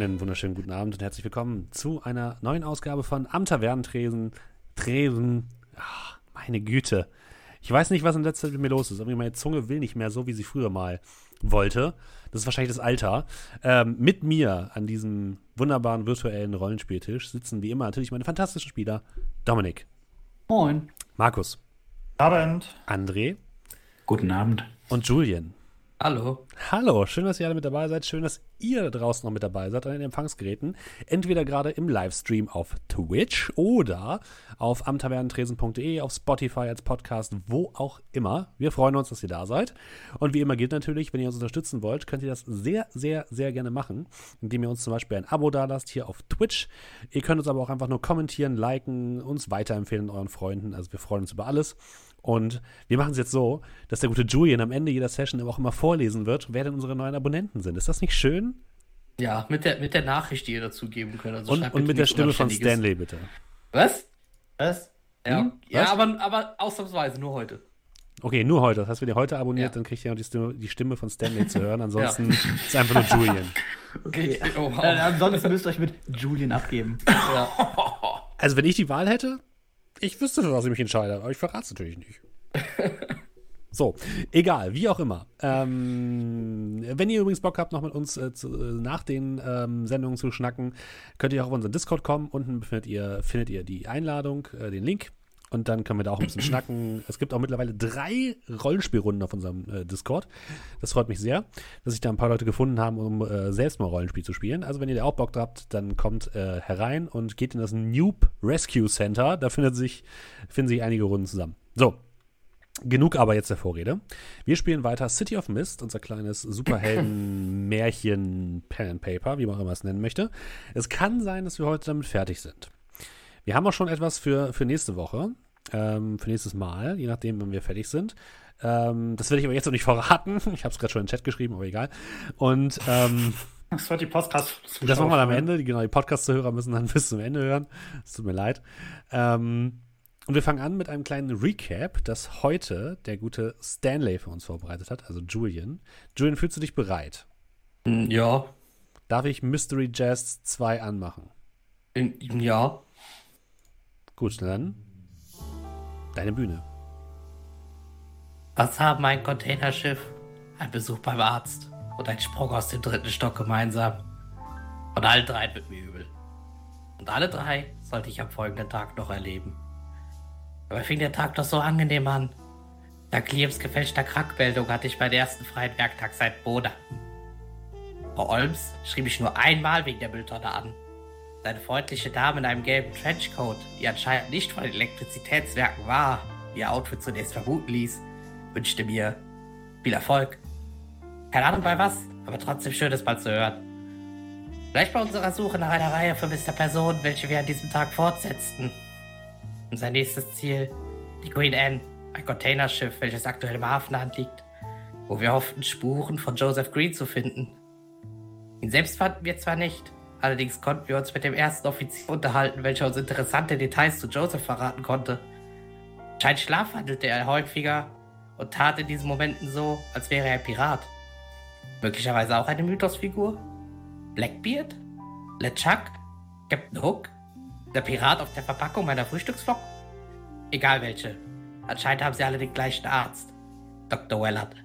Einen wunderschönen guten Abend und herzlich willkommen zu einer neuen Ausgabe von Am Tavernentresen. Tresen. Ach, meine Güte. Ich weiß nicht, was in letzter Zeit mit mir los ist. Aber meine Zunge will nicht mehr so, wie sie früher mal wollte. Das ist wahrscheinlich das Alter. Ähm, mit mir an diesem wunderbaren virtuellen Rollenspieltisch sitzen wie immer natürlich meine fantastischen Spieler. Dominik. Moin. Markus. Abend. André. Guten Abend. Und Julian. Hallo. Hallo, schön, dass ihr alle mit dabei seid. Schön, dass ihr da draußen noch mit dabei seid an den Empfangsgeräten. Entweder gerade im Livestream auf Twitch oder auf amtavernentresen.de, auf Spotify als Podcast, wo auch immer. Wir freuen uns, dass ihr da seid. Und wie immer gilt natürlich, wenn ihr uns unterstützen wollt, könnt ihr das sehr, sehr, sehr gerne machen, indem ihr uns zum Beispiel ein Abo dalasst hier auf Twitch. Ihr könnt uns aber auch einfach nur kommentieren, liken, uns weiterempfehlen euren Freunden. Also wir freuen uns über alles. Und wir machen es jetzt so, dass der gute Julian am Ende jeder Session auch immer vorlesen wird, wer denn unsere neuen Abonnenten sind. Ist das nicht schön? Ja, mit der, mit der Nachricht, die ihr dazu geben könnt. Also und, und mit der Stimme von Stanley, bitte. Was? Was? Ja, hm? ja Was? Aber, aber ausnahmsweise nur heute. Okay, nur heute. Das heißt, wenn ihr heute abonniert, ja. dann kriegt ihr auch die Stimme, die Stimme von Stanley zu hören. Ansonsten ja. ist einfach nur Julian. Okay, oh, wow. äh, ansonsten müsst ihr euch mit Julian abgeben. Ja. Also, wenn ich die Wahl hätte, ich wüsste, für was ich mich entscheide, aber ich verrate es natürlich nicht. So, egal, wie auch immer. Ähm, wenn ihr übrigens Bock habt, noch mit uns äh, zu, nach den ähm, Sendungen zu schnacken, könnt ihr auch auf unseren Discord kommen. Unten findet ihr, findet ihr die Einladung, äh, den Link. Und dann können wir da auch ein bisschen schnacken. Es gibt auch mittlerweile drei Rollenspielrunden auf unserem äh, Discord. Das freut mich sehr, dass sich da ein paar Leute gefunden haben, um äh, selbst mal Rollenspiel zu spielen. Also wenn ihr da auch Bock habt, dann kommt äh, herein und geht in das Noob Rescue Center. Da findet sich, finden sich einige Runden zusammen. So, Genug aber jetzt der Vorrede. Wir spielen weiter City of Mist, unser kleines Superhelden-Märchen Pen and Paper, wie man auch immer es nennen möchte. Es kann sein, dass wir heute damit fertig sind. Wir haben auch schon etwas für, für nächste Woche, ähm, für nächstes Mal, je nachdem, wann wir fertig sind. Ähm, das werde ich aber jetzt noch nicht verraten. Ich habe es gerade schon in den Chat geschrieben, aber egal. Und ähm, das war die Podcast. Das machen wir am Ende. Genau, die Podcast-Zuhörer müssen dann bis zum Ende hören. Es tut mir leid. Ähm, und wir fangen an mit einem kleinen Recap, das heute der gute Stanley für uns vorbereitet hat, also Julian. Julian, fühlst du dich bereit? Ja. Darf ich Mystery Jazz 2 anmachen? Ja. Gut, dann deine Bühne. Was haben ein Containerschiff, ein Besuch beim Arzt und ein Sprung aus dem dritten Stock gemeinsam? Und alle drei wird mir übel. Und alle drei sollte ich am folgenden Tag noch erleben. Dabei fing der Tag doch so angenehm an. Dank Liams gefälschter Krankmeldung hatte ich meinen ersten freien Werktag seit Monaten. Frau Olms schrieb ich nur einmal wegen der Mülltonne an. Seine freundliche Dame in einem gelben Trenchcoat, die anscheinend nicht von den Elektrizitätswerken war, wie ihr Outfit zunächst vermuten ließ, wünschte mir viel Erfolg. Keine Ahnung bei was, aber trotzdem schön, es mal zu hören. Vielleicht bei unserer Suche nach einer Reihe vermisster Personen, welche wir an diesem Tag fortsetzten. Und sein nächstes Ziel, die Queen Anne, ein Containerschiff, welches aktuell im Hafen anliegt, wo wir hofften, Spuren von Joseph Green zu finden. Ihn selbst fanden wir zwar nicht, Allerdings konnten wir uns mit dem ersten Offizier unterhalten, welcher uns interessante Details zu Joseph verraten konnte. Scheint schlafwandelte er häufiger und tat in diesen Momenten so, als wäre er Pirat. Möglicherweise auch eine Mythosfigur? Blackbeard? LeChuck? Captain Hook? Der Pirat auf der Verpackung meiner Frühstücksflocken? Egal welche. Anscheinend haben sie alle den gleichen Arzt. Dr. Wellard.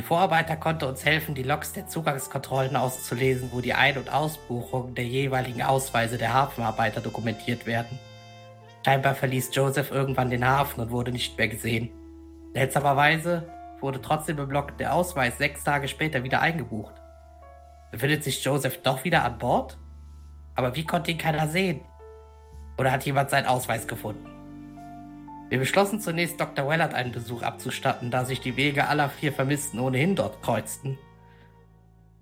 Der Vorarbeiter konnte uns helfen, die Logs der Zugangskontrollen auszulesen, wo die Ein- und Ausbuchungen der jeweiligen Ausweise der Hafenarbeiter dokumentiert werden. Scheinbar verließ Joseph irgendwann den Hafen und wurde nicht mehr gesehen. Seltsamerweise wurde trotzdem im Log der Ausweis sechs Tage später wieder eingebucht. Befindet sich Joseph doch wieder an Bord? Aber wie konnte ihn keiner sehen? Oder hat jemand seinen Ausweis gefunden? Wir beschlossen zunächst Dr. Wellard einen Besuch abzustatten, da sich die Wege aller vier Vermissten ohnehin dort kreuzten.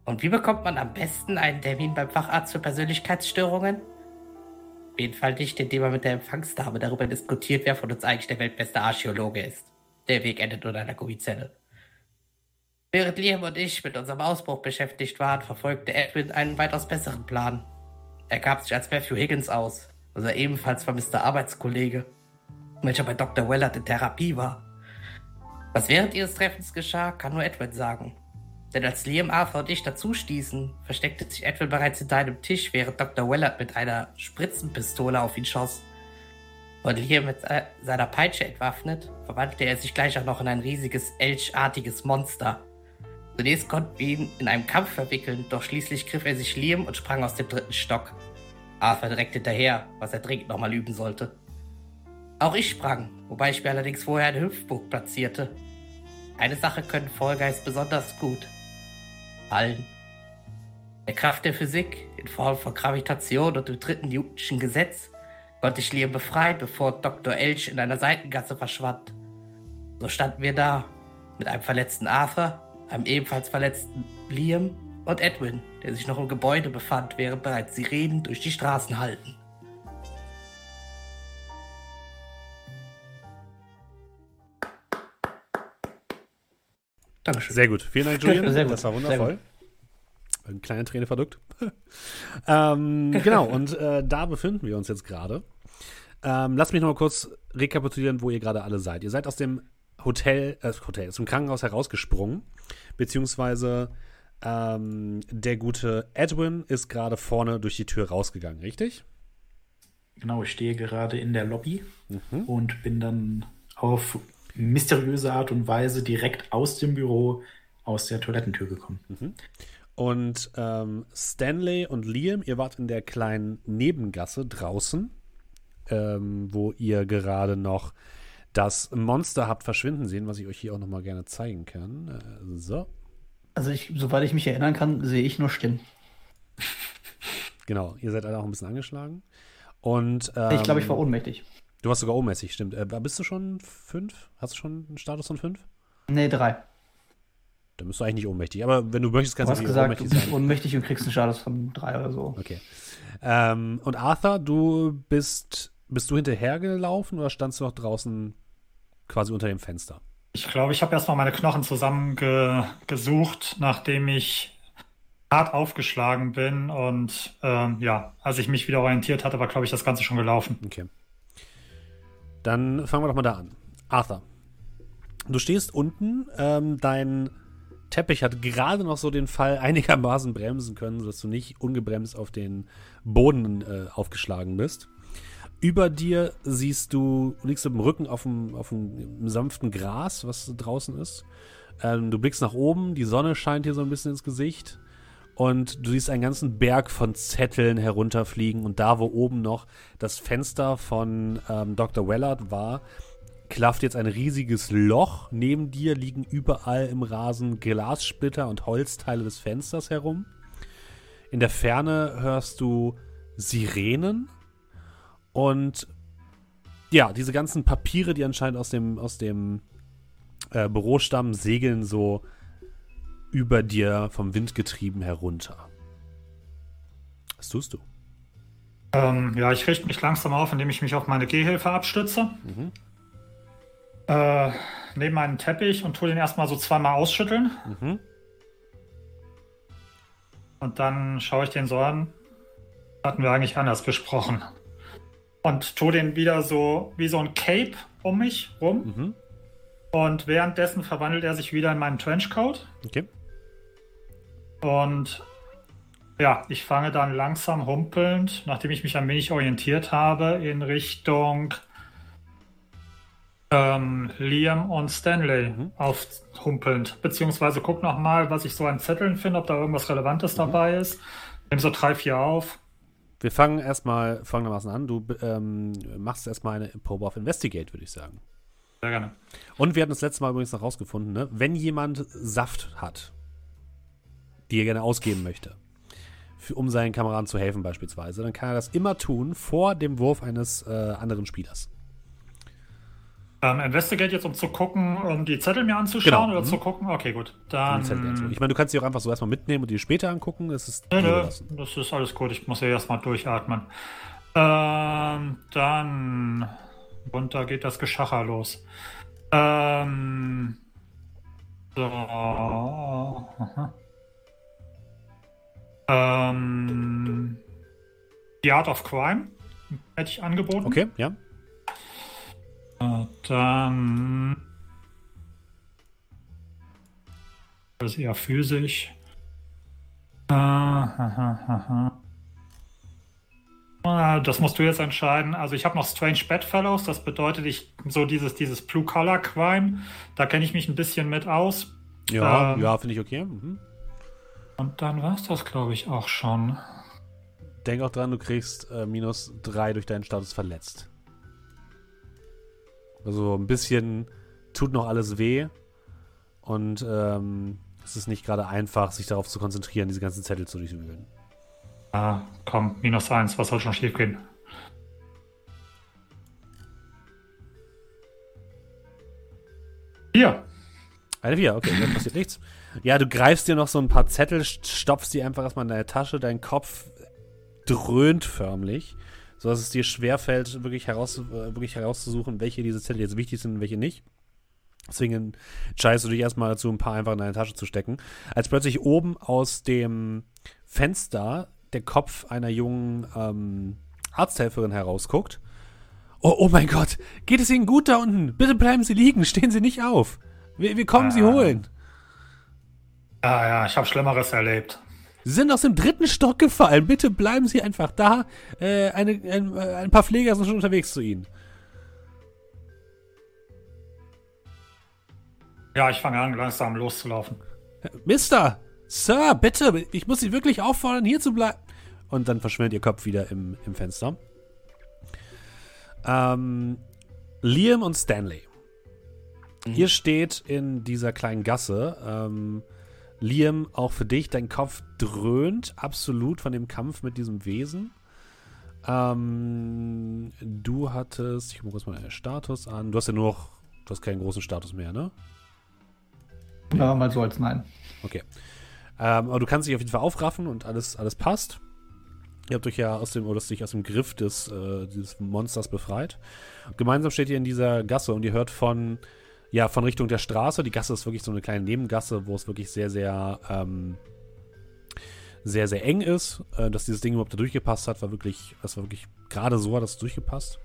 Und wie bekommt man am besten einen Termin beim Facharzt für Persönlichkeitsstörungen? Auf jeden Fall nicht, indem man mit der Empfangsdame darüber diskutiert, wer von uns eigentlich der weltbeste Archäologe ist. Der Weg endet nur in einer Gummizelle. Während Liam und ich mit unserem Ausbruch beschäftigt waren, verfolgte Edwin einen weitaus besseren Plan. Er gab sich als Matthew Higgins aus, unser ebenfalls vermisster Arbeitskollege welcher bei Dr. Wellert in Therapie war. Was während ihres Treffens geschah, kann nur Edwin sagen. Denn als Liam, Arthur und ich dazu stießen, versteckte sich Edwin bereits hinter einem Tisch, während Dr. Willard mit einer Spritzenpistole auf ihn schoss. Und Liam mit seiner Peitsche entwaffnet, verwandelte er sich gleich auch noch in ein riesiges, elchartiges Monster. Zunächst konnten wir ihn in einem Kampf verwickeln, doch schließlich griff er sich Liam und sprang aus dem dritten Stock. Arthur direkt hinterher, was er dringend nochmal üben sollte. Auch ich sprang, wobei ich mir allerdings vorher einen Hüpfburg platzierte. Eine Sache können Vollgeist besonders gut. Fallen. Der Kraft der Physik, in Form von Gravitation und dem dritten Newtonschen Gesetz, konnte ich Liam befreien, bevor Dr. Elch in einer Seitengasse verschwand. So standen wir da, mit einem verletzten Arthur, einem ebenfalls verletzten Liam und Edwin, der sich noch im Gebäude befand, während bereits Sirenen durch die Straßen halten. Dankeschön. Sehr gut. Vielen Dank, Julian. Sehr gut. Das war wundervoll. Eine kleine Träne verdrückt. ähm, genau, und äh, da befinden wir uns jetzt gerade. Ähm, lasst mich noch mal kurz rekapitulieren, wo ihr gerade alle seid. Ihr seid aus dem Hotel, äh, Hotel, aus dem Krankenhaus herausgesprungen, beziehungsweise ähm, der gute Edwin ist gerade vorne durch die Tür rausgegangen, richtig? Genau, ich stehe gerade in der Lobby mhm. und bin dann auf mysteriöse Art und Weise direkt aus dem Büro aus der Toilettentür gekommen. Mhm. Und ähm, Stanley und Liam, ihr wart in der kleinen Nebengasse draußen, ähm, wo ihr gerade noch das Monster habt verschwinden sehen, was ich euch hier auch noch mal gerne zeigen kann. Äh, so. Also ich, soweit ich mich erinnern kann, sehe ich nur Stimmen. Genau, ihr seid alle auch ein bisschen angeschlagen. Und, ähm, ich glaube, ich war ohnmächtig. Du warst sogar ohnmächtig, stimmt. Äh, bist du schon fünf? Hast du schon einen Status von fünf? Nee, drei. Dann bist du eigentlich nicht ohnmächtig. Aber wenn du möchtest, kannst du, du gesagt, ohnmächtig du bist sein. ohnmächtig und kriegst einen Status von drei oder so. Okay. Ähm, und Arthur, du bist, bist du hinterhergelaufen oder standst du noch draußen quasi unter dem Fenster? Ich glaube, ich habe erstmal meine Knochen zusammengesucht, nachdem ich hart aufgeschlagen bin. Und ähm, ja, als ich mich wieder orientiert hatte, war, glaube ich, das Ganze schon gelaufen. Okay. Dann fangen wir doch mal da an. Arthur, du stehst unten, ähm, dein Teppich hat gerade noch so den Fall einigermaßen bremsen können, sodass du nicht ungebremst auf den Boden äh, aufgeschlagen bist. Über dir siehst du, liegst du im Rücken auf dem, auf dem sanften Gras, was draußen ist. Ähm, du blickst nach oben, die Sonne scheint dir so ein bisschen ins Gesicht. Und du siehst einen ganzen Berg von Zetteln herunterfliegen. Und da, wo oben noch das Fenster von ähm, Dr. Wellard war, klafft jetzt ein riesiges Loch. Neben dir liegen überall im Rasen Glassplitter und Holzteile des Fensters herum. In der Ferne hörst du Sirenen und ja, diese ganzen Papiere, die anscheinend aus dem, aus dem äh, Büro stammen, segeln so über dir vom Wind getrieben herunter. Was tust du? Ähm, ja, ich richte mich langsam auf, indem ich mich auf meine Gehhilfe abstütze. Mhm. Äh, nehme meinen Teppich und tue den erstmal so zweimal ausschütteln. Mhm. Und dann schaue ich den so an. Hatten wir eigentlich anders besprochen. Und tue den wieder so wie so ein Cape um mich rum. Mhm. Und währenddessen verwandelt er sich wieder in meinen Trenchcoat. Okay. Und ja, ich fange dann langsam humpelnd, nachdem ich mich ein wenig orientiert habe, in Richtung ähm, Liam und Stanley mhm. aufhumpelnd. Beziehungsweise guck noch mal, was ich so an Zetteln finde, ob da irgendwas Relevantes mhm. dabei ist. Nimm so drei, vier auf. Wir fangen erstmal folgendermaßen an. Du ähm, machst erstmal eine Probe auf Investigate, würde ich sagen. Sehr gerne. Und wir hatten das letzte Mal übrigens noch rausgefunden, ne? wenn jemand Saft hat, die er gerne ausgeben möchte, für, um seinen Kameraden zu helfen beispielsweise, dann kann er das immer tun vor dem Wurf eines äh, anderen Spielers. Ähm, Investigate jetzt, um zu gucken, um die Zettel mir anzuschauen genau. oder mhm. zu gucken? Okay, gut. Dann. Ich meine, du kannst sie auch einfach so erstmal mitnehmen und die später angucken. Das ist, nö, nö, das ist alles gut. Ich muss ja erstmal durchatmen. Ähm, dann. Runter geht das Geschacher los. Ähm. So. Ähm, The Art of Crime hätte ich angeboten. Okay, ja. Dann. Das ist eher physisch. Äh, Das musst du jetzt entscheiden. Also ich habe noch Strange Bedfellows, das bedeutet ich so dieses, dieses Blue Collar Crime. Da kenne ich mich ein bisschen mit aus. Ja, Ähm. ja, finde ich okay. Mhm. Und dann war es das, glaube ich, auch schon. Denk auch dran, du kriegst äh, minus drei durch deinen Status verletzt. Also ein bisschen tut noch alles weh. Und ähm, es ist nicht gerade einfach, sich darauf zu konzentrieren, diese ganzen Zettel zu durchwühlen. Ah, komm, minus eins, was soll schon schief gehen? Hier. Eine vier, okay, dann passiert nichts. Ja, du greifst dir noch so ein paar Zettel, st- stopfst die einfach erstmal in deine Tasche, dein Kopf dröhnt förmlich, sodass es dir schwerfällt, wirklich, heraus, äh, wirklich herauszusuchen, welche dieser Zettel jetzt wichtig sind und welche nicht. Deswegen entscheidest du dich erstmal dazu, ein paar einfach in deine Tasche zu stecken. Als plötzlich oben aus dem Fenster der Kopf einer jungen ähm, Arzthelferin herausguckt. Oh, oh mein Gott, geht es Ihnen gut da unten? Bitte bleiben Sie liegen, stehen Sie nicht auf. Wir, wir kommen Sie Ah. holen. Ja, ja, ich habe Schlimmeres erlebt. Sie sind aus dem dritten Stock gefallen. Bitte bleiben Sie einfach da. Äh, eine, ein, äh, ein paar Pfleger sind schon unterwegs zu Ihnen. Ja, ich fange an, langsam loszulaufen. Mister, Sir, bitte, ich muss Sie wirklich auffordern, hier zu bleiben. Und dann verschwindet Ihr Kopf wieder im, im Fenster. Ähm, Liam und Stanley. Ihr steht in dieser kleinen Gasse. Ähm, Liam, auch für dich, dein Kopf dröhnt absolut von dem Kampf mit diesem Wesen. Ähm, du hattest, ich gucke kurz mal deinen Status an. Du hast ja nur noch, du hast keinen großen Status mehr, ne? Ja, mal so als nein. Okay. Ähm, aber du kannst dich auf jeden Fall aufraffen und alles, alles passt. Ihr habt euch ja aus dem, oder hast dich aus dem Griff des, äh, dieses Monsters befreit. Gemeinsam steht ihr in dieser Gasse und ihr hört von, ja, von Richtung der Straße. Die Gasse ist wirklich so eine kleine Nebengasse, wo es wirklich sehr, sehr, ähm, sehr, sehr eng ist. Äh, dass dieses Ding überhaupt da durchgepasst hat, war wirklich, das war wirklich gerade so hat das durchgepasst.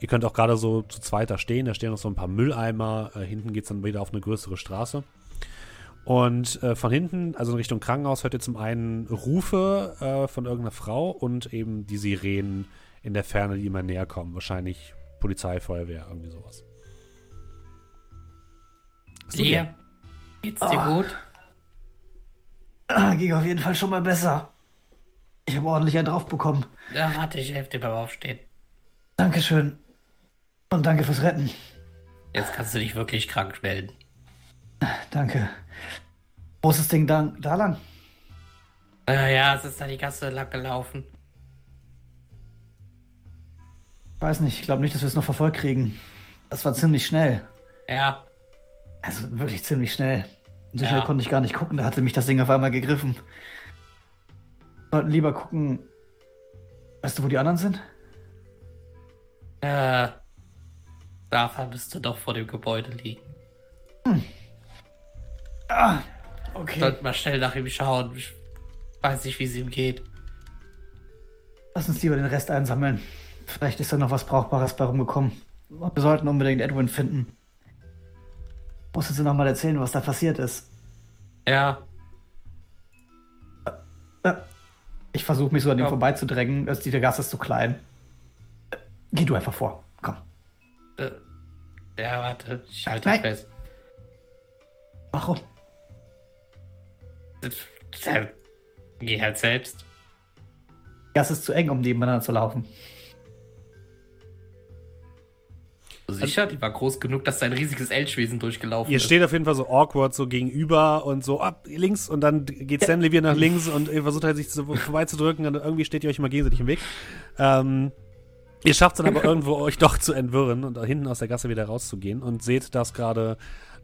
Ihr könnt auch gerade so zu zweit da stehen. Da stehen noch so ein paar Mülleimer. Äh, hinten geht es dann wieder auf eine größere Straße. Und äh, von hinten, also in Richtung Krankenhaus, hört ihr zum einen Rufe äh, von irgendeiner Frau und eben die Sirenen in der Ferne, die immer näher kommen. Wahrscheinlich Polizei, Feuerwehr, irgendwie sowas. Dir? Geht's dir Ah. gut? Ah, ging auf jeden Fall schon mal besser. Ich habe ordentlich einen drauf bekommen. Ja, warte, ich helfe dir beim Aufstehen. Dankeschön. Und danke fürs Retten. Jetzt kannst du dich wirklich krank melden. Danke. Wo ist das Ding da, da lang? Äh, ja, es ist da die Gasse lang gelaufen. Weiß nicht, ich glaube nicht, dass wir es noch verfolgt kriegen. Das war ziemlich schnell. Ja, Also wirklich ziemlich schnell. So Ja. schnell konnte ich gar nicht gucken, da hatte mich das Ding auf einmal gegriffen. Wir sollten lieber gucken. Weißt du, wo die anderen sind? äh, Rafa müsste doch vor dem Gebäude liegen. Ah, okay. Sollten mal schnell nach ihm schauen. Ich weiß nicht, wie es ihm geht. Lass uns lieber den Rest einsammeln. Vielleicht ist da noch was Brauchbares bei rumgekommen. Wir sollten unbedingt Edwin finden. Musst du uns noch mal erzählen, was da passiert ist? Ja, Äh, Ich versuche mich so an dem Ja. vorbeizudrängen. Das- der Gas ist zu klein. Äh, Geh du einfach vor. Komm. äh, ja, warte, ich halte Nein. fest. Warum? Äh, Geh halt selbst. Gas ist zu eng, um nebeneinander zu laufen. Sicher, die war groß genug, dass da ein riesiges Elchwesen durchgelaufen Ihr ist. steht auf jeden Fall so awkward so gegenüber und so ab links und dann geht Stanley wieder nach links und ihr versucht halt sich so vorbeizudrücken und irgendwie steht ihr euch immer gegenseitig im Weg. Ähm, ihr schafft es dann aber irgendwo euch doch zu entwirren und da hinten aus der Gasse wieder rauszugehen und seht, dass gerade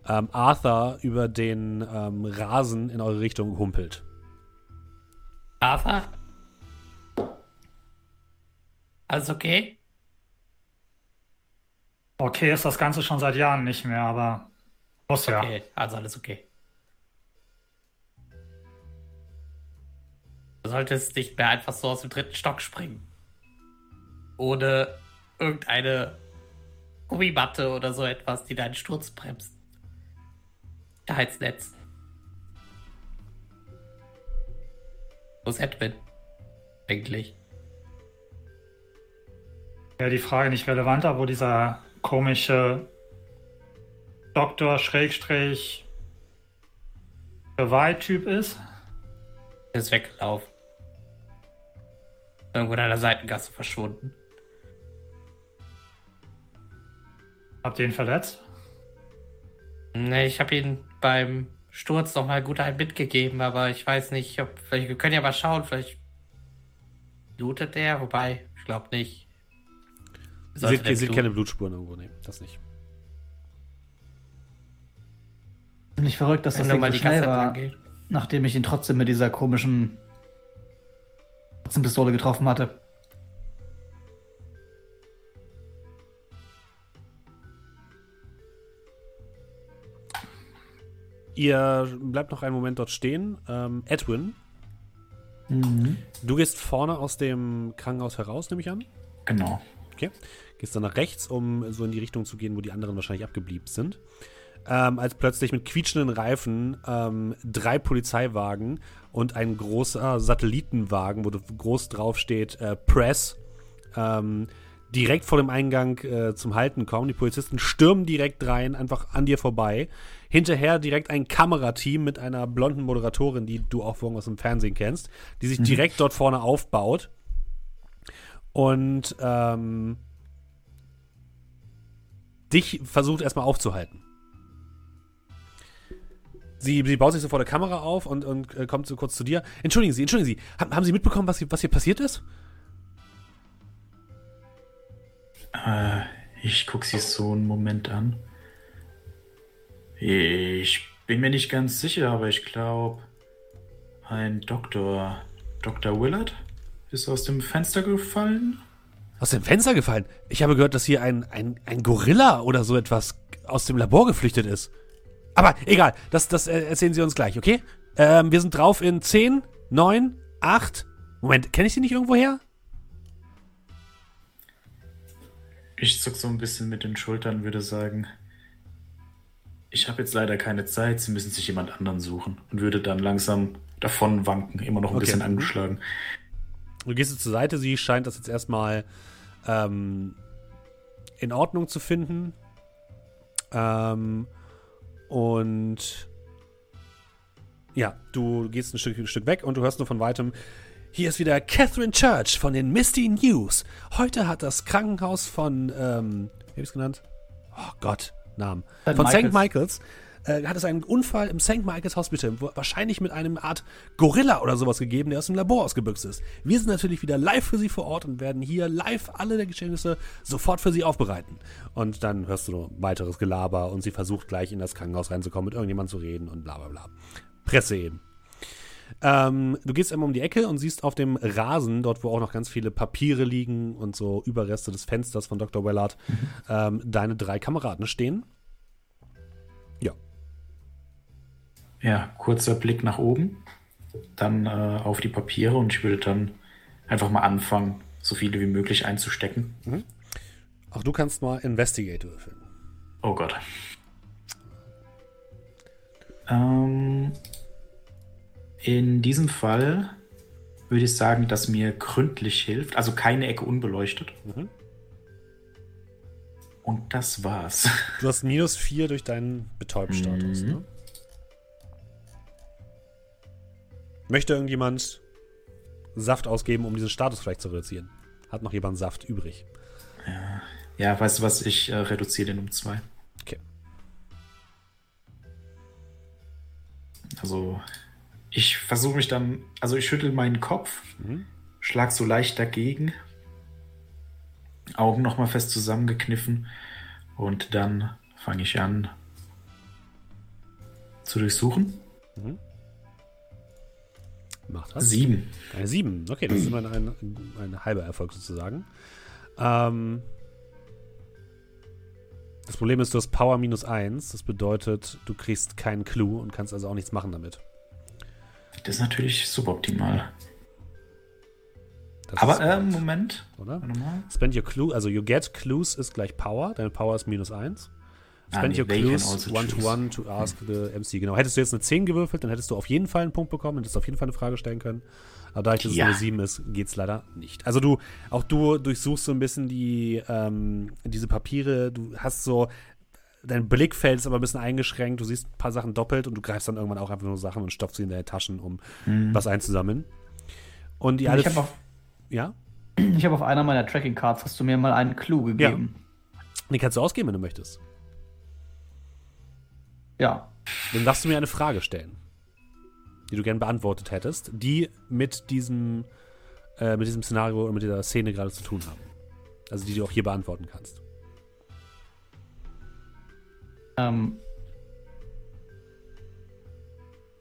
ähm, Arthur über den ähm, Rasen in eure Richtung humpelt. Arthur? Alles okay? Okay, ist das Ganze schon seit Jahren nicht mehr, aber muss ja. Okay, also alles okay. Du solltest nicht mehr einfach so aus dem dritten Stock springen. Ohne irgendeine Gummimatte oder so etwas, die deinen Sturz bremst. Sicherheitsnetz. Wo ist Edwin? Eigentlich. Ja, die Frage nicht relevanter, wo dieser komische Doktor Schrägstrich Gewalt-Typ ist. Er ist weggelaufen. Irgendwo in einer Seitengasse verschwunden. Habt ihr ihn verletzt? Ne, ich habe ihn beim Sturz noch mal gut einen mitgegeben, aber ich weiß nicht, ob. Vielleicht, wir können ja mal schauen, vielleicht blutet der, wobei, ich glaube nicht. Ihr seht, ihr seht keine Blutspuren irgendwo, nee, das nicht. Ziemlich verrückt, dass Wenn das Ding mal so die schnell war, nachdem ich ihn trotzdem mit dieser komischen Pistole getroffen hatte. Ihr bleibt noch einen Moment dort stehen. Ähm, Edwin, Mhm. du gehst vorne aus dem Krankenhaus heraus, nehme ich an. Genau. Okay. Gehst dann nach rechts, um so in die Richtung zu gehen, wo die anderen wahrscheinlich abgeblieben sind. Ähm, als plötzlich mit quietschenden Reifen ähm, drei Polizeiwagen und ein großer Satellitenwagen, wo groß drauf steht äh, Press, ähm, direkt vor dem Eingang äh, zum Halten kommen. Die Polizisten stürmen direkt rein, einfach an dir vorbei. Hinterher direkt ein Kamerateam mit einer blonden Moderatorin, die du auch aus dem Fernsehen kennst, die sich direkt dort vorne aufbaut. Und ähm, dich versucht erstmal aufzuhalten. Sie, sie baut sich so vor der Kamera auf und, und äh, kommt so kurz zu dir. Entschuldigen Sie, entschuldigen Sie, haben, haben Sie mitbekommen, was hier, was hier passiert ist? Äh, ich gucke sie so einen Moment an. Ich bin mir nicht ganz sicher, aber ich glaube, ein Doktor, Dr. Willard, ist aus dem Fenster gefallen. Aus dem Fenster gefallen? Ich habe gehört, dass hier ein, ein, ein Gorilla oder so etwas aus dem Labor geflüchtet ist. Aber egal, das, das äh, erzählen Sie uns gleich, okay? Ähm, wir sind drauf in 10, 9, 8. Moment, kenne ich Sie nicht irgendwo her? Ich zuck so ein bisschen mit den Schultern, würde sagen, ich habe jetzt leider keine Zeit, Sie müssen sich jemand anderen suchen und würde dann langsam davon wanken, immer noch ein Okay. bisschen angeschlagen. Du gehst jetzt zur Seite, sie scheint das jetzt erstmal ähm, in Ordnung zu finden. Ähm, und ja, du gehst ein Stück, ein Stück weg und du hörst nur von weitem, hier ist wieder Catherine Church von den Misty News. Heute hat das Krankenhaus von, ähm, wie hab ich's genannt? Oh Gott, Namen. St. von St. Michael's. Michaels. Äh, hat es einen Unfall im St. Michael's Hospital, wahrscheinlich mit einem Art Gorilla oder sowas gegeben, der aus dem Labor ausgebüxt ist. Wir sind natürlich wieder live für Sie vor Ort und werden hier live alle der Geschehnisse sofort für Sie aufbereiten. Und dann hörst du noch weiteres Gelaber und sie versucht gleich in das Krankenhaus reinzukommen, mit irgendjemandem zu reden und bla bla bla. Presse eben. Ähm, du gehst einmal um die Ecke und siehst auf dem Rasen, dort wo auch noch ganz viele Papiere liegen und so Überreste des Fensters von Dr. Wellard, ähm, deine drei Kameraden stehen. Ja, kurzer Blick nach oben, dann äh, auf die Papiere und ich würde dann einfach mal anfangen, so viele wie möglich einzustecken. Auch du kannst mal Investigate würfeln. Oh Gott. Ähm, in diesem Fall würde ich sagen, dass mir gründlich hilft, also keine Ecke unbeleuchtet. Mhm. Und das war's. Du hast minus 4 durch deinen Betäubstatus. Mhm. Ne? Möchte irgendjemand Saft ausgeben, um diesen Status vielleicht zu reduzieren? Hat noch jemand Saft übrig? Ja, weißt du was, ich äh, reduziere den um zwei. Okay. Also, ich versuche mich dann, also ich schüttel meinen Kopf, Mhm. schlag so leicht dagegen, Augen nochmal fest zusammengekniffen und dann fange ich an zu durchsuchen. Macht was? Sieben. Eine 7. Okay, das ist immer ein, ein halber Erfolg sozusagen. Ähm, das Problem ist, du hast Power minus 1. Das bedeutet, du kriegst keinen Clou und kannst also auch nichts machen damit. Das ist natürlich suboptimal. Das Aber äh, Moment. oder? Spend your clue, also you get clues ist gleich Power. Deine Power ist minus 1. Ah, Spend your clues one to one to ask the MC. Genau. Hättest du jetzt eine 10 gewürfelt, dann hättest du auf jeden Fall einen Punkt bekommen, hättest du auf jeden Fall eine Frage stellen können. Aber da ich das Ja. Level 7 ist, geht's leider nicht. Also du, auch du durchsuchst so ein bisschen die, ähm, diese Papiere, du hast so, dein Blickfeld ist aber ein bisschen eingeschränkt, du siehst ein paar Sachen doppelt und du greifst dann irgendwann auch einfach nur Sachen und stopfst sie in deine Taschen, um was einzusammeln. Und die alle. Ich habe auf, ja? ich hab auf einer meiner Tracking Cards hast du mir mal einen Clue gegeben. Die kannst du ausgeben, wenn du möchtest. Ja. Dann darfst du mir eine Frage stellen, die du gern beantwortet hättest, die mit diesem, äh, mit diesem Szenario oder mit dieser Szene gerade zu tun haben. Also die du auch hier beantworten kannst. Ähm,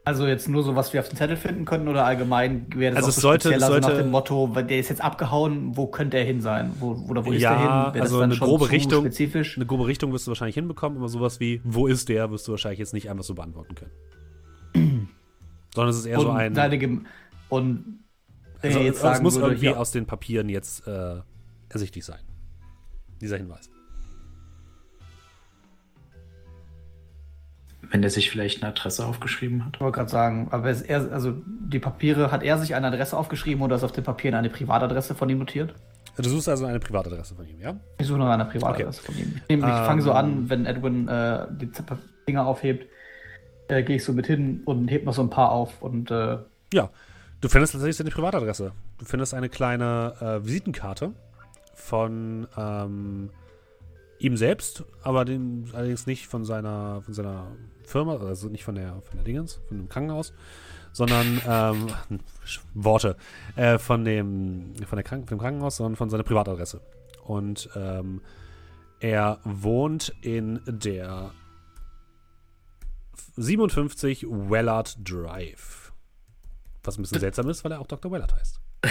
also jetzt nur so, was wir auf dem Zettel finden könnten oder allgemein wäre das Also auch es so sollte- es also nach sollte- dem Motto, weil der ist jetzt abgehauen, wo könnte er hin sein? Wo, oder wo ist Ja, er hin? Wäre das also eine grobe Richtung- Spezifisch? Eine grobe Richtung wirst du wahrscheinlich hinbekommen, aber sowas wie, wo ist der, wirst du wahrscheinlich jetzt nicht einfach so beantworten können. Sondern es ist eher und so ein. seine und Also, jetzt es sagen muss würde, irgendwie ja, aus den Papieren jetzt äh, ersichtlich sein. Dieser Hinweis. Wenn der sich vielleicht eine Adresse aufgeschrieben hat. ich wollte gerade sagen, aber er, also die Papiere, hat er sich eine Adresse aufgeschrieben oder ist auf den Papieren eine Privatadresse von ihm notiert? Du suchst also eine Privatadresse von ihm, ja? Ich suche nach einer Privatadresse von ihm. Ich, Ähm. fange so an, wenn Edwin äh, die Finger aufhebt, äh, gehe ich so mit hin und heb noch so ein paar auf und äh, Ja, du findest tatsächlich seine Privatadresse. Du findest eine kleine äh, Visitenkarte von ähm, ihm selbst, aber den, allerdings nicht von seiner, von seiner Firma, also nicht von der, von der Dingens, von dem Krankenhaus, sondern ähm, Worte äh, von dem, von der Kranken, von dem Krankenhaus, sondern von seiner Privatadresse. Und ähm, er wohnt in der 57 Wellard Drive. Was ein bisschen seltsam ist, weil er auch Dr. Wellard heißt.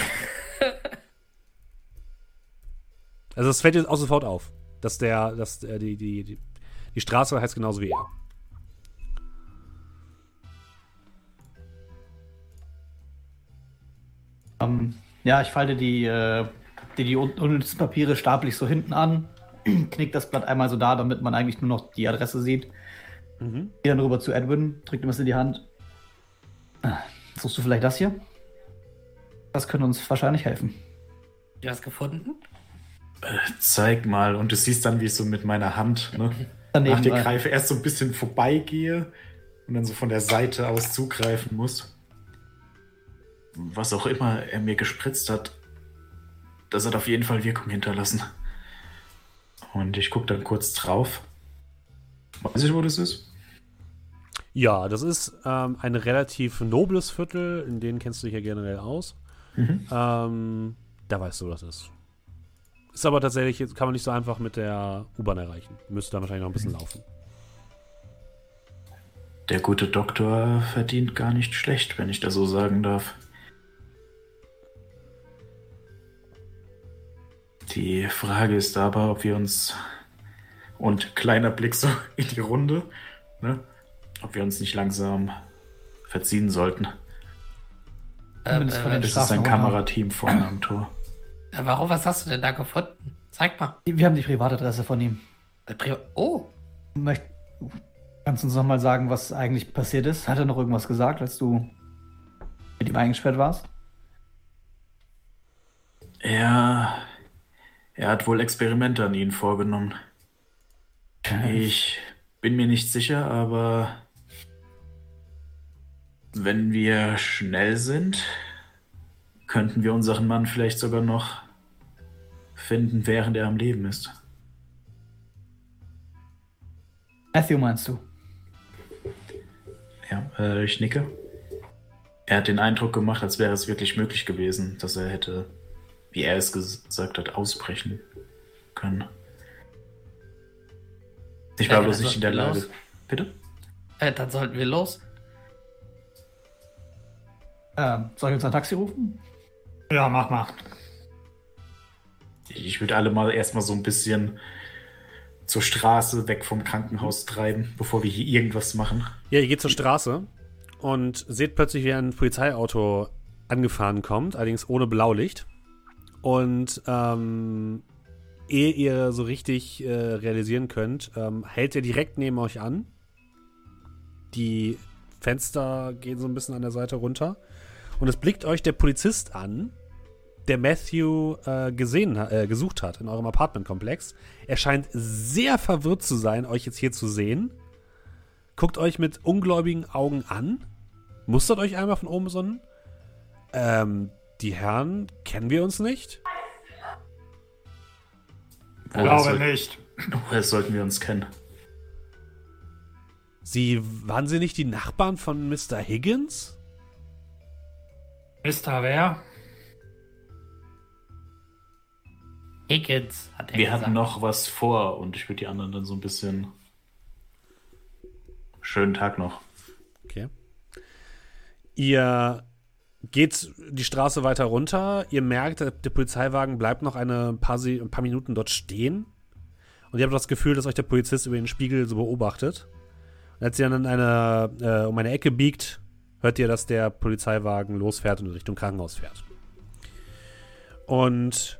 also es fällt jetzt auch sofort auf, dass der, dass der, die, die, die, die Straße heißt genauso wie er. Ähm, ja, ich falte die, äh, die, die un- unnützen Papiere stapel ich so hinten an, knick das Blatt einmal so da, damit man eigentlich nur noch die Adresse sieht. Mhm. Gehe dann rüber zu Edwin, drückt ihm was in die Hand. Ah, Suchst du vielleicht das hier? Das könnte uns wahrscheinlich helfen. Du hast gefunden? Zeig mal. Und du siehst dann, wie ich so mit meiner Hand ne, Daneben nach dir rein. greife, erst so ein bisschen vorbeigehe und dann so von der Seite aus zugreifen muss. Was auch immer er mir gespritzt hat, das hat auf jeden Fall Wirkung hinterlassen. Und ich gucke dann kurz drauf. Weiß ich, wo das ist? Ja, das ist ähm, ein relativ nobles Viertel, in denen kennst du dich ja generell aus. Mhm. Ähm, da weißt du, was das ist. Ist aber tatsächlich, kann man nicht so einfach mit der U-Bahn erreichen. Müsste da wahrscheinlich noch ein bisschen laufen. Der gute Doktor verdient gar nicht schlecht, wenn ich das so sagen darf. Die Frage ist aber, ob wir uns und kleiner Blick so in die Runde, ne, ob wir uns nicht langsam verziehen sollten. Den Das ist Straßen ein runter. Kamerateam vorne am Tor. Äh, Warum, was hast du denn da gefunden? Zeig mal. Wir haben die Privatadresse von ihm. Äh, Pri- Oh, Möcht, kannst du uns noch mal sagen, was eigentlich passiert ist? Hat er noch irgendwas gesagt, als du mit ihm eingesperrt warst? Er, er hat wohl Experimente an ihnen vorgenommen. Ich bin mir nicht sicher, aber wenn wir schnell sind, könnten wir unseren Mann vielleicht sogar noch finden, während er am Leben ist. Matthew meinst du? Ja, äh, ich nicke. Er hat den Eindruck gemacht, als wäre es wirklich möglich gewesen, dass er hätte, wie er es ges- gesagt hat, ausbrechen können. Ich war Ja, bloß also, nicht in der Lage. los. Bitte? äh, dann sollten wir los. Ähm, soll ich uns ein Taxi rufen? Ja, mach mal. Ich würde alle mal erstmal so ein bisschen zur Straße, weg vom Krankenhaus treiben, bevor wir hier irgendwas machen. Ja, ihr geht zur Straße und seht plötzlich, wie ein Polizeiauto angefahren kommt, allerdings ohne Blaulicht. Und ähm, ehe ihr so richtig äh, realisieren könnt, ähm, hält er direkt neben euch an. Die Fenster gehen so ein bisschen an der Seite runter. Und es blickt euch der Polizist an, der Matthew äh, gesehen, äh, gesucht hat in eurem Apartmentkomplex. Er scheint sehr verwirrt zu sein, euch jetzt hier zu sehen. Guckt euch mit ungläubigen Augen an. Mustert euch einmal von oben sonnen. Ähm, die Herren, kennen wir uns nicht? Ich glaube soll- nicht. Woher sollten wir uns kennen? Sie, waren sie nicht die Nachbarn von Mr. Higgins? Mr. Wer? Higgins, hat er Wir gesagt. hatten noch was vor und ich würde die anderen dann so ein bisschen. Schönen Tag noch. Okay. Ihr geht die Straße weiter runter. Ihr merkt, der, der Polizeiwagen bleibt noch eine paar, ein paar Minuten dort stehen. Und ihr habt das Gefühl, dass euch der Polizist über den Spiegel so beobachtet. Und als ihr dann in eine, äh, um eine Ecke biegt, hört ihr, dass der Polizeiwagen losfährt und in Richtung Krankenhaus fährt. Und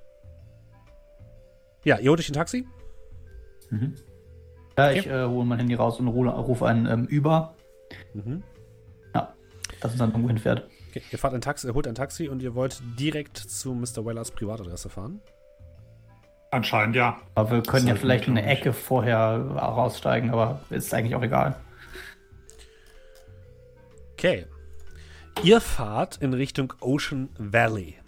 ja, ihr holt euch ein Taxi? Ja, ich äh, hole mein Handy raus und rufe ruf einen ähm, über. Mhm. Ja, dass uns dann irgendwo hinfährt. Okay, ihr fahrt ein Taxi, ihr holt ein Taxi und ihr wollt direkt zu Mr. Wellers Privatadresse fahren. Anscheinend ja. Aber wir können ja vielleicht eine. Ecke vorher raussteigen, aber ist eigentlich auch egal. Okay. Ihr fahrt in Richtung Ocean Valley.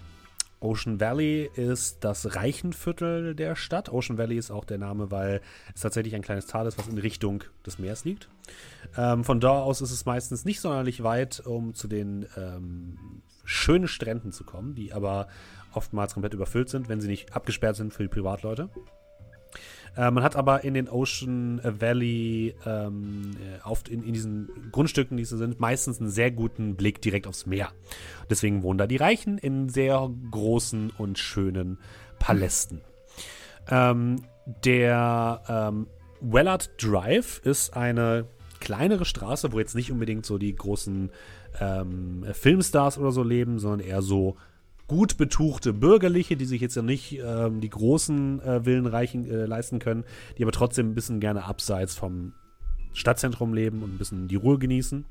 Ocean Valley ist das Reichenviertel der Stadt. Ocean Valley ist auch der Name, weil es tatsächlich ein kleines Tal ist, was in Richtung des Meeres liegt. Ähm, von da aus ist es meistens nicht sonderlich weit, um zu den ähm, schönen Stränden zu kommen, die aber oftmals komplett überfüllt sind, wenn sie nicht abgesperrt sind für die Privatleute. Äh, man hat aber in den Ocean Valley, ähm, äh, auf, in, in diesen Grundstücken, die es sind, meistens einen sehr guten Blick direkt aufs Meer. Deswegen wohnen da die Reichen in sehr großen und schönen Palästen. Ähm, der ähm, Wellard Drive ist eine kleinere Straße, wo jetzt nicht unbedingt so die großen ähm, Filmstars oder so leben, sondern eher so gut betuchte Bürgerliche, die sich jetzt ja nicht ähm, die großen äh, Villen reichen, äh, leisten können, die aber trotzdem ein bisschen gerne abseits vom Stadtzentrum leben und ein bisschen die Ruhe genießen.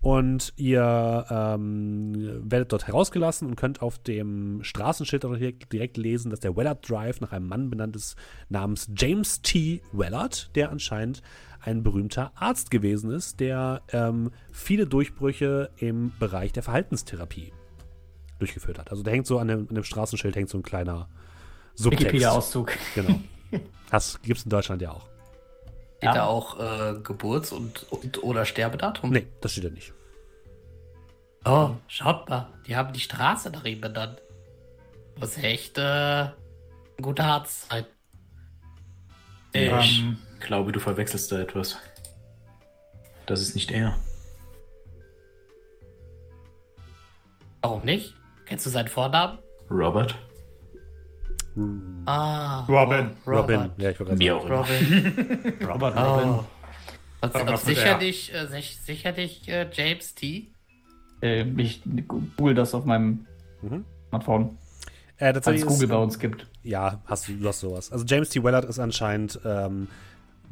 Und ihr ähm, werdet dort herausgelassen und könnt auf dem Straßenschild direkt, direkt lesen, dass der Wellard Drive nach einem Mann benannt ist namens James T. Wellard, der anscheinend ein berühmter Arzt gewesen ist, der ähm, viele Durchbrüche im Bereich der Verhaltenstherapie durchgeführt hat. Also da hängt so an dem, an dem Straßenschild hängt so ein kleiner Subtext. Wikipedia-Auszug. Genau. Das gibt es in Deutschland ja auch. Steht Ja. da auch äh, Geburts- und, und oder Sterbedatum? Nee, das steht ja nicht. Oh, schaut mal, die haben die Straße nach ihm benannt. Muss echt äh, ein guter Arzt sein. Ich Ähm, glaube, du verwechselst da etwas. Das ist nicht er. Warum nicht? Kennst du seinen Vornamen? Robert? Ah, Robin. oh, Robin. Ja, ich wollte gerade sagen. Robin. Robert Robin. Oh. Und, sicherlich, äh, sich, sicherlich äh, James T. Äh, ich google das auf meinem Mhm. Smartphone, Äh, tatsächlich es Google ist, bei uns gibt. Ja, hast du, du hast sowas. Also James T. Wellard ist anscheinend, ähm,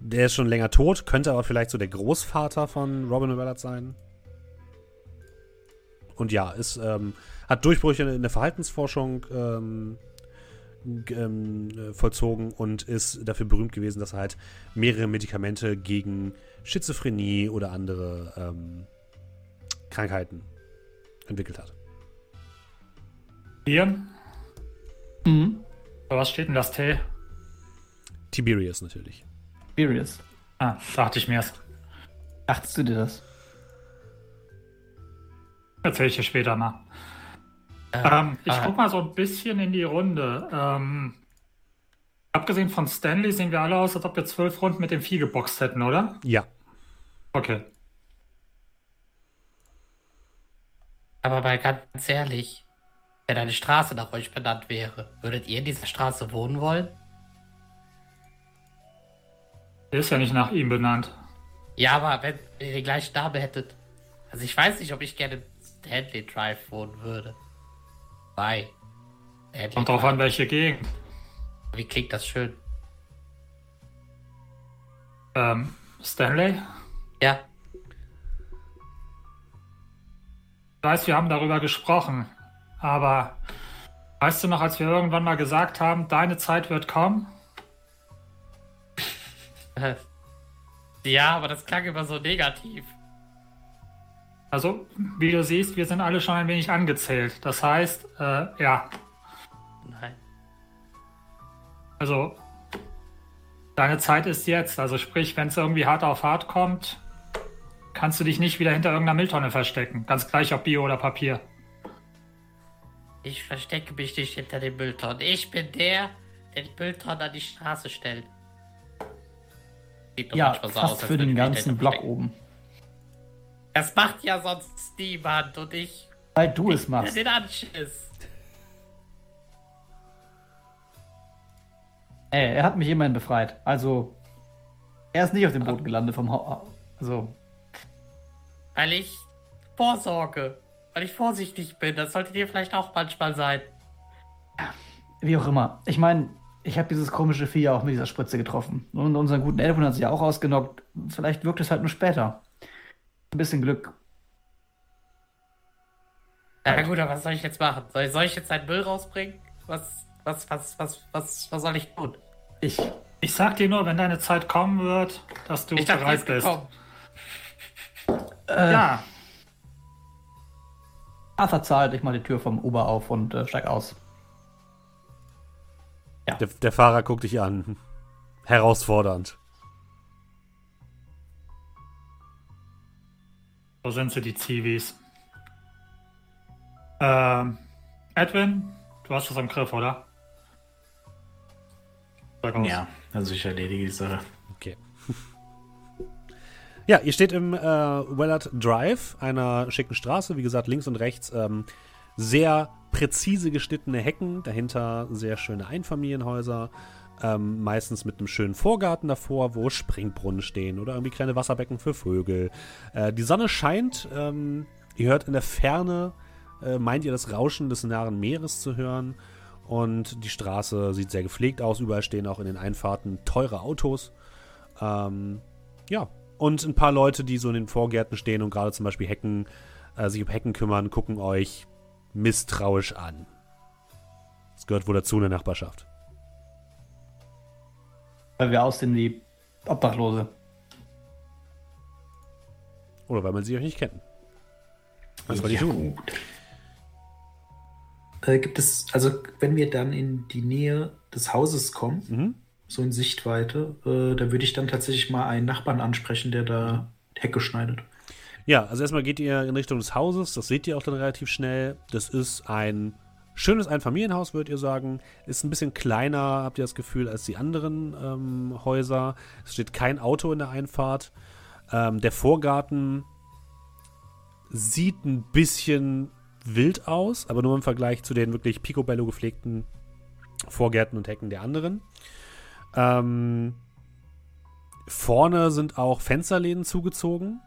der ist schon länger tot, könnte aber vielleicht so der Großvater von Robin Wellard sein. Und ja, ist, ähm, hat Durchbrüche in der Verhaltensforschung ähm, ähm, äh, vollzogen und ist dafür berühmt gewesen, dass er halt mehrere Medikamente gegen Schizophrenie oder andere ähm, Krankheiten entwickelt hat. Hier? Mhm. Was steht denn das T? Tiberius natürlich. Furious. Ah, dachte ich mir's. Dachtest du dir das? Erzähl ich dir später mal. Äh, Ähm, ich ah, guck mal so ein bisschen in die Runde. Ähm, abgesehen von Stanley sehen wir alle aus, als ob wir zwölf Runden mit dem Vieh geboxt hätten, oder? Ja, Okay. Aber mal ganz ehrlich, wenn eine Straße nach euch benannt wäre, würdet ihr in dieser Straße wohnen wollen? Der ist ja nicht nach ihm benannt. Ja, aber wenn ihr den gleichen Namen hättet. Also ich weiß nicht, ob ich gerne Stanley Drive wohnen würde. Bei. Kommt drauf an, welche Gegend. Wie klingt das schön? Ähm, Stanley? Ja, weiß, wir haben darüber gesprochen, aber weißt du noch, als wir irgendwann mal gesagt haben, deine Zeit wird kommen? Ja, aber das klang immer so negativ. Also, wie du siehst, wir sind alle schon ein wenig angezählt. Das heißt, äh, ja, Nein. also deine Zeit ist jetzt. Also sprich, wenn es irgendwie hart auf hart kommt, kannst du dich nicht wieder hinter irgendeiner Mülltonne verstecken. Ganz gleich ob Bio oder Papier. Ich verstecke mich nicht hinter den Mülltonnen. Ich bin der, der die Mülltonnen an die Straße stellt. Ja, manchmal so fast aus, als für den ganzen Block oben. Das macht ja sonst niemand und ich Weil du es machst. den Anschiss. Ey, er hat mich immerhin befreit. Also, er ist nicht auf dem Boot gelandet vom ha Also, Weil ich vorsorge. Weil ich vorsichtig bin. Das sollte dir vielleicht auch manchmal sein. wie auch immer. Ich meine, ich habe dieses komische Vieh ja auch mit dieser Spritze getroffen. Und unseren guten Elfen hat sie ja auch ausgenockt. Vielleicht wirkt es halt nur später. Ein bisschen Glück. Na gut, aber was soll ich jetzt machen? Soll ich, soll ich jetzt einen Müll rausbringen? Was, was, was, was, was, was soll ich tun? Ich. Ich sag dir nur, wenn deine Zeit kommen wird, dass du Ich bereit bist. Äh, Ja, Arthur zahlt ich mal die Tür vom Uber auf und äh, steig aus. Der, der Fahrer guckt dich an. Herausfordernd. So sind sie, die Zivis. Ähm, Edwin, du hast das im Griff, oder? Ja, also ich erledige die Sache. Okay. Ja, ihr steht im äh, Wellard Drive, einer schicken Straße. Wie gesagt, links und rechts ähm, sehr präzise geschnittene Hecken. Dahinter sehr schöne Einfamilienhäuser. Ähm, meistens mit einem schönen Vorgarten davor, wo Springbrunnen stehen oder irgendwie kleine Wasserbecken für Vögel. Äh, die Sonne scheint. Ähm, ihr hört in der Ferne, äh, meint ihr das Rauschen des nahen Meeres zu hören. Und die Straße sieht sehr gepflegt aus. Überall stehen auch in den Einfahrten teure Autos. Ähm, ja, und ein paar Leute, die so in den Vorgärten stehen und gerade zum Beispiel Hecken, äh, sich um Hecken kümmern, gucken euch misstrauisch an. Das gehört wohl dazu in der Nachbarschaft. Weil wir aussehen wie Obdachlose. Oder weil man sie euch nicht kennt. Was ich Ja, tun? gut. Äh, gibt es, also wenn wir dann in die Nähe des Hauses kommen, Mhm. so in Sichtweite, äh, da würde ich dann tatsächlich mal einen Nachbarn ansprechen, der da Hecke schneidet. Ja, also erstmal geht ihr in Richtung des Hauses. Das seht ihr auch dann relativ schnell. Das ist ein schönes Einfamilienhaus, würdet ihr sagen. Ist ein bisschen kleiner, habt ihr das Gefühl, als die anderen ähm, Häuser. Es steht kein Auto in der Einfahrt. Ähm, der Vorgarten sieht ein bisschen wild aus, aber nur im Vergleich zu den wirklich picobello gepflegten Vorgärten und Hecken der anderen. Ähm, vorne sind auch Fensterläden zugezogen.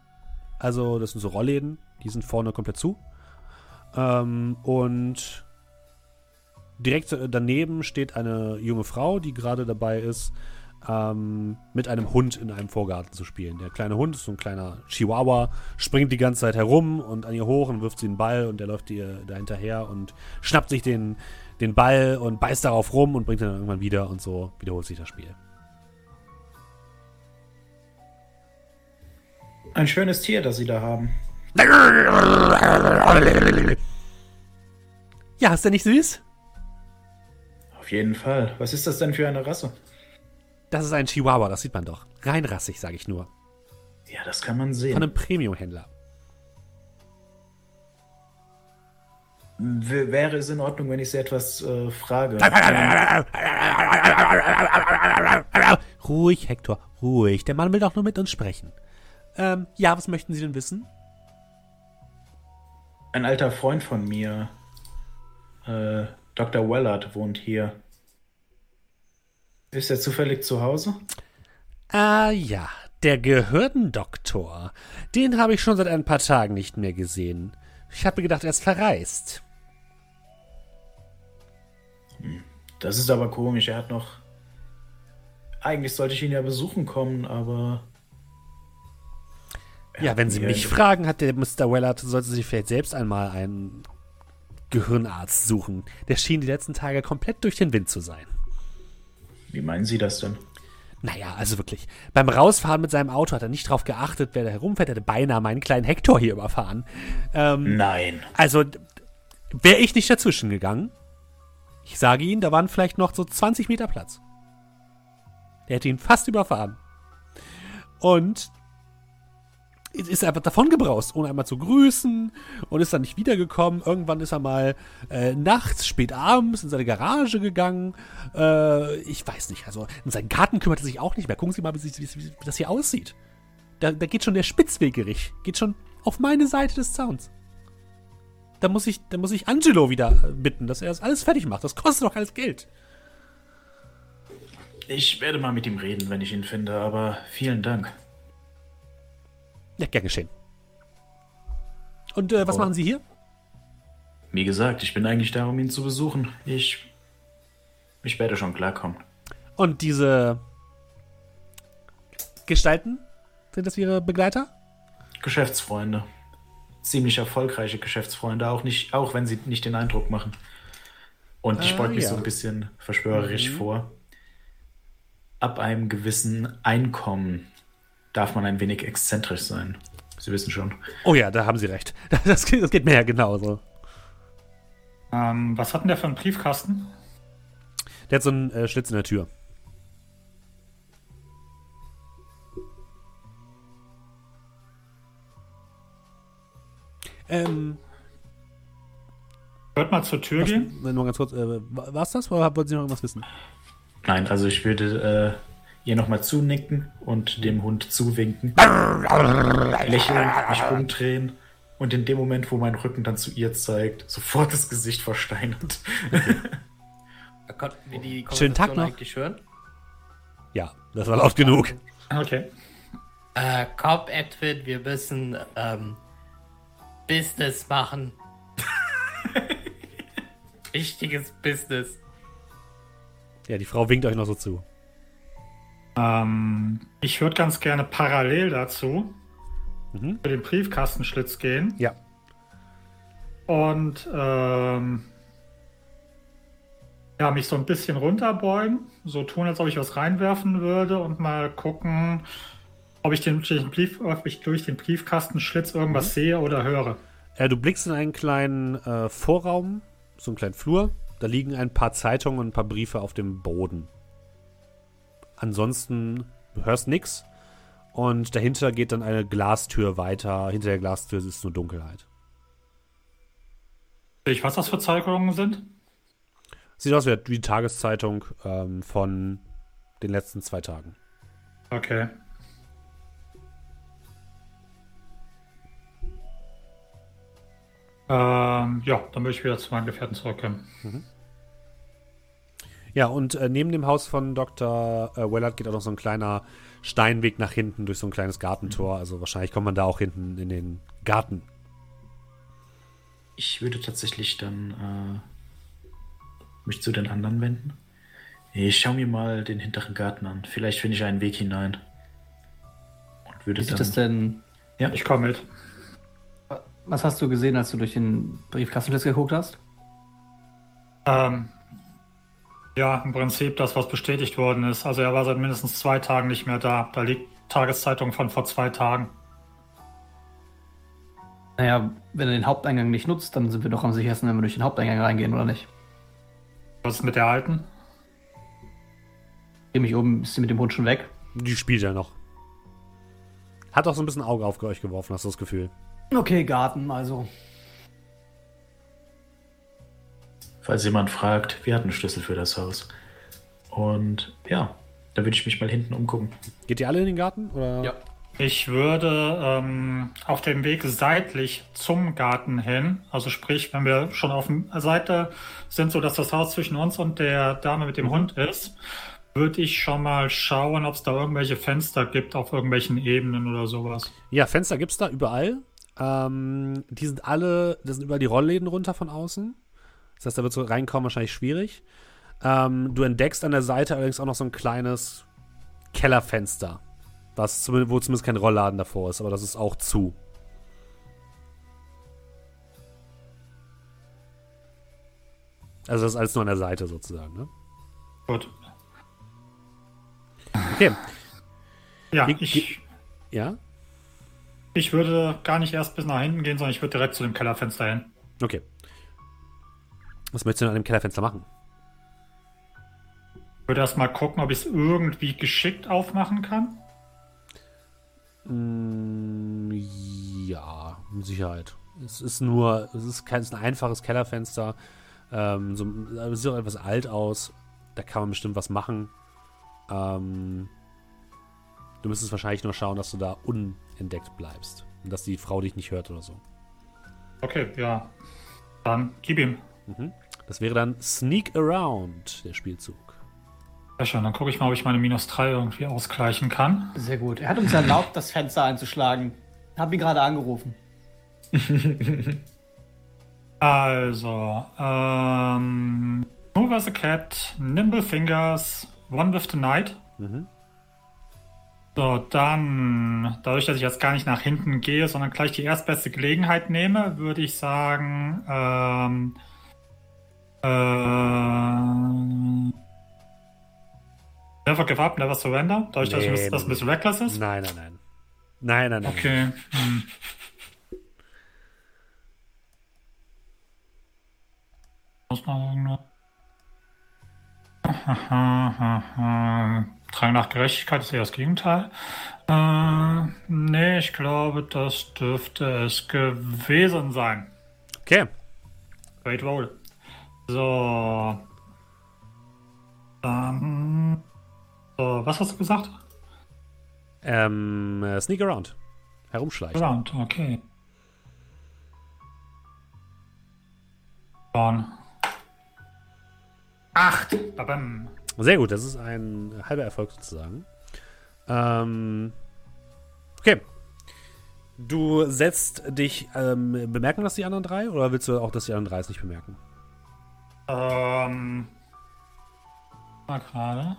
Also, das sind so Rollläden, die sind vorne komplett zu. Ähm, und direkt äh, daneben steht eine junge Frau, die gerade dabei ist, ähm, mit einem Hund in einem Vorgarten zu spielen. Der kleine Hund ist so ein kleiner Chihuahua, springt die ganze Zeit herum und an ihr hoch und wirft sie einen Ball und der läuft ihr da hinterher und schnappt sich den, den Ball und beißt darauf rum und bringt ihn dann irgendwann wieder und so wiederholt sich das Spiel. Ein schönes Tier, das sie da haben. Ja, ist der nicht süß? Auf jeden Fall. Was ist das denn für eine Rasse? Das ist ein Chihuahua, das sieht man doch. Reinrassig, sage ich nur. Ja, das kann man Von sehen. einem Premium-Händler. W wäre es in Ordnung, wenn ich sie etwas äh, frage? Ruhig, Hector, ruhig. Der Mann will doch nur mit uns sprechen. Ähm, ja, was möchten Sie denn wissen? Ein alter Freund von mir, äh, Dr. Wellard, wohnt hier. Ist er zufällig zu Hause? Ah ja, der Gehirndoktor. Den habe ich schon seit ein paar Tagen nicht mehr gesehen. Ich habe gedacht, er ist verreist. Das ist aber komisch. Er hat noch. Eigentlich sollte ich ihn ja besuchen kommen, aber. Ja, wenn Sie mich fragen, hat der Mr. Wellard, sollte sich vielleicht selbst einmal einen Gehirnarzt suchen. Der schien die letzten Tage komplett durch den Wind zu sein. Wie meinen Sie das denn? Naja, also wirklich. Beim Rausfahren mit seinem Auto hat er nicht drauf geachtet, wer da herumfährt. Er hätte beinahe meinen kleinen Hector hier überfahren. Ähm, Nein. also, wäre ich nicht dazwischen gegangen, ich sage Ihnen, da waren vielleicht noch so 20 Meter Platz. Der hätte ihn fast überfahren. Und ist einfach davon gebraust, ohne einmal zu grüßen und ist dann nicht wiedergekommen. Irgendwann ist er mal äh, nachts, spät abends in seine Garage gegangen. Äh, ich weiß nicht, also in seinen Garten kümmert er sich auch nicht mehr. Gucken Sie mal, wie, wie, wie das hier aussieht. Da, da geht schon der Spitzwegerich, geht schon auf meine Seite des Zauns. Da muss ich, da muss ich Angelo wieder bitten, dass er das alles fertig macht. Das kostet doch alles Geld. Ich werde mal mit ihm reden, wenn ich ihn finde, aber vielen Dank. Ja, gern geschehen. Und äh, was Oh. machen Sie hier? Wie gesagt, ich bin eigentlich da, um ihn zu besuchen. Ich. Ich werde schon klarkommen. Und diese Gestalten? Sind das Ihre Begleiter? Geschäftsfreunde. Ziemlich erfolgreiche Geschäftsfreunde, auch, nicht, auch wenn sie nicht den Eindruck machen. Und ich Ah, beug mich ja. so ein bisschen verschwörerisch vor. Ab einem gewissen Einkommen darf man ein wenig exzentrisch sein. Sie wissen schon. Oh ja, da haben Sie recht. Das geht, das geht mir ja genauso. Ähm, was hat denn der für einen Briefkasten? Der hat so einen äh, Schlitz in der Tür. Ähm, Hört mal zur Tür was, gehen. nur ganz kurz, äh, wa- war's das oder wollten Sie noch irgendwas wissen? Nein, also ich würde äh, ihr nochmal zunicken und dem Hund zuwinken. lächeln, mich umdrehen und in dem Moment, wo mein Rücken dann zu ihr zeigt, sofort das Gesicht versteinert. Konnten wir die Schönen Tag noch. eigentlich hören. Ja, das war laut genug. Okay. Äh, komm, Edwin, wir müssen ähm, Business machen. Wichtiges Business. Ja, die Frau winkt euch noch so zu. Ähm, ich würde ganz gerne parallel dazu Mhm. für den Briefkastenschlitz gehen Ja. und ähm, ja, mich so ein bisschen runterbeugen, so tun, als ob ich was reinwerfen würde und mal gucken, ob ich, den, Brief, ob ich durch den Briefkastenschlitz irgendwas sehe oder höre. Äh, du blickst in einen kleinen äh, Vorraum, so einen kleinen Flur. Da liegen ein paar Zeitungen und ein paar Briefe auf dem Boden. Ansonsten, du hörst nix. Und dahinter geht dann eine Glastür weiter. Hinter der Glastür ist nur Dunkelheit. Sehe ich, was das für Zeichnungen sind? Sieht aus wie die Tageszeitung ähm, von den letzten zwei Tagen. Okay. Ähm, ja, dann möchte ich wieder zu meinen Gefährten zurückkommen. Ja, und äh, neben dem Haus von Dr. Äh, Wellard geht auch noch so ein kleiner Steinweg nach hinten durch so ein kleines Gartentor. Also wahrscheinlich kommt man da auch hinten in den Garten. Ich würde tatsächlich dann äh, mich zu den anderen wenden. Ich schaue mir mal den hinteren Garten an. Vielleicht finde ich einen Weg hinein. Und würde Wie sieht dann. das denn? Ich komme mit. Was hast du gesehen, als du durch den Briefkastenschlitz geguckt hast? Ähm, ja, im Prinzip das, was bestätigt worden ist. Also er war seit mindestens zwei Tagen nicht mehr da. Da liegt Tageszeitung von vor zwei Tagen. Naja, wenn er den Haupteingang nicht nutzt, dann sind wir doch am sichersten, wenn wir durch den Haupteingang reingehen, oder nicht? Was ist mit der alten? Dreh mich um, ist sie mit dem Hund schon weg? Die spielt ja noch. Hat auch so ein bisschen Auge auf euch geworfen, hast du das Gefühl. Okay, Garten, also. Falls jemand fragt, wir hatten Schlüssel für das Haus. Und ja, da würde ich mich mal hinten umgucken. Geht ihr alle in den Garten? Oder? Ja. Ich würde ähm, auf dem Weg seitlich zum Garten hin, also sprich, wenn wir schon auf der Seite sind, so dass das Haus zwischen uns und der Dame mit dem Hund ist, würde ich schon mal schauen, ob es da irgendwelche Fenster gibt auf irgendwelchen Ebenen oder sowas. Ja, Fenster gibt's da überall. Ähm, die sind alle, da sind überall die Rollläden runter von außen. Das heißt, da wird so reinkommen wahrscheinlich schwierig. Ähm, du entdeckst an der Seite allerdings auch noch so ein kleines Kellerfenster, Was zumindest, wo zumindest kein Rollladen davor ist, aber das ist auch zu. Also das ist alles nur an der Seite sozusagen, ne? Gut. Okay. Ja, Ich- ich, Ja? ich würde gar nicht erst bis nach hinten gehen, sondern ich würde direkt zu dem Kellerfenster hin. Okay. Was möchtest du denn an dem Kellerfenster machen? Ich würde erst mal gucken, ob ich es irgendwie geschickt aufmachen kann. Mm, ja, mit Sicherheit. Es ist nur, es ist kein es ist ein einfaches Kellerfenster. Ähm, so, aber es sieht auch etwas alt aus. Da kann man bestimmt was machen. Ähm, du müsstest wahrscheinlich nur schauen, dass du da unentdeckt bleibst. Und dass die Frau dich nicht hört oder so. Okay, ja. Dann gib ihm. Mhm. Das wäre dann Sneak Around, der Spielzug. Sehr schön, dann gucke ich mal, ob ich meine minus 3 irgendwie ausgleichen kann. Sehr gut. Er hat uns erlaubt, das Fenster einzuschlagen. Hab ihn gerade angerufen. Also, ähm, Move as a Cat, Nimble Fingers, One with the Night. Mhm. So, dann, dadurch, dass ich jetzt gar nicht nach hinten gehe, sondern gleich die erstbeste Gelegenheit nehme, würde ich sagen, ähm, äh, Never give up, never surrender. Dadurch, dass Nee, ich das ein bisschen reckless ist. Nein, nein, nein. Nein, nein, nein. Okay. Hm. Muss man. Drang nach Gerechtigkeit ist eher das Gegenteil. Äh, nee, ich glaube, das dürfte es gewesen sein. Okay. Great Roll. So. Dann. So, was hast du gesagt? Ähm, äh, Sneak Around. Herumschleichen. Round, okay. Acht. Babam. Sehr gut, das ist ein halber Erfolg sozusagen. Ähm, okay. Du setzt dich, ähm, bemerken das die anderen drei oder willst du auch, dass die anderen drei es nicht bemerken? Ähm. Mal gerade.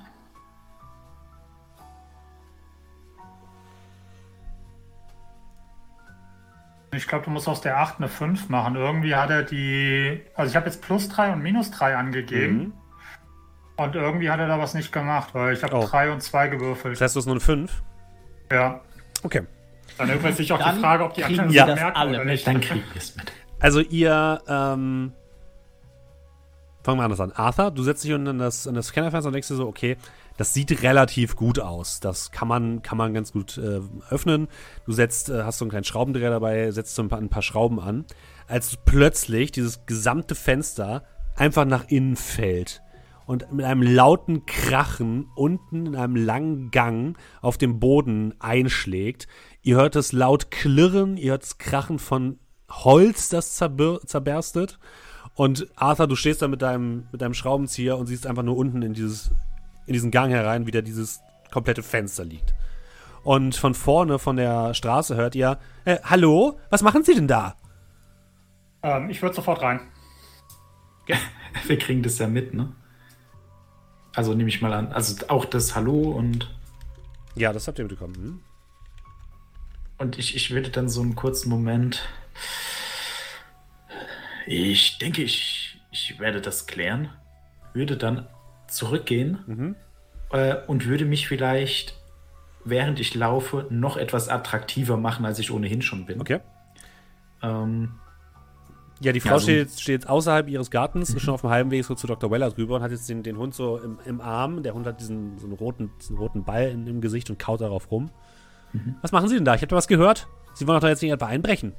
Ich glaube, du musst aus der 8 eine 5 machen. Irgendwie hat er die. Also ich habe jetzt plus 3 und minus 3 angegeben. Mhm. Und irgendwie hat er da was nicht gemacht, weil ich habe Oh. 3 und 2 Das gewürfelt. heißt, du hast nur eine 5. Ja. Okay. Dann eröffnet sich auch Dann die Frage, ob die anderen das merken alle oder nicht. Dann kriegen wir es mit. Also ihr, ähm, fangen wir anders an. Arthur, du setzt dich in das, in das Scannerfenster und denkst dir so, okay, das sieht relativ gut aus. Das kann man, kann man ganz gut äh, öffnen. Du setzt, äh, hast so einen kleinen Schraubendreher dabei, setzt so ein paar, ein paar Schrauben an, als plötzlich dieses gesamte Fenster einfach nach innen fällt und mit einem lauten Krachen unten in einem langen Gang auf dem Boden einschlägt. Ihr hört es laut klirren, ihr hört das Krachen von Holz, das zerberstet. Und Arthur, du stehst da mit deinem, mit deinem Schraubenzieher und siehst einfach nur unten in, dieses, in diesen Gang herein, wie da dieses komplette Fenster liegt. Und von vorne, von der Straße, hört ihr: äh, Hallo, was machen Sie denn da? Ähm, ich würde sofort rein. Wir kriegen das ja mit, ne? Also nehme ich mal an. Also auch das Hallo und, Ja, das habt ihr mitbekommen. Hm? und ich, ich würde dann so einen kurzen Moment. Ich denke, ich, ich werde das klären. Würde dann zurückgehen Mhm. äh, und würde mich vielleicht, während ich laufe, noch etwas attraktiver machen, als ich ohnehin schon bin. Okay. Ähm, Ja, die Frau Ja, so- steht, jetzt, steht jetzt außerhalb ihres Gartens, ist schon auf dem halben Weg so zu Dr. Weller drüber und hat jetzt den, den Hund so im, im Arm. Der Hund hat diesen, so einen, roten, diesen roten Ball in, im Gesicht und kaut darauf rum. Was machen Sie denn da? Ich habe da was gehört. Sie wollen doch da jetzt nicht etwa einbrechen.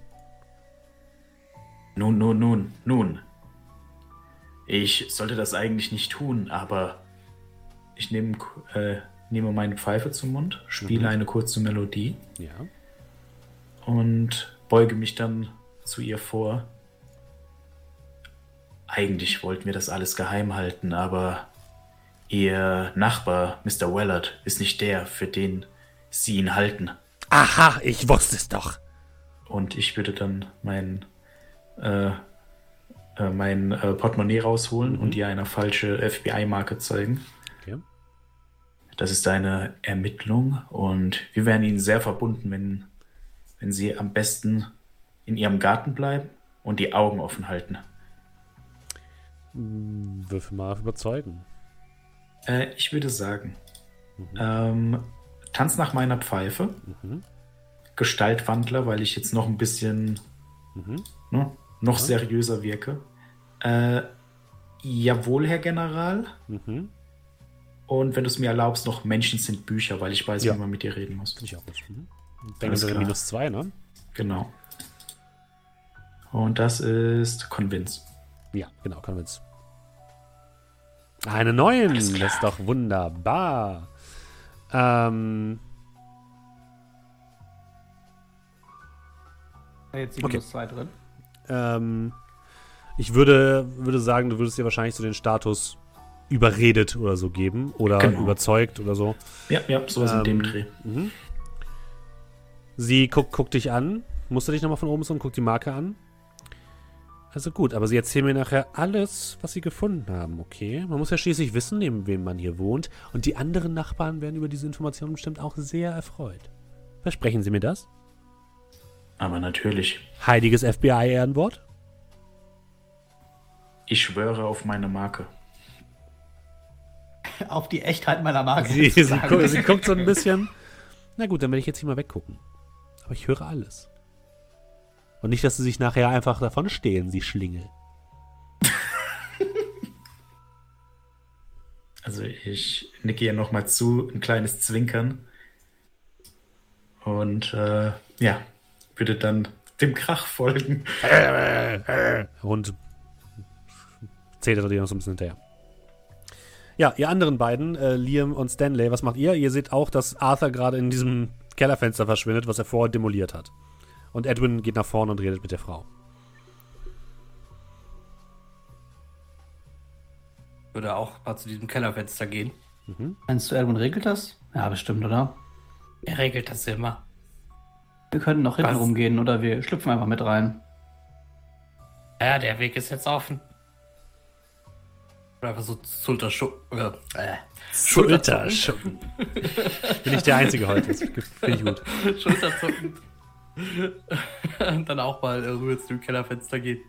Nun, nun, nun, nun. Ich sollte das eigentlich nicht tun, aber ich nehme, äh, nehme meine Pfeife zum Mund, spiele eine kurze Melodie Ja. und beuge mich dann zu ihr vor. Eigentlich wollten wir das alles geheim halten, aber ihr Nachbar, Mr. Wellard, ist nicht der, für den sie ihn halten. Aha, ich wusste es doch. Und ich würde dann mein, äh, äh, mein äh, Portemonnaie rausholen und ihr eine falsche FBI-Marke zeigen. Okay. das ist eine Ermittlung und wir wären Ihnen sehr verbunden, wenn, wenn Sie am besten in Ihrem Garten bleiben und die Augen offen halten. Würfel mal auf überzeugen. Äh, ich würde sagen, ähm, Tanz nach meiner Pfeife, Mhm. Gestaltwandler, weil ich jetzt noch ein bisschen Mhm. ne, noch seriöser wirke. Äh, jawohl, Herr General. Mhm. Und wenn du es mir erlaubst, noch Menschen sind Bücher, weil ich weiß, Ja. wie man mit dir reden muss. Ich auch gut. Mhm. Klar. minus zwei, ne? Genau. Und das ist Convince. Ja, genau, Convince. Eine neuen, das ist doch wunderbar. Ähm, Jetzt die Okay. minus 2 drin. Ähm, ich würde, würde sagen, du würdest dir wahrscheinlich so den Status überredet oder so geben oder Genau. überzeugt oder so. Ja, ja, sowas in dem Ähm, Dreh. Mhm. Sie guckt, guckt dich an, musst du dich nochmal von oben so und guckt die Marke an. Also gut, aber sie erzählen mir nachher alles, was sie gefunden haben, okay? Man muss ja schließlich wissen, neben wem man hier wohnt. Und die anderen Nachbarn werden über diese Informationen bestimmt auch sehr erfreut. Versprechen Sie mir das? Aber natürlich, Heiliges FBI-Ehrenwort? ich schwöre auf meine Marke. Auf die Echtheit meiner Marke. Sie, sie, guckt, sie guckt so ein bisschen. Na gut, dann werde ich jetzt hier mal weggucken. Aber ich höre alles. Und nicht, dass sie sich nachher einfach davon stehlen, sie Schlingel. Also ich nicke ihr nochmal zu, ein kleines Zwinkern. Und äh, ja, würde dann dem Krach folgen. Und zählt er dir noch so ein bisschen hinterher. Ja, ihr anderen beiden, äh, Liam und Stanley, was macht ihr? Ihr seht auch, dass Arthur gerade in diesem Kellerfenster verschwindet, was er vorher demoliert hat. Und Edwin geht nach vorne und redet mit der Frau. Würde auch mal zu diesem Kellerfenster gehen. Meinst du, Edwin regelt das? Ja, bestimmt, oder? Er regelt das immer. Wir könnten noch hinten Was? rumgehen oder wir schlüpfen einfach mit rein. Ja, der Weg ist jetzt offen. Oder einfach so Schulterschuppen. Äh, Schulterschuppen. Bin ich der Einzige heute. Das finde ich gut. Schulterzucken. Und dann auch mal rüber zu dem Kellerfenster gehen.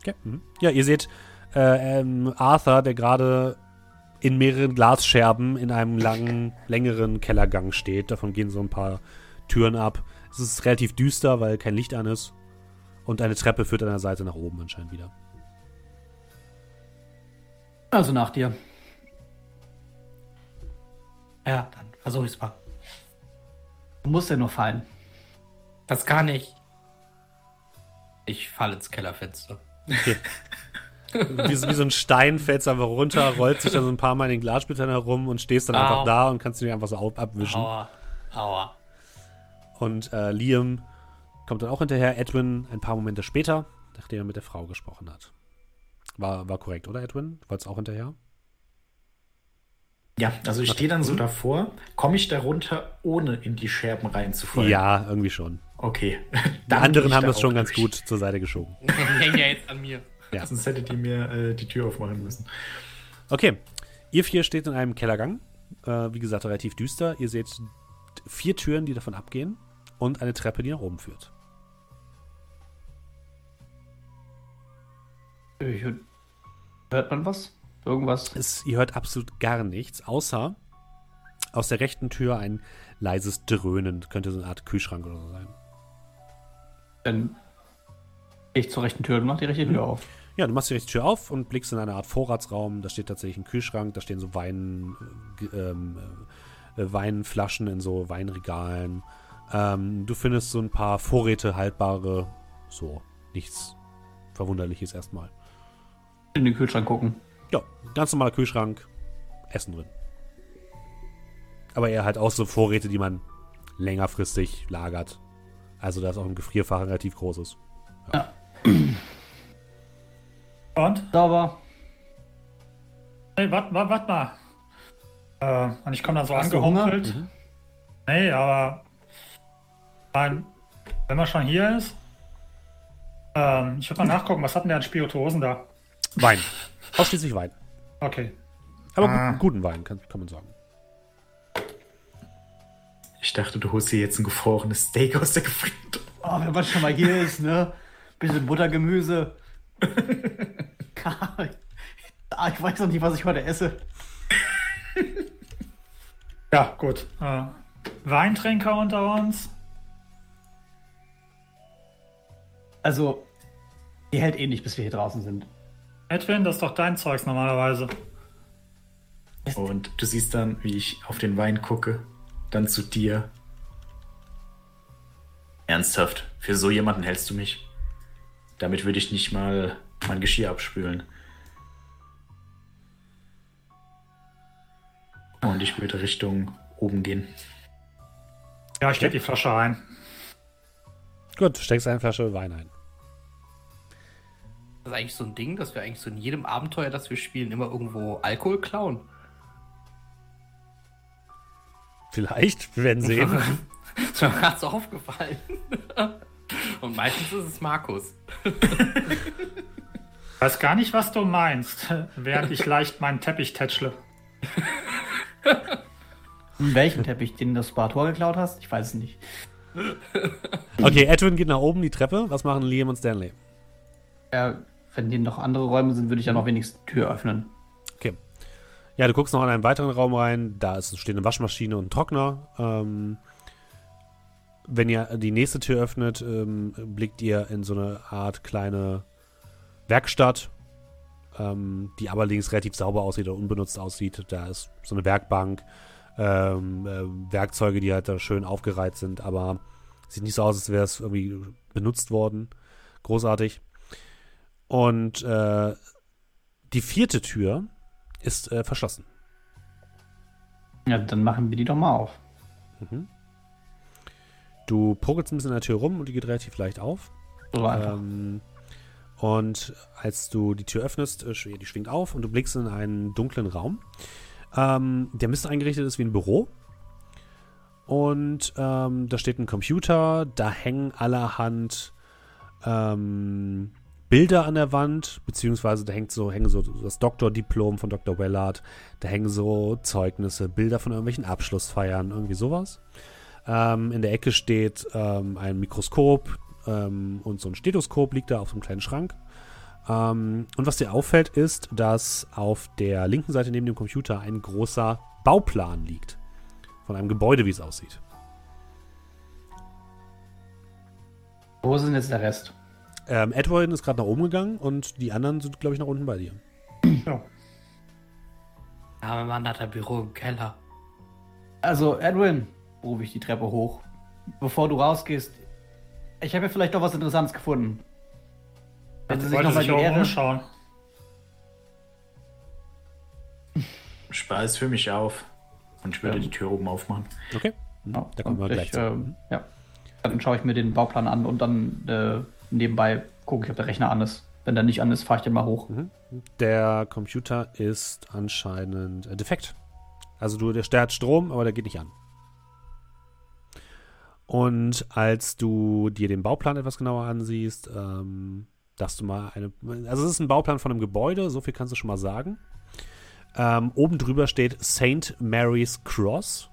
Okay. Mhm. Ja, ihr seht äh, ähm, Arthur, der gerade in mehreren Glasscherben in einem langen, längeren Kellergang steht. Davon gehen so ein paar Türen ab. Es ist relativ düster, weil kein Licht an ist. Und eine Treppe führt an der Seite nach oben anscheinend wieder. Also nach dir. Ja, dann versuch ich's mal. Du musst ja nur fallen. Das kann ich. Ich falle ins Kellerfenster. Wie, so- wie so ein Stein fällst einfach runter, rollt sich dann so ein paar Mal in den Glassplittern herum und stehst dann einfach Au. da und kannst dich einfach so ab abwischen. Aua. Aua. Und äh, Liam kommt dann auch hinterher. Edwin ein paar Momente später, nachdem er mit der Frau gesprochen hat. War, war korrekt, oder Edwin? Du wolltest auch hinterher? Ja, also ich stehe dann so davor. Komme ich da runter, ohne in die Scherben reinzufallen? Ja, irgendwie schon. Okay. Die anderen haben da das schon auch ganz durch. gut zur Seite geschoben. Die hängen ja jetzt an mir. Ja. Sonst hättet ihr mir äh, die Tür aufmachen müssen. Okay, ihr vier steht in einem Kellergang. Äh, wie gesagt, relativ düster. Ihr seht vier Türen, die davon abgehen und eine Treppe, die nach oben führt. Ich, hört man was? Irgendwas? Es, ihr hört absolut gar nichts, außer aus der rechten Tür ein leises Dröhnen. Könnte so eine Art Kühlschrank oder so sein. Dann gehe ich zur rechten Tür und mach die rechte Tür auf. Ja, du machst die Tür auf und blickst in eine Art Vorratsraum. Da steht tatsächlich ein Kühlschrank, da stehen so Wein, äh, ähm, äh, Weinflaschen in so Weinregalen. Ähm, du findest so ein paar Vorräte, haltbare, so nichts Verwunderliches erstmal. In den Kühlschrank gucken. Ja, ganz normaler Kühlschrank, Essen drin. Aber eher halt auch so Vorräte, die man längerfristig lagert. Also da ist auch ein Gefrierfach relativ großes. Und? Sauber. Hey, warte wart, wart mal. Äh, und ich komme dann so Hast angehumpelt. Nee, aber. Mein, wenn man schon hier ist. Ähm, ich würde mal nachgucken, was hatten der an Spirituosen da? Wein. Ausschließlich Wein. Okay. Aber Ah. gu- guten Wein, kann, kann man sagen. Ich dachte, du holst dir jetzt ein gefrorenes Steak aus der Gefrierte. Oh, wenn man schon mal hier ist, ne? Bisschen Buttergemüse. Ah, ich weiß noch nicht, was ich heute esse. Ja, gut. Äh, Weintrinker unter uns. Also, die hält eh nicht, bis wir hier draußen sind. Edwin, das ist doch dein Zeugs normalerweise. Und du siehst dann, wie ich auf den Wein gucke, dann zu dir. Ernsthaft, für so jemanden hältst du mich? Damit würde ich nicht mal mein Geschirr abspülen. Und ich würde Richtung oben gehen. Ja, ich steck die Flasche ein. Gut, steckst eine Flasche Wein ein. Das ist eigentlich so ein Ding, dass wir eigentlich so in jedem Abenteuer, das wir spielen, immer irgendwo Alkohol klauen. Vielleicht, wir werden sehen. ist mir gerade so aufgefallen. Und meistens ist es Markus. Weiß gar nicht, was du meinst, während ich leicht meinen Teppich tätschle. Welchen Teppich, den du das Bartor geklaut hast? Ich weiß es nicht. Okay, Edwin geht nach oben die Treppe. Was machen Liam und Stanley? Ja, wenn hier noch andere Räume sind, würde ich ja noch wenigstens die Tür öffnen. Okay. Ja, du guckst noch in einen weiteren Raum rein. Da ist, steht eine Waschmaschine und ein Trockner. Ähm, wenn ihr die nächste Tür öffnet, ähm, blickt ihr in so eine Art kleine Werkstatt, ähm, die aber links relativ sauber aussieht oder unbenutzt aussieht. Da ist so eine Werkbank, ähm, äh, Werkzeuge, die halt da schön aufgereiht sind, aber sieht nicht so aus, als wäre es irgendwie benutzt worden. Großartig. Und äh, die vierte Tür ist äh, verschlossen. Ja, dann machen wir die doch mal auf. Mhm. Du pokelst ein bisschen an der Tür rum und die geht relativ leicht auf. Einfach. Ähm, und als du die Tür öffnest, äh, die schwingt auf und du blickst in einen dunklen Raum. Ähm, der Mist eingerichtet ist wie ein Büro. Und ähm, da steht ein Computer, da hängen allerhand ähm, Bilder an der Wand, beziehungsweise da hängt so, hängen so das Doktordiplom von Dr. Wellard, da hängen so Zeugnisse, Bilder von irgendwelchen Abschlussfeiern, irgendwie sowas. Ähm, in der Ecke steht ähm, ein Mikroskop ähm, und so ein Stethoskop liegt da auf so einem kleinen Schrank. Ähm, und was dir auffällt, ist, dass auf der linken Seite neben dem Computer ein großer Bauplan liegt. Von einem Gebäude, wie es aussieht. Wo ist denn jetzt der Rest? Ähm, Edwin ist gerade nach oben gegangen und die anderen sind, glaube ich, nach unten bei dir. Ja. Mein Mann hat ein Büro im Keller. Also, Edwin, rufe ich die Treppe hoch. Bevor du rausgehst, ich habe ja vielleicht doch was Interessantes gefunden. Wenn Sie Ich sich wollte nochmal sich die auch Ehre... umschauen. Spaß für mich auf. Und ich würde Ja. die Tür oben aufmachen. Okay? Ja, Da kommen wir gleich ich, ähm, ja. Dann schaue ich mir den Bauplan an und dann äh, nebenbei gucke ich, ob der Rechner an ist. Wenn der nicht an ist, fahre ich den mal hoch. Der Computer ist anscheinend äh, defekt. Also du, der der hat Strom, aber der geht nicht an. Und als du dir den Bauplan etwas genauer ansiehst, ähm, darfst du mal eine. Also es ist ein Bauplan von einem Gebäude, so viel kannst du schon mal sagen. Ähm, oben drüber steht St. Mary's Cross.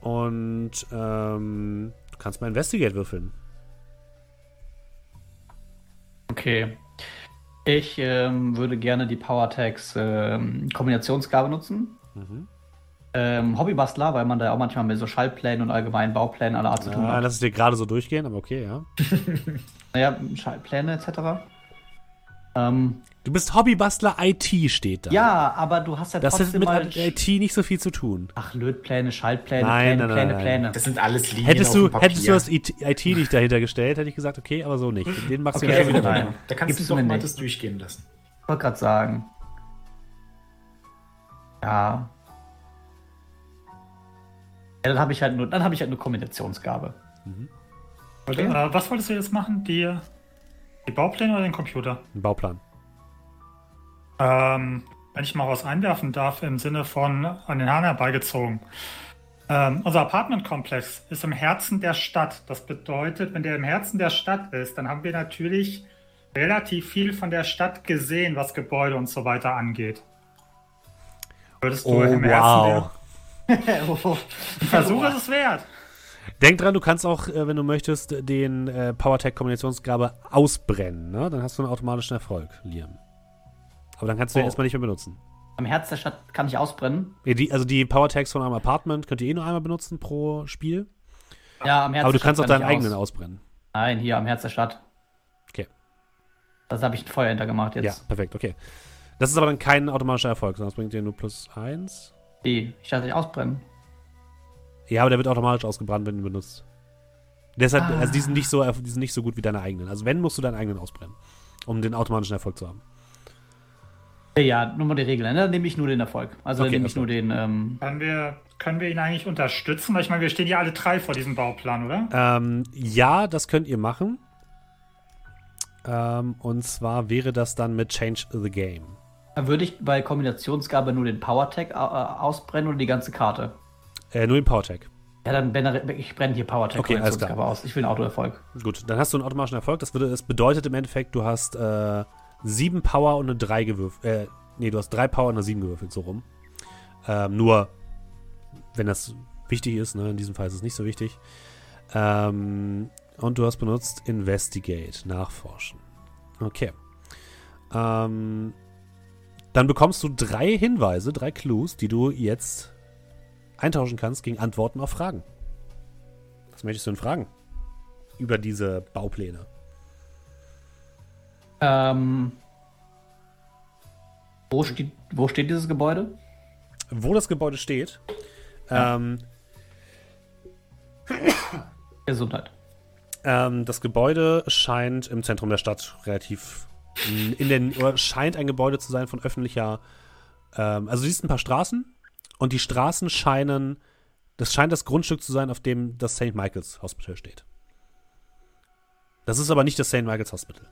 Und ähm, du kannst mal Investigate würfeln. Okay. Ich ähm, würde gerne die PowerTags ähm, Kombinationsgabe nutzen. Mhm. Ähm, Hobbybastler, weil man da auch manchmal mit so Schaltplänen und allgemeinen Bauplänen aller Art zu tun Ja, hat. lass es dir gerade so durchgehen, aber okay, ja. Naja, Schaltpläne etc. Ähm, Du bist Hobbybastler IT, steht da. ja, aber du hast ja Das hat trotzdem mit mal... IT nicht so viel zu tun. Ach, Lötpläne, Schaltpläne, Nein, Pläne, nein, nein, Pläne, nein, Pläne. Das sind alles Linien Hättest auf du, dem Papier. hättest du das IT, nicht dahinter gestellt, hätte ich gesagt, okay, aber so nicht. Den magst du Okay, ja schon also wieder nein. Da kannst Gibst du du doch mal nicht. das durchgehen lassen. Ich wollte gerade sagen. Ja. Ja, dann habe ich halt nur, dann habe ich halt eine Kombinationsgabe. Äh, was wolltest du jetzt machen? Die, die Baupläne oder den Computer? Ein Bauplan. Ähm, wenn ich mal was einwerfen darf, im Sinne von an den Haaren herbeigezogen. Ähm, unser Apartmentkomplex ist im Herzen der Stadt. Das bedeutet, wenn der im Herzen der Stadt ist, dann haben wir natürlich relativ viel von der Stadt gesehen, was Gebäude und so weiter angeht. Würdest du Oh, im wow. Oh, Versuch ist es wert. Denk dran, du kannst auch, äh, wenn du möchtest, den äh, PowerTech-Kombinationsgabe ausbrennen. Ne? Dann hast du einen automatischen Erfolg, Liam. Aber dann kannst du den Oh. erstmal nicht mehr benutzen. Am Herz der Stadt kann ich ausbrennen. Ja, die, also die PowerTags von einem Apartment könnt ihr eh nur einmal benutzen pro Spiel. Ja, am Herz Aber du kannst auch deinen eigenen aus. ausbrennen. Nein, hier am Herz der Stadt. Okay. Das habe ich ein Feuer hintergemacht Ja, jetzt. perfekt, okay. Das ist aber dann kein automatischer Erfolg, sondern das bringt dir nur plus eins. Wie? Ich dachte, ich ausbrennen. Ja, aber der wird automatisch ausgebrannt, wenn du ihn benutzt. Deshalb, Ah. also die sind, nicht so, die sind nicht so gut wie deine eigenen. Also wenn, musst du deinen eigenen ausbrennen, um den automatischen Erfolg zu haben. Ja, nur mal die Regeln. Ne? Dann nehme ich nur den Erfolg. Also Okay, dann nehme ich nur den. Ähm, Können wir, können wir ihn eigentlich unterstützen? Weil ich meine, wir stehen ja alle drei vor diesem Bauplan, oder? Ähm, ja, das könnt ihr machen. Ähm, und zwar wäre das dann mit Change the Game. Würde ich bei Kombinationsgabe nur den PowerTech äh, ausbrennen oder die ganze Karte? Äh, nur den PowerTag. Ja, dann brenne ich brenne hier PowerTech Okay, alles klar. Aus. Ich will einen Autoerfolg. Gut, dann hast du einen automatischen Erfolg. Das, würde, das bedeutet im Endeffekt, du hast äh, sieben Power und eine 3 gewürfelt. Äh, nee, du hast drei Power und eine 7 gewürfelt, so rum. Ähm, nur, wenn das wichtig ist, ne? in diesem Fall ist es nicht so wichtig. Ähm, und du hast benutzt Investigate, nachforschen. Okay. Ähm, dann bekommst du drei Hinweise, drei Clues, die du jetzt eintauschen kannst gegen Antworten auf Fragen. Was möchtest du denn fragen? Über diese Baupläne. Ähm, wo, steht, wo steht dieses Gebäude? Wo das Gebäude steht, ähm, Gesundheit. ähm, das Gebäude scheint im Zentrum der Stadt relativ in den oder scheint ein Gebäude zu sein von öffentlicher ähm, also du siehst ein paar Straßen und die Straßen scheinen das scheint das Grundstück zu sein, auf dem das St. Michael's Hospital steht. Das ist aber nicht das St. Michael's Hospital.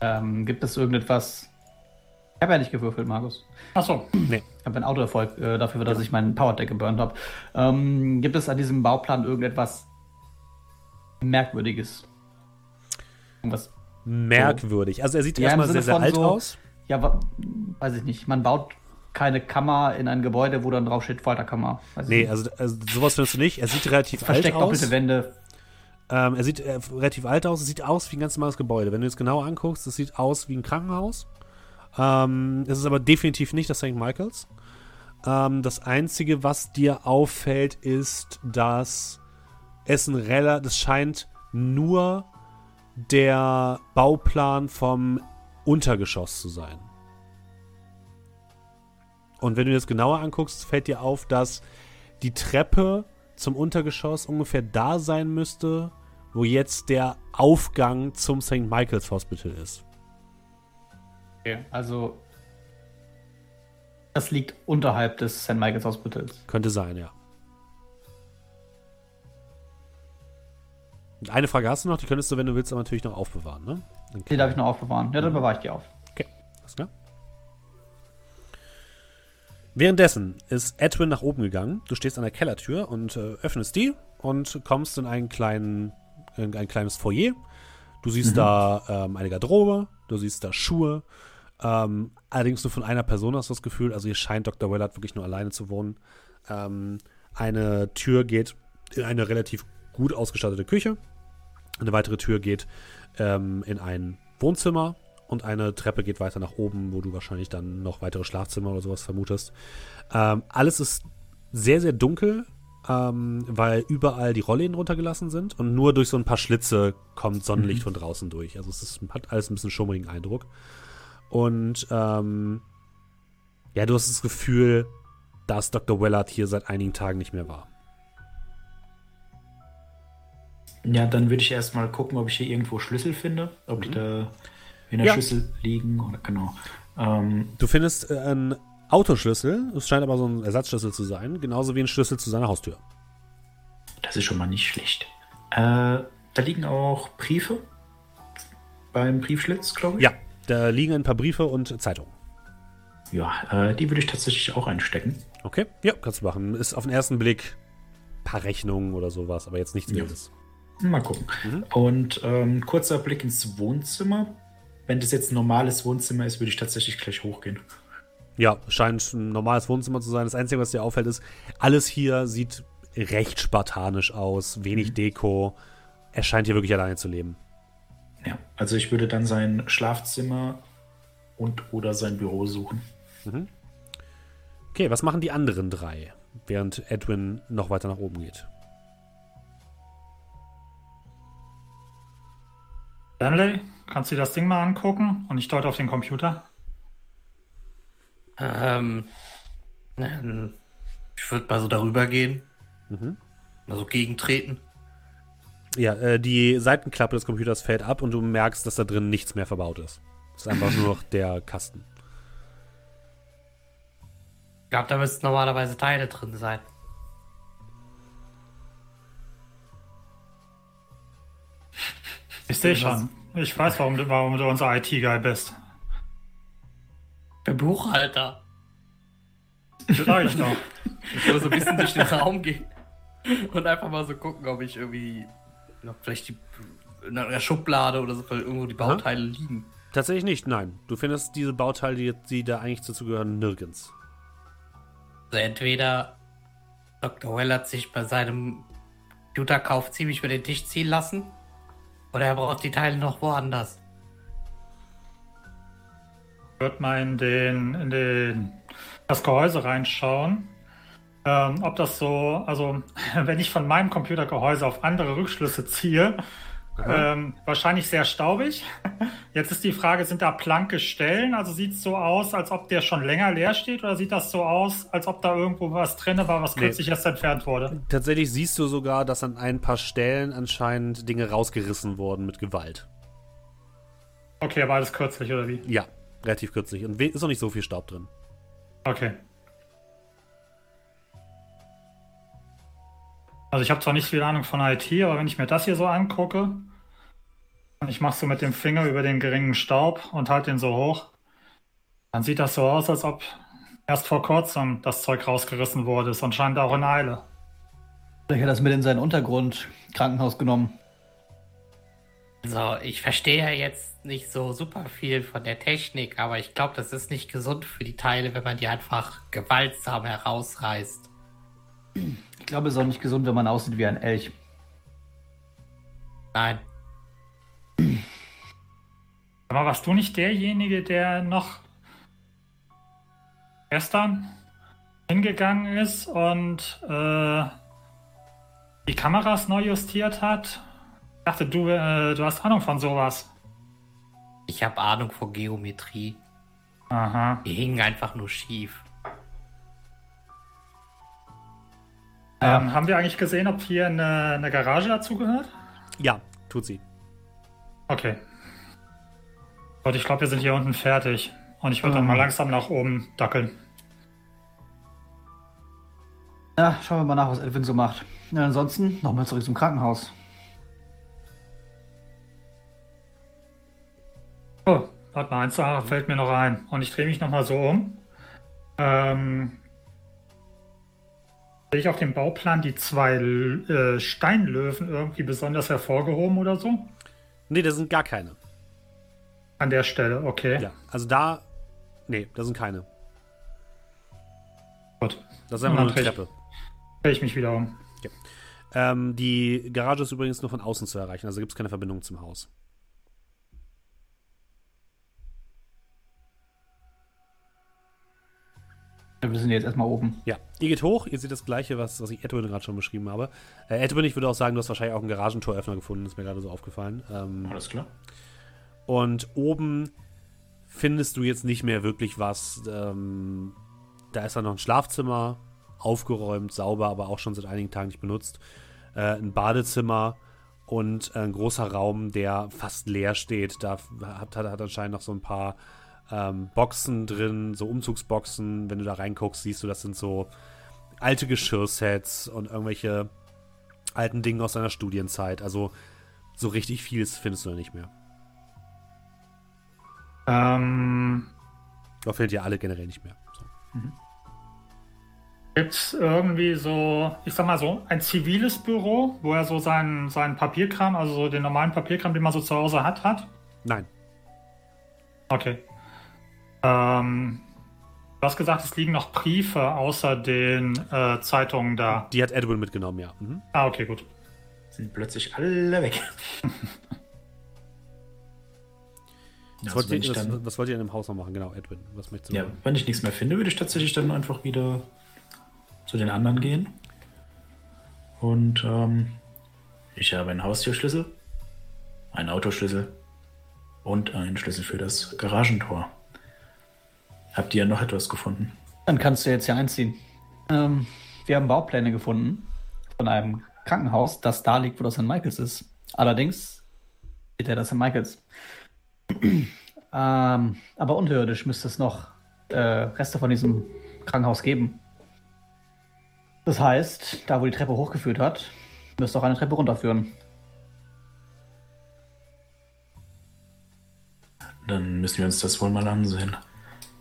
Ähm, gibt es irgendetwas. Ich habe ja nicht gewürfelt, Markus. Achso, Nee. Ich habe einen Autoerfolg äh, dafür, dass ich meinen PowerTech geburnt habe. Ähm, gibt es an diesem Bauplan irgendetwas Merkwürdiges? Irgendwas. Merkwürdig. Also er sieht Ja, erstmal sehr, sehr alt so- aus. Ja, weiß ich nicht. Man baut keine Kammer in ein Gebäude, wo dann drauf steht Folterkammer. Weiß Nee, also, also sowas findest du nicht. Er sieht relativ alt Versteckt aus. doppelte Wände. Ähm, er sieht äh, relativ alt aus. Es sieht aus wie ein ganz normales Gebäude. Wenn du es genau anguckst, es sieht aus wie ein Krankenhaus. Ähm, es ist aber definitiv nicht das St. Michael's. Ähm, das Einzige, was dir auffällt, ist, dass es ein Rella, das scheint nur der Bauplan vom Untergeschoss zu sein. Und wenn du dir das genauer anguckst, fällt dir auf, dass die Treppe zum Untergeschoss ungefähr da sein müsste, wo jetzt der Aufgang zum St. Michael's Hospital ist. Okay, also. Das liegt unterhalb des St. Michael's Hospitals. Könnte sein, ja. Und eine Frage hast du noch, die könntest du, wenn du willst, aber natürlich noch aufbewahren, ne? Dann Die darf ich noch aufbewahren. Ja, dann bewahre ich die auf. Alles klar. Währenddessen ist Edwin nach oben gegangen. Du stehst an der Kellertür und äh, öffnest die und kommst in einen kleinen, in ein kleines Foyer. Du siehst da ähm, eine Garderobe, du siehst da Schuhe. Ähm, allerdings nur von einer Person hast du das Gefühl, also hier scheint Dr. Wellard wirklich nur alleine zu wohnen. Ähm, eine Tür geht in eine relativ gut ausgestattete Küche. Eine weitere Tür geht ähm, in ein Wohnzimmer und eine Treppe geht weiter nach oben, wo du wahrscheinlich dann noch weitere Schlafzimmer oder sowas vermutest. Ähm, alles ist sehr, sehr dunkel, ähm, weil überall die Rollläden runtergelassen sind und nur durch so ein paar Schlitze kommt Sonnenlicht von draußen durch. Also es ist, hat alles ein bisschen schummrigen Eindruck. Und ähm, ja, du hast das Gefühl, dass Dr. Wellard hier seit einigen Tagen nicht mehr war. Ja, dann würde ich erstmal gucken, ob ich hier irgendwo Schlüssel finde. Ob die da in der Ja. Schüssel liegen oder genau. Ähm, Du findest äh, einen Autoschlüssel, es scheint aber so ein Ersatzschlüssel zu sein, genauso wie ein Schlüssel zu seiner Haustür. das ist schon mal nicht schlecht. Äh, da liegen auch Briefe beim Briefschlitz, glaube ich. Ja, da liegen ein paar Briefe und Zeitungen. Ja, äh, die würde ich tatsächlich auch einstecken. Okay, ja, kannst du machen. Ist auf den ersten Blick ein paar Rechnungen oder sowas, aber jetzt nichts Ja. Mal gucken. Mhm. Und ähm, kurzer Blick ins Wohnzimmer. Wenn das jetzt ein normales Wohnzimmer ist, würde ich tatsächlich gleich hochgehen. Ja, scheint ein normales Wohnzimmer zu sein. Das Einzige, was dir auffällt, ist, alles hier sieht recht spartanisch aus, wenig Deko. Er scheint hier wirklich alleine zu leben. Ja, also ich würde dann sein Schlafzimmer und oder sein Büro suchen. Okay, was machen die anderen drei, während Edwin noch weiter nach oben geht? Stanley, kannst du dir das Ding mal angucken? Und ich deute auf den Computer. Ähm, ähm, ich würde mal so darüber gehen. Mhm. Mal so gegentreten. Ja, äh, die Seitenklappe des Computers fällt ab und du merkst, dass da drin nichts mehr verbaut ist. Es ist einfach nur noch der Kasten. Ich glaube, da müssten normalerweise Teile drin sein. Ich sehe schon. Ich weiß, warum du, warum du unser IT-Guy bist. Der Buchhalter. Sag ich doch. Ich würde so ein bisschen durch den Raum gehen und einfach mal so gucken, ob ich irgendwie noch vielleicht die, in einer Schublade oder so irgendwo die Bauteile liegen. Tatsächlich nicht, nein. Du findest diese Bauteile, die, die da eigentlich dazu gehören, nirgends. Also entweder Dr. Well hat sich bei seinem Computerkauf ziemlich über den Tisch ziehen lassen oder er braucht die Teile noch woanders. Ich würde mal in, den, in den, das Gehäuse reinschauen. Ähm, ob das so, also wenn ich von meinem Computergehäuse auf andere Rückschlüsse ziehe, ähm, wahrscheinlich sehr staubig. Jetzt ist die Frage, sind da planke Stellen? Also sieht es so aus, als ob der schon länger leer steht oder sieht das so aus, als ob da irgendwo was drin war, was Nee. kürzlich erst entfernt wurde? Tatsächlich siehst du sogar, dass an ein paar Stellen anscheinend Dinge rausgerissen wurden mit Gewalt. Okay, war alles kürzlich oder wie? Ja, relativ kürzlich. Und ist noch nicht so viel Staub drin. Okay. Also ich habe zwar nicht viel Ahnung von IT, aber wenn ich mir das hier so angucke, ich mache so mit dem Finger über den geringen Staub und halte den so hoch, dann sieht das so aus, als ob erst vor kurzem das Zeug rausgerissen wurde. Ist anscheinend auch in Eile. Vielleicht hat er das mit in seinen Untergrund Krankenhaus genommen. So, ich verstehe ja jetzt nicht so super viel von der Technik, aber ich glaube, das ist nicht gesund für die Teile, wenn man die einfach gewaltsam herausreißt. Ich glaube, es ist auch nicht gesund, wenn man aussieht wie ein Elch. Nein. Aber warst du nicht derjenige, der noch gestern hingegangen ist und äh, die Kameras neu justiert hat? Ich dachte, du, äh, du hast Ahnung von sowas. Ich habe Ahnung von Geometrie. Aha. Die hingen einfach nur schief. Ähm, haben wir eigentlich gesehen, ob hier eine, eine Garage dazu gehört? Ja, tut sie. Okay. Gut, ich glaube, wir sind hier unten fertig. Und ich würde dann Mhm. mal langsam nach oben dackeln. Ja, schauen wir mal nach, was Edwin so macht. Ja, ansonsten nochmal zurück zum Krankenhaus. Oh, warte mal, eins Sache fällt mir noch ein. Und ich drehe mich nochmal so um. Ähm, sehe ich auf dem Bauplan die zwei äh, Steinlöwen irgendwie besonders hervorgehoben oder so? Nee, das sind gar keine. An der Stelle, okay. Ja, also da. Nee, das sind keine. Gut. Das ist einfach nur eine Okay. Treppe. Drehe ich mich wieder um. Ähm, die Garage ist übrigens nur von außen zu erreichen, also gibt es keine Verbindung zum Haus. Wir sind jetzt erstmal oben. Ja, ihr geht hoch, ihr seht das gleiche, was, was ich Edwin gerade schon beschrieben habe. Äh, Edwin, ich würde auch sagen, du hast wahrscheinlich auch einen Garagentoröffner gefunden, ist mir gerade so aufgefallen. Ähm, Alles klar. und oben findest du jetzt nicht mehr wirklich was. Ähm, da ist dann noch ein Schlafzimmer, aufgeräumt, sauber, aber auch schon seit einigen Tagen nicht benutzt. Äh, ein Badezimmer und ein großer Raum, der fast leer steht. Da hat, hat, hat anscheinend noch so ein paar ähm, Boxen drin, so Umzugsboxen. Wenn du da reinguckst, siehst du, das sind so alte Geschirrsets und irgendwelche alten Dinge aus seiner Studienzeit. Also so richtig vieles findest du nicht mehr. Ähm, Da findet ihr alle generell nicht mehr. So. Gibt es irgendwie so, ich sag mal so, ein ziviles Büro, wo er so seinen, seinen Papierkram, also so den normalen Papierkram, den man so zu Hause hat, hat? Nein. Okay. Ähm, du hast gesagt, es liegen noch Briefe außer den äh, Zeitungen da. Die hat Edwin mitgenommen, ja. Mhm. Ah, okay, gut. Sind plötzlich alle weg. Was, Also wollt ihr, was, was wollt ihr in dem Haus noch machen? Genau, Edwin. Was möchtest du ja, machen? wenn ich nichts mehr finde, würde ich tatsächlich dann einfach wieder zu den anderen gehen. Und ähm, ich habe einen Haustürschlüssel, einen Autoschlüssel und einen Schlüssel für das Garagentor. Habt ihr noch etwas gefunden? Dann kannst du jetzt hier einziehen. Ähm, wir haben Baupläne gefunden von einem Krankenhaus, das da liegt, wo das St. Michaels ist. Allerdings steht ja das St. Michaels. ähm, aber unterirdisch müsste es noch äh, Reste von diesem Krankenhaus geben. Das heißt, da wo die Treppe hochgeführt hat, müsste auch eine Treppe runterführen. Dann müssen wir uns das wohl mal ansehen.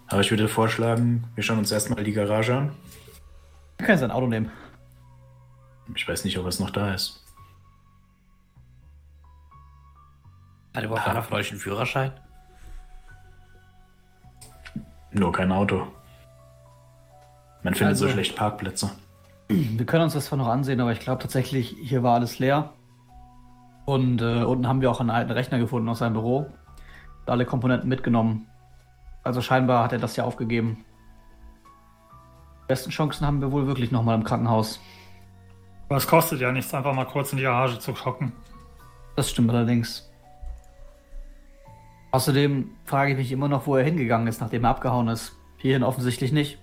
Aber ich würde vorschlagen, wir schauen uns erstmal die Garage an. Wir können sein Auto nehmen. Ich weiß nicht, ob es noch da ist. Hat überhaupt einer von euch einen Führerschein? Nur kein Auto. Man findet so Also- schlecht Parkplätze. Wir können uns das zwar noch ansehen, aber ich glaube tatsächlich, hier war alles leer. Und äh, unten haben wir auch einen alten Rechner gefunden aus seinem Büro. Alle Komponenten mitgenommen. Also scheinbar hat er das ja aufgegeben. Die besten Chancen haben wir wohl wirklich nochmal im Krankenhaus. Aber es kostet ja nichts, einfach mal kurz in die Garage zu hocken. Das stimmt allerdings. Außerdem frage ich mich immer noch, wo er hingegangen ist, nachdem er abgehauen ist. Hierhin offensichtlich nicht.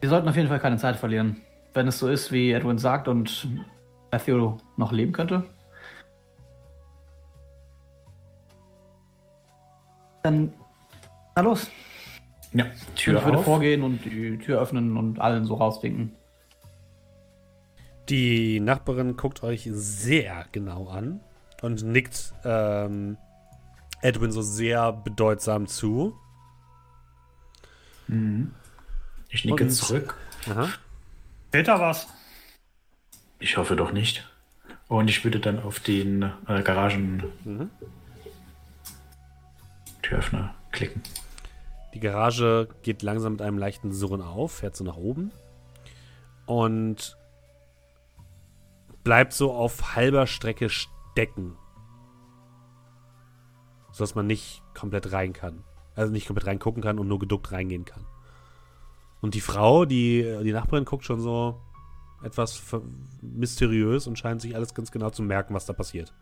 Wir sollten auf jeden Fall keine Zeit verlieren. Wenn es so ist, wie Edwin sagt und Matthew noch leben könnte. Dann, na los. Ja, Tür ich würde auf. vorgehen und die Tür öffnen und allen so rauswinken. Die Nachbarin guckt euch sehr genau an und nickt ähm, Edwin so sehr bedeutsam zu. Mhm. Ich nicke Und- zurück. Aha. Peter was? Ich hoffe doch nicht. Und ich würde dann auf den äh, Garagen Mhm. Türöffner klicken. Die Garage geht langsam mit einem leichten Surren auf, fährt so nach oben und bleibt so auf halber Strecke stecken. Sodass man nicht komplett rein kann. Also nicht komplett reingucken kann und nur geduckt reingehen kann. Und die Frau, die, die Nachbarin, guckt schon so etwas mysteriös und scheint sich alles ganz genau zu merken, was da passiert.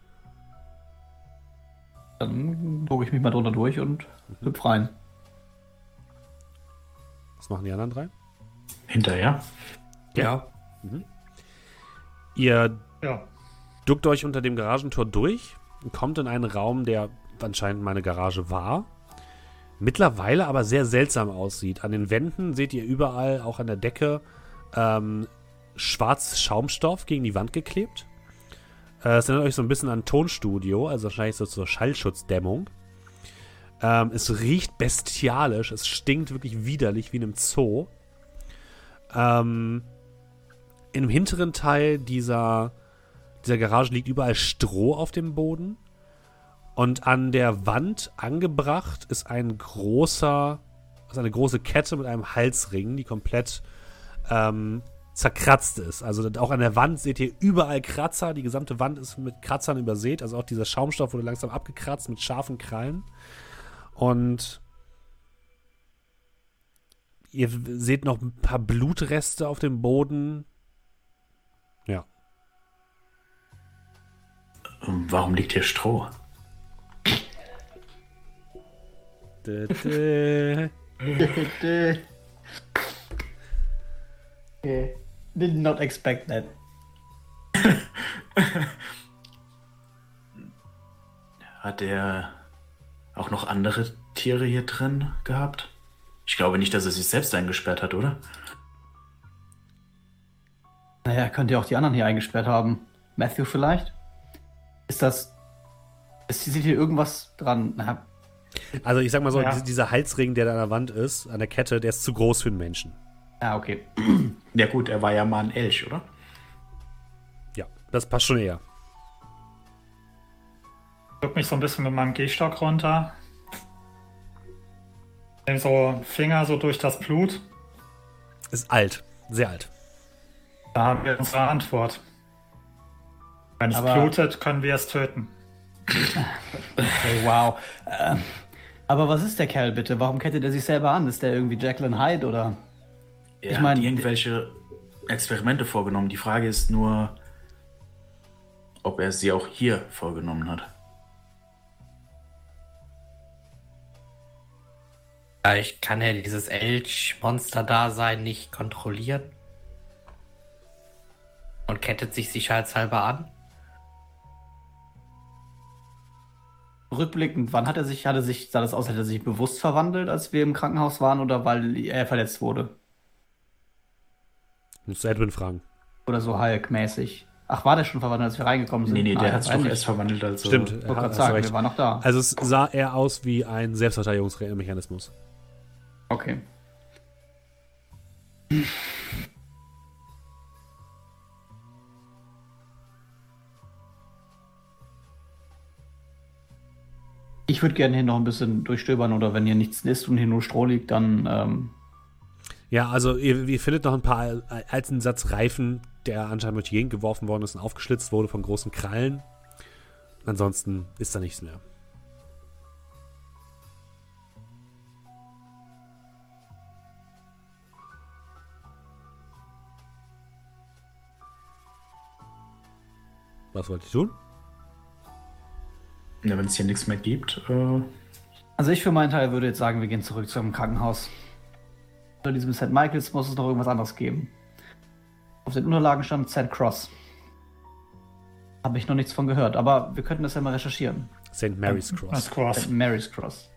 Dann gucke ich mich mal drunter durch und hüpf rein. Was machen die anderen drei? Hinterher. Ja. Ihr Ja. duckt euch unter dem Garagentor durch und kommt in einen Raum, der anscheinend meine Garage war. Mittlerweile aber sehr seltsam aussieht. An den Wänden seht ihr überall, auch an der Decke, ähm, schwarz Schaumstoff gegen die Wand geklebt. Äh, Es erinnert euch so ein bisschen an Tonstudio, also wahrscheinlich so zur Schallschutzdämmung. Ähm, es riecht bestialisch, es stinkt wirklich widerlich wie in einem Zoo. Ähm, Im hinteren Teil dieser, dieser Garage liegt überall Stroh auf dem Boden. Und an der Wand angebracht ist ein großer, also eine große Kette mit einem Halsring, die komplett ähm, zerkratzt ist. Also auch an der Wand seht ihr überall Kratzer. Die gesamte Wand ist mit Kratzern übersät. Also auch dieser Schaumstoff wurde langsam abgekratzt mit scharfen Krallen. Und ihr seht noch ein paar Blutreste auf dem Boden. Ja. Warum liegt hier Stroh? Dä, dä. Okay. Did not expect that. Hat er auch noch andere Tiere hier drin gehabt? Ich glaube nicht, dass er sich selbst eingesperrt hat, oder? Naja, könnt ihr auch die anderen hier eingesperrt haben. Matthew vielleicht? Ist das. Ist, sieht hier irgendwas dran? Na, Also ich sag mal so, Ja. die- dieser Halsring, der da an der Wand ist, an der Kette, der ist zu groß für einen Menschen. Ah, okay. Ja gut, er war ja mal ein Elch, oder? Ja, das passt schon eher. Ich drück mich so ein bisschen mit meinem Gehstock runter. Nehm so Finger so durch das Blut. Ist alt, sehr alt. Da haben wir unsere Antwort. Wenn es Aber- blutet, können wir es töten. Okay, wow. Ähm, aber was ist der Kerl bitte? Warum kettet er sich selber an? Ist der irgendwie Jacqueline Hyde oder? Er Ich hat mein- irgendwelche Experimente vorgenommen. Die Frage ist nur, ob er sie auch hier vorgenommen hat. Vielleicht kann er dieses Elch-Monster-Dasein nicht kontrollieren. Und kettet sich sicherheitshalber an. Rückblickend, wann hat er sich, hat er sich, sah das aus, hat er sich bewusst verwandelt, als wir im Krankenhaus waren oder weil er verletzt wurde? Musst du Edwin fragen. Oder so Hulk-mäßig? Ach, war der schon verwandelt, als wir reingekommen sind? Nee, nee, Ah, der er hat sich doch nicht. erst verwandelt, als Stimmt, Ich wollte gerade sagen, recht. wir waren noch da. Also es sah eher aus wie ein Selbstverteidigungsmechanismus. Okay. Ich würde gerne hier noch ein bisschen durchstöbern oder wenn hier nichts ist und hier nur Stroh liegt, dann ähm, Ja, also ihr, ihr findet noch ein paar al- alten Satz Reifen, der anscheinend durch die Gegend geworfen worden ist und aufgeschlitzt wurde von großen Krallen. Ansonsten ist da nichts mehr. Was wollt ihr tun? Ja, wenn es hier nichts mehr gibt, äh, Also ich für meinen Teil würde jetzt sagen, wir gehen zurück zum Krankenhaus. Unter diesem St. Michaels muss es noch irgendwas anderes geben. Auf den Unterlagen stand St. Cross. Habe ich noch nichts von gehört, aber wir könnten das ja mal recherchieren. St. Mary's Cross. Das Cross. St. Mary's Cross.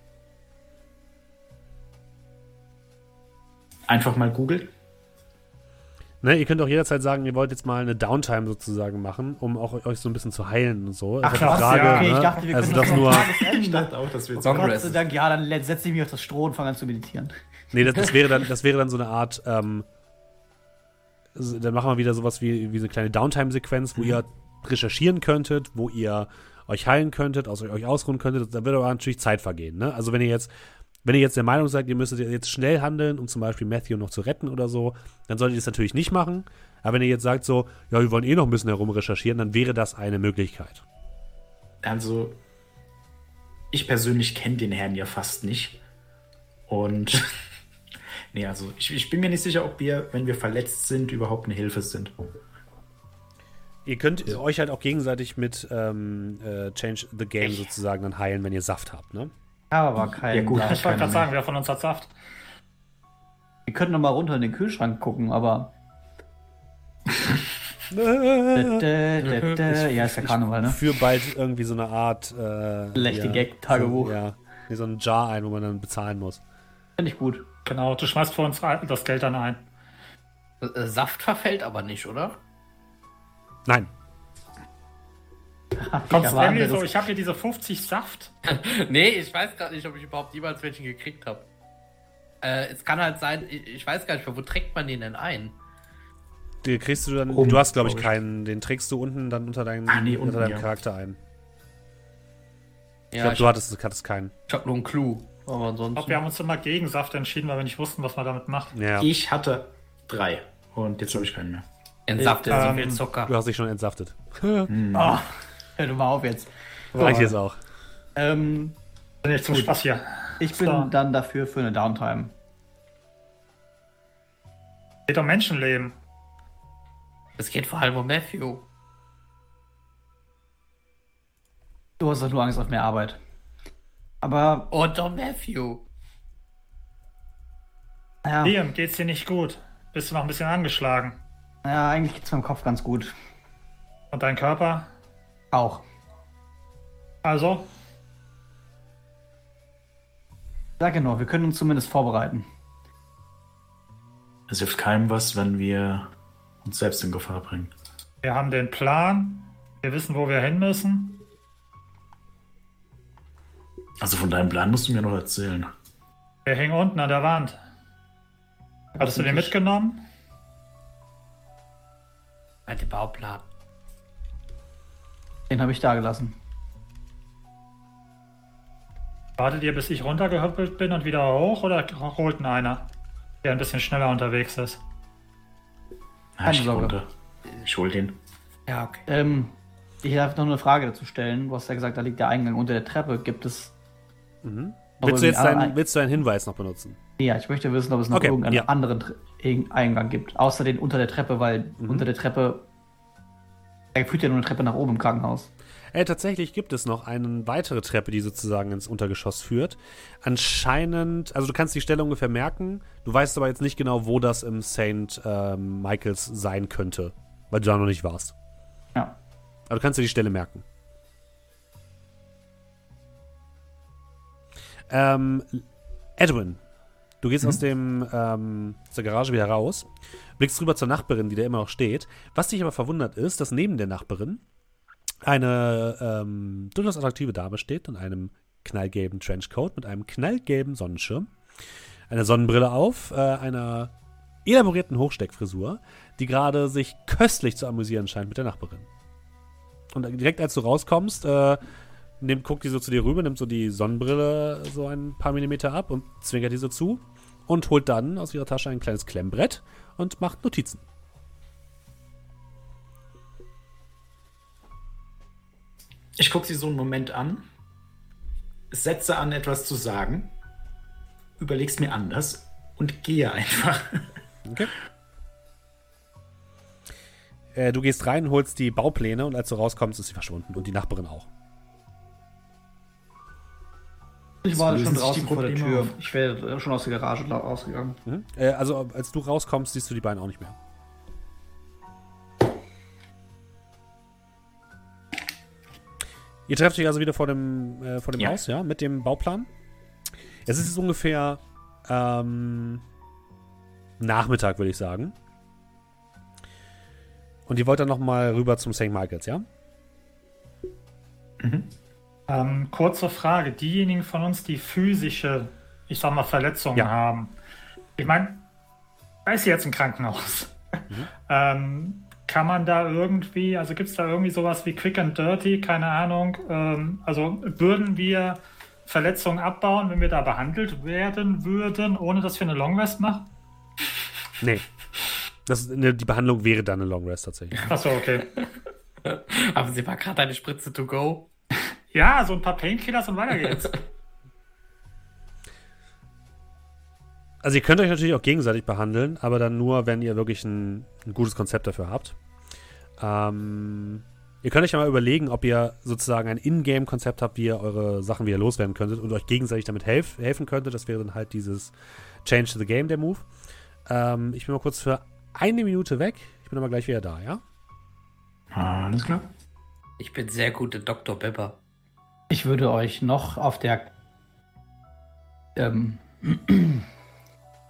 einfach mal googeln. Ne, ihr könnt auch jederzeit sagen, ihr wollt jetzt mal eine Downtime sozusagen machen, um auch euch so ein bisschen zu heilen und so. Ach, krass, ja, okay, ich ne? dachte, wir also können das das nur, Ich dachte auch, dass wir jetzt Gott Gott sei. Dank, ja, dann setze ich mich auf das Stroh und fange an zu meditieren. Nee, das, das wäre dann, das wäre dann so eine Art, ähm, dann machen wir wieder sowas wie, wie so eine kleine Downtime-Sequenz, wo ihr recherchieren könntet, wo ihr euch heilen könntet, aus euch ausruhen könntet. Da wird aber natürlich Zeit vergehen, ne? Also wenn ihr jetzt, wenn ihr jetzt der Meinung seid, ihr müsstet jetzt schnell handeln, um zum Beispiel Matthew noch zu retten oder so, dann solltet ihr das natürlich nicht machen. Aber wenn ihr jetzt sagt so, ja, wir wollen eh noch ein bisschen herum recherchieren, dann wäre das eine Möglichkeit. Also, ich persönlich kenne den Herrn ja fast nicht. Und, nee, also, ich, ich bin mir nicht sicher, ob wir, wenn wir verletzt sind, überhaupt eine Hilfe sind. Ihr könnt euch halt auch gegenseitig mit ähm, äh, Change the Game sozusagen dann heilen, wenn ihr Saft habt, ne? Aber kein. Ja, gut. Ich wollte gerade sagen, wer von uns hat Saft? Wir könnten noch mal runter in den Kühlschrank gucken, aber. Dä, dä, dä. Ja, ist ja Karneval, ne? Für bald irgendwie so eine Art äh, Schlechte ja, Gag-Tagebuch. So, ja, so ein Jar ein, wo man dann bezahlen muss. Finde ich gut. Genau, du schmeißt für uns das Geld dann ein. Äh, Saft verfällt aber nicht, oder? Nein, Kommst du anderes- so, ich habe hier diese 50 Saft. nee, ich weiß gerade nicht, ob ich überhaupt jemals welchen gekriegt habe. Äh, es kann halt sein, ich, ich weiß gar nicht mehr, wo trägt man den denn ein? den kriegst du dann. Rum, du hast, glaube ich, glaub ich. keinen. Den trägst du unten dann unter, deinen, Ah, nee, unter unten, deinem ja. Charakter ein. Ich Ja, glaube, ich, du hattest, hattest keinen. ich habe nur einen Clou. Aber Ich glaube, ansonsten. wir haben uns immer gegen Saft entschieden, weil wir nicht wussten, was man damit macht. Ja, Ich hatte drei. Und jetzt habe ich keinen mehr. Saft ist so Ähm, viel Zucker. du hast dich schon entsaftet. Oh, hör du mal auf jetzt. Reicht jetzt auch. Ähm, Nicht zum Spaß hier. ich bin So. dann dafür für eine Downtime. Geht um Menschenleben. Es geht vor allem um Matthew. Du hast doch nur Angst auf mehr Arbeit. Aber, Und um Matthew. naja, Liam, geht's dir nicht gut? Bist du noch ein bisschen angeschlagen? naja eigentlich geht's meinem Kopf ganz gut. Und dein Körper? Auch. Also, Sag genau, wir können uns zumindest vorbereiten. Es hilft keinem was, wenn wir uns selbst in Gefahr bringen. wir haben den Plan. Wir wissen, wo wir hin müssen. Also von deinem Plan musst du mir noch erzählen. Der hing unten an der Wand. Hattest du den mitgenommen? Bei dem Bauplan. Den habe ich da gelassen. Wartet ihr, bis ich runtergehüppelt bin und wieder hoch oder holt ihn einer, der ein bisschen schneller unterwegs ist? Ja, Keine ich, Sorge. runter. ich hol den. Ja, okay. Ähm, ich darf noch eine Frage dazu stellen. Du hast ja gesagt, da liegt der Eingang unter der Treppe. Gibt es. Mhm. Willst du jetzt deinen, ein- willst du einen Hinweis noch benutzen? Ja, ich möchte wissen, ob es noch Okay, irgendeinen ja. anderen Eingang gibt. Außer den unter der Treppe, weil Mhm. unter der Treppe. Er führt ja nur eine Treppe nach oben im Krankenhaus. Äh, tatsächlich gibt es noch eine weitere Treppe, die sozusagen ins Untergeschoss führt. Anscheinend, also du kannst die Stelle ungefähr merken, du weißt aber jetzt nicht genau, wo das im St. Ähm, Michaels sein könnte, weil du da noch nicht warst. Ja. Aber du kannst dir die Stelle merken. Ähm, Edwin, du gehst aus, dem, ähm, aus der Garage wieder raus, blickst rüber zur Nachbarin, die da immer noch steht. Was dich aber verwundert ist, dass neben der Nachbarin eine ähm, durchaus attraktive Dame steht in einem knallgelben Trenchcoat mit einem knallgelben Sonnenschirm, eine Sonnenbrille auf, äh, einer elaborierten Hochsteckfrisur, die gerade sich köstlich zu amüsieren scheint mit der Nachbarin. Und direkt als du rauskommst, äh, nimmt, guckt die so zu dir rüber, nimmt so die Sonnenbrille so ein paar Millimeter ab und zwinkert die so zu und holt dann aus ihrer Tasche ein kleines Klemmbrett und macht Notizen. Ich gucke sie so einen Moment an, setze an, etwas zu sagen, überleg's mir anders und gehe einfach. Okay. Äh, du gehst rein, holst die Baupläne und als du rauskommst, ist sie verschwunden und die Nachbarin auch. Ich war schon draußen vor der Tür. auf. Ich wäre schon aus der Garage rausgegangen. Mhm. Äh, also als du rauskommst, siehst du die beiden auch nicht mehr. Ihr trefft euch also wieder vor dem, äh, vor dem Ja. Haus, ja, mit dem Bauplan. Es ist jetzt ungefähr ähm, Nachmittag, würde ich sagen. Und ihr wollt dann nochmal rüber zum St. Michaels, ja? Ähm, kurze Frage. Diejenigen von uns, die physische, ich sag mal, Verletzungen Ja. haben. Ich meine, da ist jetzt ein Krankenhaus. ähm, kann man da irgendwie, also gibt es da irgendwie sowas wie Quick and Dirty, keine Ahnung. Ähm, also würden wir Verletzungen abbauen, wenn wir da behandelt werden würden, ohne dass wir eine Long Rest machen? Nee. Das, ne, die Behandlung wäre dann eine Long Rest tatsächlich. Achso, okay. Haben Sie mal gerade eine Spritze to go? Ja, so ein paar Painkillers und weiter geht's. Also ihr könnt euch natürlich auch gegenseitig behandeln, aber dann nur, wenn ihr wirklich ein, ein gutes Konzept dafür habt. Ähm, ihr könnt euch ja mal überlegen, ob ihr sozusagen ein Ingame-Konzept habt, wie ihr eure Sachen wieder loswerden könntet und euch gegenseitig damit helf helfen könntet. Das wäre dann halt dieses Change to the Game, der Move. Ähm, ich bin mal kurz für eine Minute weg. Ich bin aber gleich wieder da, ja? Alles klar. Ich bin sehr gut in Dr. Pepper. Ich würde euch noch auf der ähm,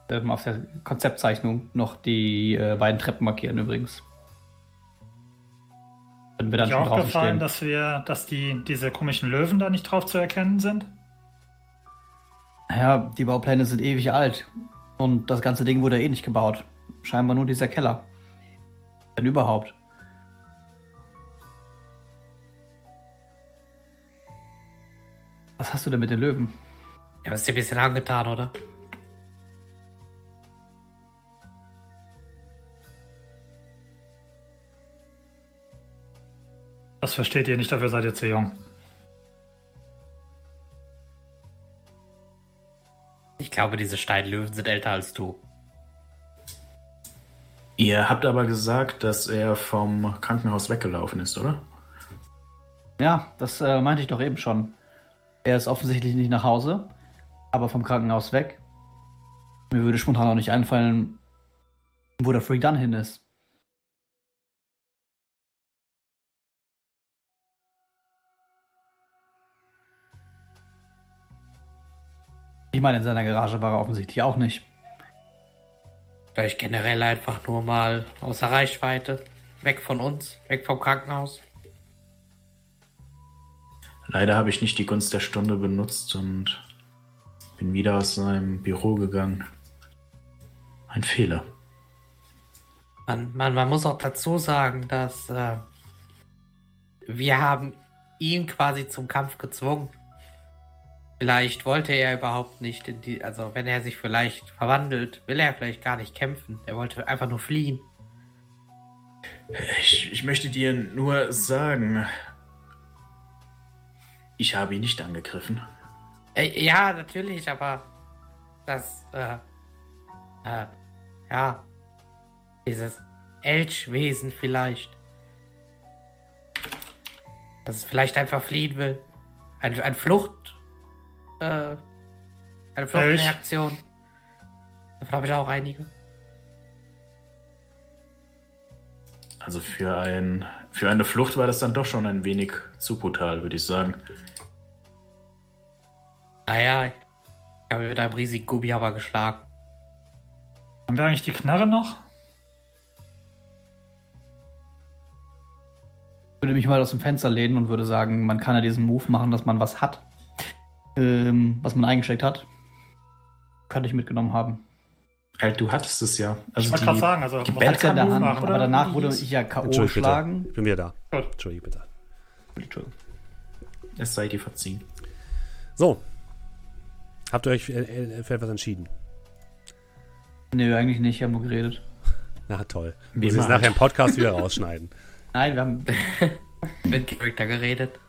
ähm, auf der Konzeptzeichnung noch die äh, beiden Treppen markieren übrigens. Wenn wir dann Ist schon auch draußen gefallen, dass wir, dass die, diese komischen Löwen da nicht drauf zu erkennen sind. Ja, die Baupläne sind ewig alt. Und das ganze Ding wurde eh nicht gebaut. Scheinbar nur dieser Keller. Wenn überhaupt. Was hast du denn mit den Löwen? Ja, ist dir ein bisschen angetan, oder? Das versteht ihr nicht, dafür seid ihr zu jung. Ich glaube, diese Steinlöwen sind älter als du. Ihr habt aber gesagt, dass er vom Krankenhaus weggelaufen ist, oder? Ja, das äh, meinte ich doch eben schon. Er ist offensichtlich nicht nach Hause, aber vom Krankenhaus weg. Mir würde spontan auch nicht einfallen, wo der Freak dann hin ist. Ich meine, in seiner Garage war er offensichtlich auch nicht. Vielleicht generell einfach nur mal außer Reichweite. Weg von uns, weg vom Krankenhaus. Leider habe ich nicht die Gunst der Stunde benutzt und bin wieder aus seinem Büro gegangen. Ein Fehler. Man, man, man muss auch dazu sagen, dass äh, wir haben ihn quasi zum Kampf gezwungen. Vielleicht wollte er überhaupt nicht in die, also wenn er sich vielleicht verwandelt, will er vielleicht gar nicht kämpfen. Er wollte einfach nur fliehen. Ich, ich möchte dir nur sagen, ich habe ihn nicht angegriffen. Äh, ja, natürlich, aber das, äh, äh, ja, dieses Elchwesen vielleicht. Dass es vielleicht einfach fliehen will. Ein, ein Flucht, äh, eine Fluchtreaktion. Davon habe ich auch einige. Also für, ein, für eine Flucht war das dann doch schon ein wenig zu brutal, würde ich sagen. Naja, ich habe mit einem riesigen Gummi aber geschlagen. Haben wir eigentlich die Knarre noch? Ich würde mich mal aus dem Fenster lehnen und würde sagen, man kann ja diesen Move machen, dass man was hat, ähm, was man eingesteckt hat. Könnte ich mitgenommen haben. Halt, du hattest es ja. Ich Also wollte die, gerade sagen, also die ja in der Move Hand, machen, aber oder? danach wurde ich ja K.O. Entschuldige bitte. schlagen. Ich bin wieder da. Gut. Entschuldige bitte. Entschuldigung. es sei dir verziehen. So. Habt ihr euch äh, äh, für etwas entschieden? Nee, eigentlich nicht, ich habe nur geredet. Na toll. Wie Muss ich nachher im. Podcast wieder rausschneiden. Nein, wir haben. Mit Charakter geredet.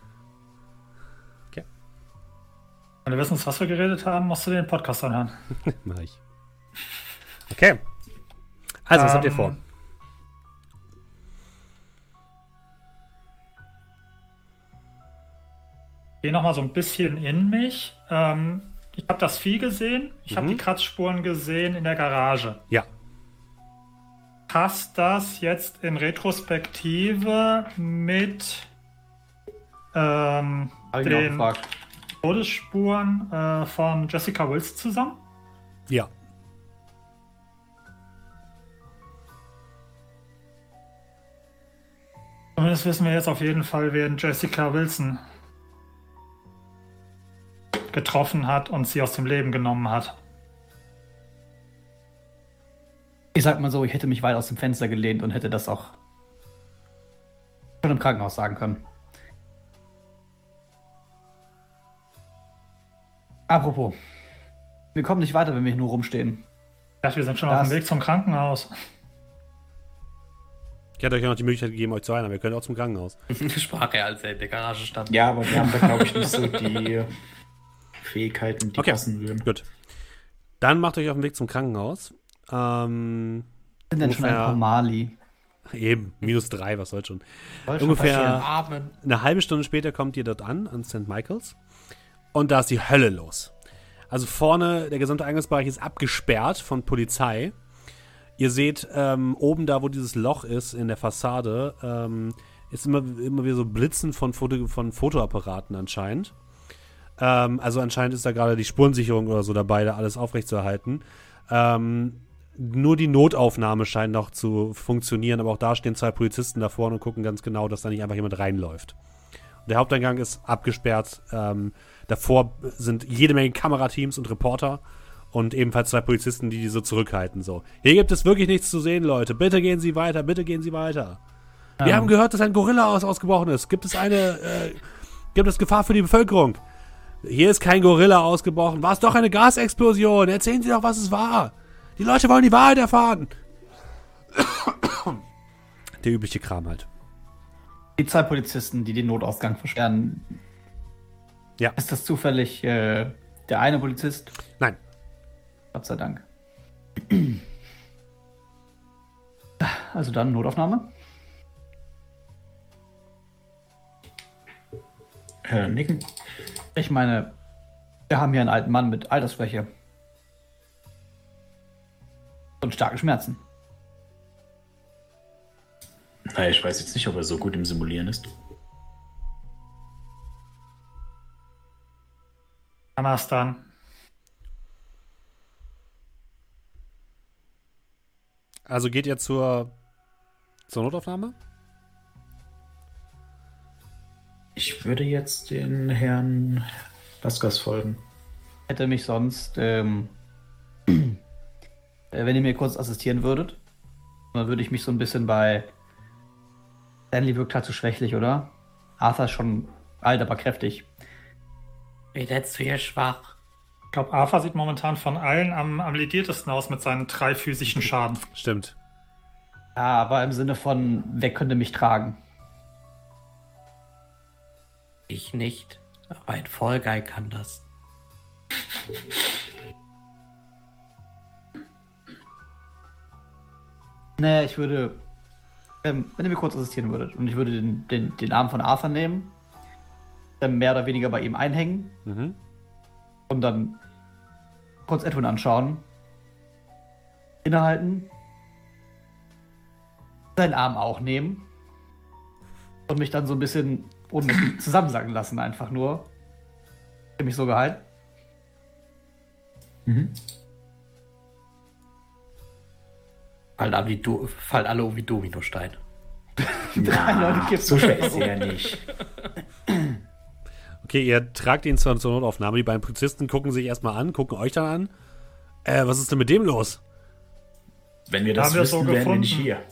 Wenn du wissen, was wir geredet haben, musst du den Podcast anhören. Mach ich. Okay. Also, was habt ihr Ähm, vor? gehe nochmal so ein bisschen in mich. Ähm, ich habe das Vieh gesehen. Ich habe Mhm. die Kratzspuren gesehen in der Garage. Ja. Passt das jetzt in Retrospektive mit ähm, den. Todesspuren äh, von Jessica Wills zusammen? Ja. Zumindest wissen wir jetzt auf jeden Fall, wer Jessica Wilson getroffen hat und sie aus dem Leben genommen hat. Ich sag mal so, ich hätte mich weit aus dem Fenster gelehnt und hätte das auch schon im Krankenhaus sagen können. Apropos, wir kommen nicht weiter, wenn wir hier nur rumstehen. Ich dachte, wir sind schon Das- auf dem Weg zum Krankenhaus. Ich hätte euch ja noch die Möglichkeit gegeben, euch zu heilen, aber ihr könnt auch zum Krankenhaus. Sprach er, als er in der Garage stand. Ja, aber wir haben da, glaube ich, nicht so die Fähigkeiten, die Okay. passen würden. Gut. Dann macht euch auf den Weg zum Krankenhaus. Ähm, sind denn schon ein paar Mali? eben, minus drei, was soll schon. Soll schon Ungefähr- passieren. Eine halbe Stunde später kommt ihr dort an, an St. Michaels. Und da ist die Hölle los. Also vorne, der gesamte Eingangsbereich ist abgesperrt von Polizei. Ihr seht ähm, oben da, wo dieses Loch ist in der Fassade, ähm, ist immer, immer wieder so Blitzen von, Foto, von Fotoapparaten anscheinend. Ähm, also anscheinend ist da gerade die Spurensicherung oder so dabei, da alles aufrechtzuerhalten. Ähm, nur die Notaufnahme scheint noch zu funktionieren, aber auch da stehen zwei Polizisten da vorne und gucken ganz genau, dass da nicht einfach jemand reinläuft. Der Haupteingang ist abgesperrt. Ähm, davor sind jede Menge Kamerateams und Reporter und ebenfalls zwei Polizisten, die die so zurückhalten. So, hier gibt es wirklich nichts zu sehen, Leute. Bitte gehen Sie weiter, bitte gehen Sie weiter. Wir haben gehört, dass ein Gorilla aus ausgebrochen ist. Gibt es eine, äh, gibt es Gefahr für die Bevölkerung? Hier ist kein Gorilla ausgebrochen. War es doch eine Gasexplosion? Erzählen Sie doch, was es war. Die Leute wollen die Wahrheit erfahren. Der übliche Kram halt. Die zwei Polizisten, die den Notausgang versperren. Ja. Ist das zufällig äh, der eine Polizist? Nein. Gott sei Dank. Also dann Notaufnahme. Äh, nicken. Ich meine, wir haben hier einen alten Mann mit Altersschwäche. Und starken Schmerzen. Naja, ich weiß jetzt nicht, ob er so gut im Simulieren ist. Dann. Also geht ihr zur, zur Notaufnahme? Ich würde jetzt den Herrn Laskas folgen. Hätte mich sonst, ähm, äh, wenn ihr mir kurz assistieren würdet, dann würde ich mich so ein bisschen bei. Stanley wirkt halt zu schwächlich, oder? Arthur ist schon alt, aber kräftig. Wie nennst du hier schwach? Ich glaube, Arthur sieht momentan von allen am, am lediertesten aus mit seinen drei physischen Schaden. Stimmt. Ja, aber im Sinne von, wer könnte mich tragen? Ich nicht. Aber ein Fall Guy kann das. Naja, ich würde. Ähm, wenn ihr mir kurz assistieren würdet und ich würde den, den, den Arm von Arthur nehmen, dann mehr oder weniger bei ihm einhängen Mhm. und dann kurz Edwin anschauen, innehalten, seinen Arm auch nehmen und mich dann so ein bisschen unten zusammensacken lassen, einfach nur. Ich mich so gehalten. Mhm. Fallen alle wie, Do fallen alle um wie Dominosteine. Drei Leute gibt's so schwer ist er nicht. Okay, ihr tragt ihn zur, zur Notaufnahme. Die beiden Polizisten gucken sich erstmal an, gucken euch dann an. Äh, was ist denn mit dem los? Wenn wir das Haben wir so wüssten, wären wir nicht hier.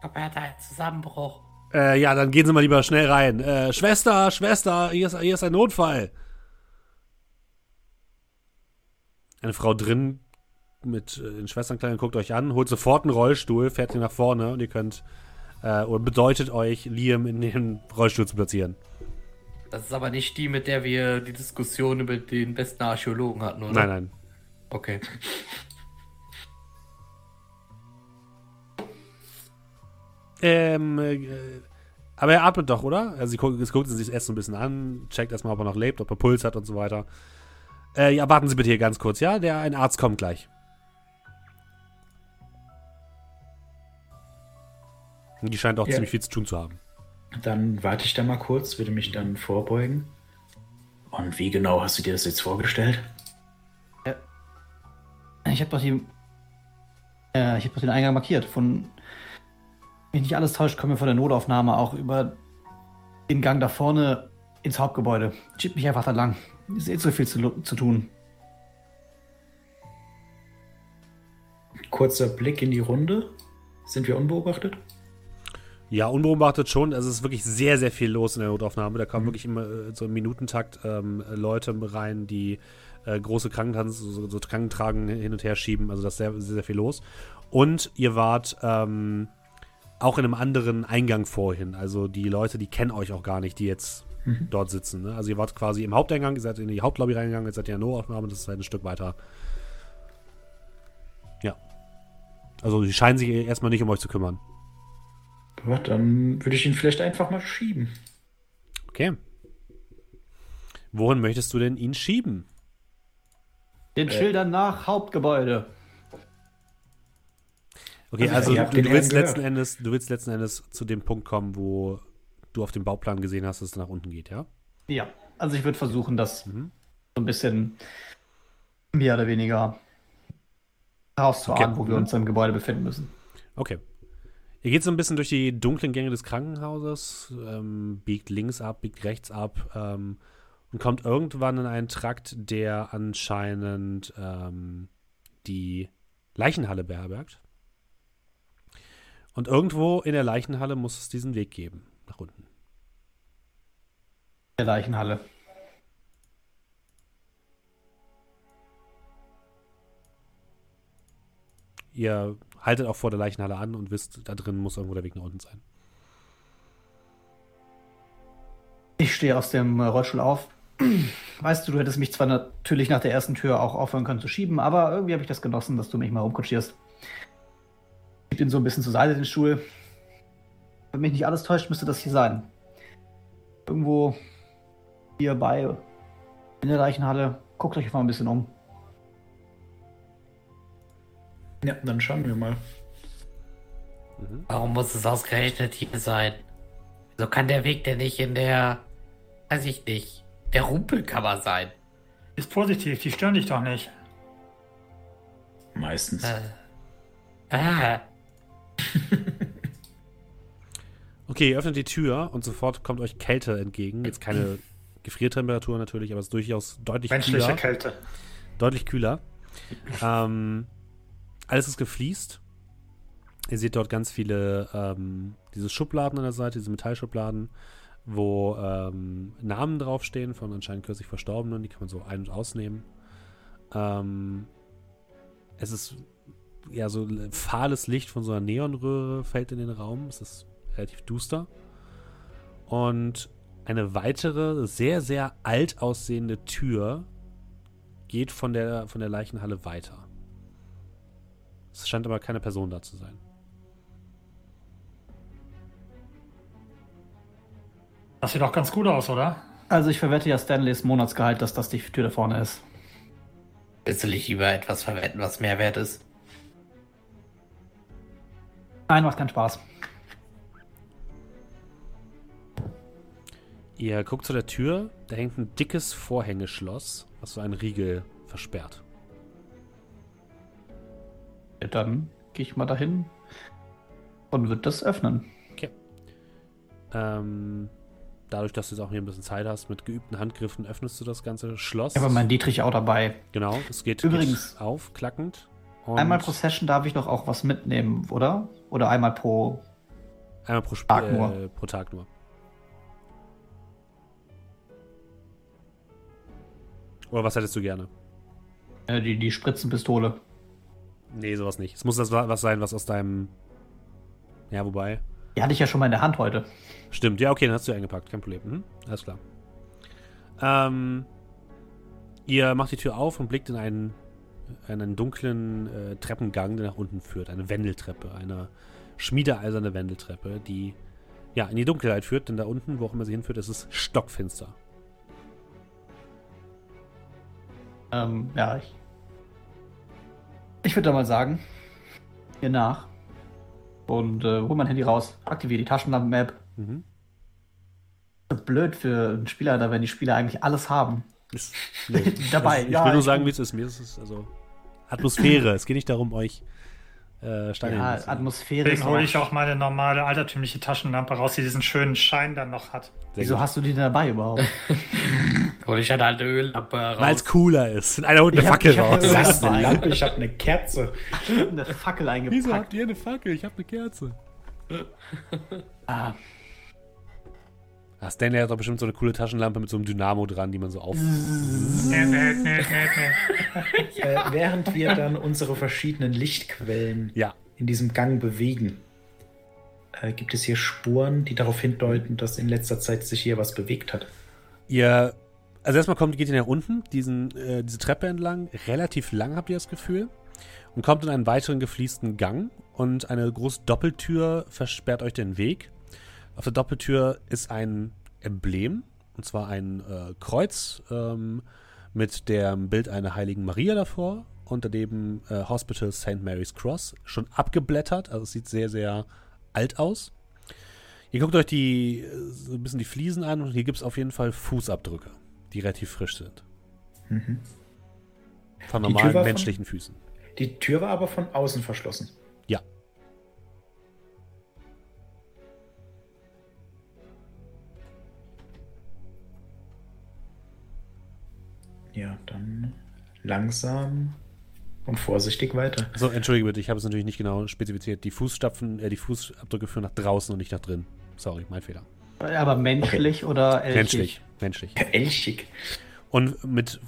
Aber er hat einen Zusammenbruch. Äh, ja, dann gehen Sie mal lieber schnell rein. Äh, Schwester, Schwester, hier ist, hier ist ein Notfall. Eine Frau drin mit äh, den Schwesternkleidern guckt euch an, holt sofort einen Rollstuhl, fährt ihn nach vorne und ihr könnt äh, oder bedeutet euch, Liam in den Rollstuhl zu platzieren. Das ist aber nicht die, mit der wir die Diskussion über den besten Archäologen hatten, oder? Nein, nein. Okay. Ähm, äh, aber er atmet doch, oder? Also sie guckt, es guckt sie sich erst so ein bisschen an, checkt erstmal, ob er noch lebt, ob er Puls hat und so weiter. Äh, ja, warten Sie bitte hier ganz kurz, ja? Der ein Arzt kommt gleich. Und Die scheint auch Ja. ziemlich viel zu tun zu haben. Dann warte ich da mal kurz, würde mich dann vorbeugen. Und wie genau hast du dir das jetzt vorgestellt? Ich habe doch die. Äh, ich habe doch den Eingang markiert. Von. Wenn mich nicht alles täuscht, kommen wir von der Notaufnahme auch über den Gang da vorne ins Hauptgebäude. Schiebt mich einfach da lang. Ist eh zu viel zu, zu tun. Kurzer Blick in die Runde. Sind wir unbeobachtet? Ja, unbeobachtet schon. Also es ist wirklich sehr, sehr viel los in der Notaufnahme. Da kommen wirklich immer äh, so im Minutentakt ähm, Leute rein, die äh, große Krankentragen, so, so Krankentragen hin und her schieben. Also da ist sehr, sehr, sehr viel los. Und ihr wart ähm, auch in einem anderen Eingang vorhin. Also die Leute, die kennen euch auch gar nicht, die jetzt dort sitzen. Ne? Also ihr wart quasi im Haupteingang, ihr seid in die Hauptlobby reingegangen, jetzt seid ihr in der Notaufnahme, das ist halt ein Stück weiter. Ja. Also die scheinen sich erstmal nicht um euch zu kümmern. Ja, dann würde ich ihn vielleicht einfach mal schieben. Okay. Wohin möchtest du denn ihn schieben? Den Schildern nach Hauptgebäude. Okay, Also, also, du, du willst letzten Endes, du willst letzten Endes zu dem Punkt kommen, wo du auf dem Bauplan gesehen hast, dass es nach unten geht, ja? Ja, also ich würde versuchen, das Mhm. so ein bisschen mehr oder weniger herauszuahnen, Okay. wo wir uns im Gebäude befinden müssen. Okay. Ihr geht so ein bisschen durch die dunklen Gänge des Krankenhauses, ähm, biegt links ab, biegt rechts ab ähm, und kommt irgendwann in einen Trakt, der anscheinend ähm, die Leichenhalle beherbergt. Und irgendwo in der Leichenhalle muss es diesen Weg geben, nach unten. Der Leichenhalle. Ihr haltet auch vor der Leichenhalle an und wisst, da drin muss irgendwo der Weg nach unten sein. Ich stehe aus dem Rollstuhl auf. Weißt du, du hättest mich zwar natürlich nach der ersten Tür auch aufhören können zu schieben, aber irgendwie habe ich das genossen, dass du mich mal rumkutschierst. Ich den so ein bisschen zur Seite, den Stuhl. Wenn mich nicht alles täuscht, müsste das hier sein. Irgendwo hier bei in der Leichenhalle. Guckt euch mal ein bisschen um. Ja, dann schauen wir mal. Warum muss es ausgerechnet hier sein? So kann der Weg denn nicht in der, weiß ich nicht, der Rumpelkammer sein. Ist positiv, die stören dich doch nicht. Meistens. Äh. Ah, Okay, ihr öffnet die Tür und sofort kommt euch Kälte entgegen. Jetzt keine Gefriertemperatur natürlich, aber es ist durchaus deutlich Menschliche kühler. Kälte. Deutlich kühler. ähm, alles ist gefliest. Ihr seht dort ganz viele ähm, diese Schubladen an der Seite, diese Metallschubladen, wo ähm, Namen draufstehen von anscheinend kürzlich Verstorbenen. Die kann man so ein- und ausnehmen. Ähm, es ist ja so fahles Licht von so einer Neonröhre fällt in den Raum. Es ist relativ duster. Und eine weitere, sehr, sehr alt aussehende Tür geht von der, von der Leichenhalle weiter. Es scheint aber keine Person da zu sein. Das sieht doch ganz gut aus, oder? Also ich verwette ja Stanleys Monatsgehalt, dass das die Tür da vorne ist. Willst du nicht lieber etwas verwenden, was mehr wert ist? Nein, macht keinen Spaß. Ihr guckt zu der Tür, da hängt ein dickes Vorhängeschloss, was so einen Riegel versperrt. Ja, dann gehe ich mal dahin und wird das öffnen. Ähm, dadurch, dass du jetzt auch hier ein bisschen Zeit hast, mit geübten Handgriffen öffnest du das ganze Schloss. Ich habe mein Dietrich auch dabei. Genau, es geht, Übrigens- geht auf, klackend. Und Einmal pro Session darf ich doch auch was mitnehmen, oder? Oder einmal pro. einmal pro, Sp Tag äh, nur. pro Tag nur. Oder was hättest du gerne? Äh, die, die Spritzenpistole. Nee, sowas nicht. Es muss das wa- was sein, was aus deinem. Ja, wobei. Die hatte ich ja schon mal in der Hand heute. Stimmt, ja, okay, dann hast du eingepackt, kein Problem. Mhm, alles klar. Ähm, ihr macht die Tür auf und blickt in einen, einen dunklen äh, Treppengang, der nach unten führt. Eine Wendeltreppe, eine schmiedeeiserne Wendeltreppe, die ja in die Dunkelheit führt, denn da unten, wo auch immer sie hinführt, ist es stockfinster. Ähm, ja, ich. Ich würde da mal sagen, hier nach. Und äh, hol mein Handy raus, aktiviere die Taschenlampen-App. Mhm. Blöd für einen Spieler, da wenn die Spieler eigentlich alles haben. Ist, nee, Dabei, ich ja, will nur ich- sagen, wie es ist. Mir ist es also Atmosphäre. es geht nicht darum, euch äh, Steine Ja. Atmosphäre Deswegen hole ich auch meine normale altertümliche Taschenlampe raus, die diesen schönen Schein dann noch hat. Sehr Wieso gut. hast du die denn dabei überhaupt? Hol ich eine alte Öllampe Weil es raus. cooler ist. Einer holt eine Ich hab- Fackel ich hab raus. eine Das ist eine Lampe, ich habe eine Kerze. eine Fackel Wieso eingepackt. habt ihr eine Fackel? Ich habe eine Kerze. Ah, Ah, Stanley hat doch bestimmt so eine coole Taschenlampe mit so einem Dynamo dran, die man so auf. Äh, während wir dann unsere verschiedenen Lichtquellen Ja. in diesem Gang bewegen, äh, gibt es hier Spuren, die darauf hindeuten, dass in letzter Zeit sich hier was bewegt hat. Ihr. Also erstmal kommt, geht ihr nach unten, diesen, äh, diese Treppe entlang. Relativ lang habt ihr das Gefühl. Und kommt in einen weiteren gefliesten Gang. Und eine große Doppeltür versperrt euch den Weg. Auf der Doppeltür ist ein Emblem. Und zwar ein äh, Kreuz ähm, mit dem Bild einer heiligen Maria davor. Und daneben äh, Hospital St. Mary's Cross. Schon abgeblättert. Also es sieht sehr, sehr alt aus. Ihr guckt euch die, so ein bisschen die Fliesen an und hier gibt es auf jeden Fall Fußabdrücke, die relativ frisch sind. Mhm. Von normalen war von- menschlichen Füßen. Die Tür war aber von außen verschlossen. Ja. Ja, dann langsam und vorsichtig weiter. So, entschuldige bitte, ich habe es natürlich nicht genau spezifiziert. Die Fußstapfen, äh, die Fußabdrücke führen nach draußen und nicht nach drin. Sorry, mein Fehler. aber menschlich oder elchig? Menschlich, menschlich. Elchig. Und mit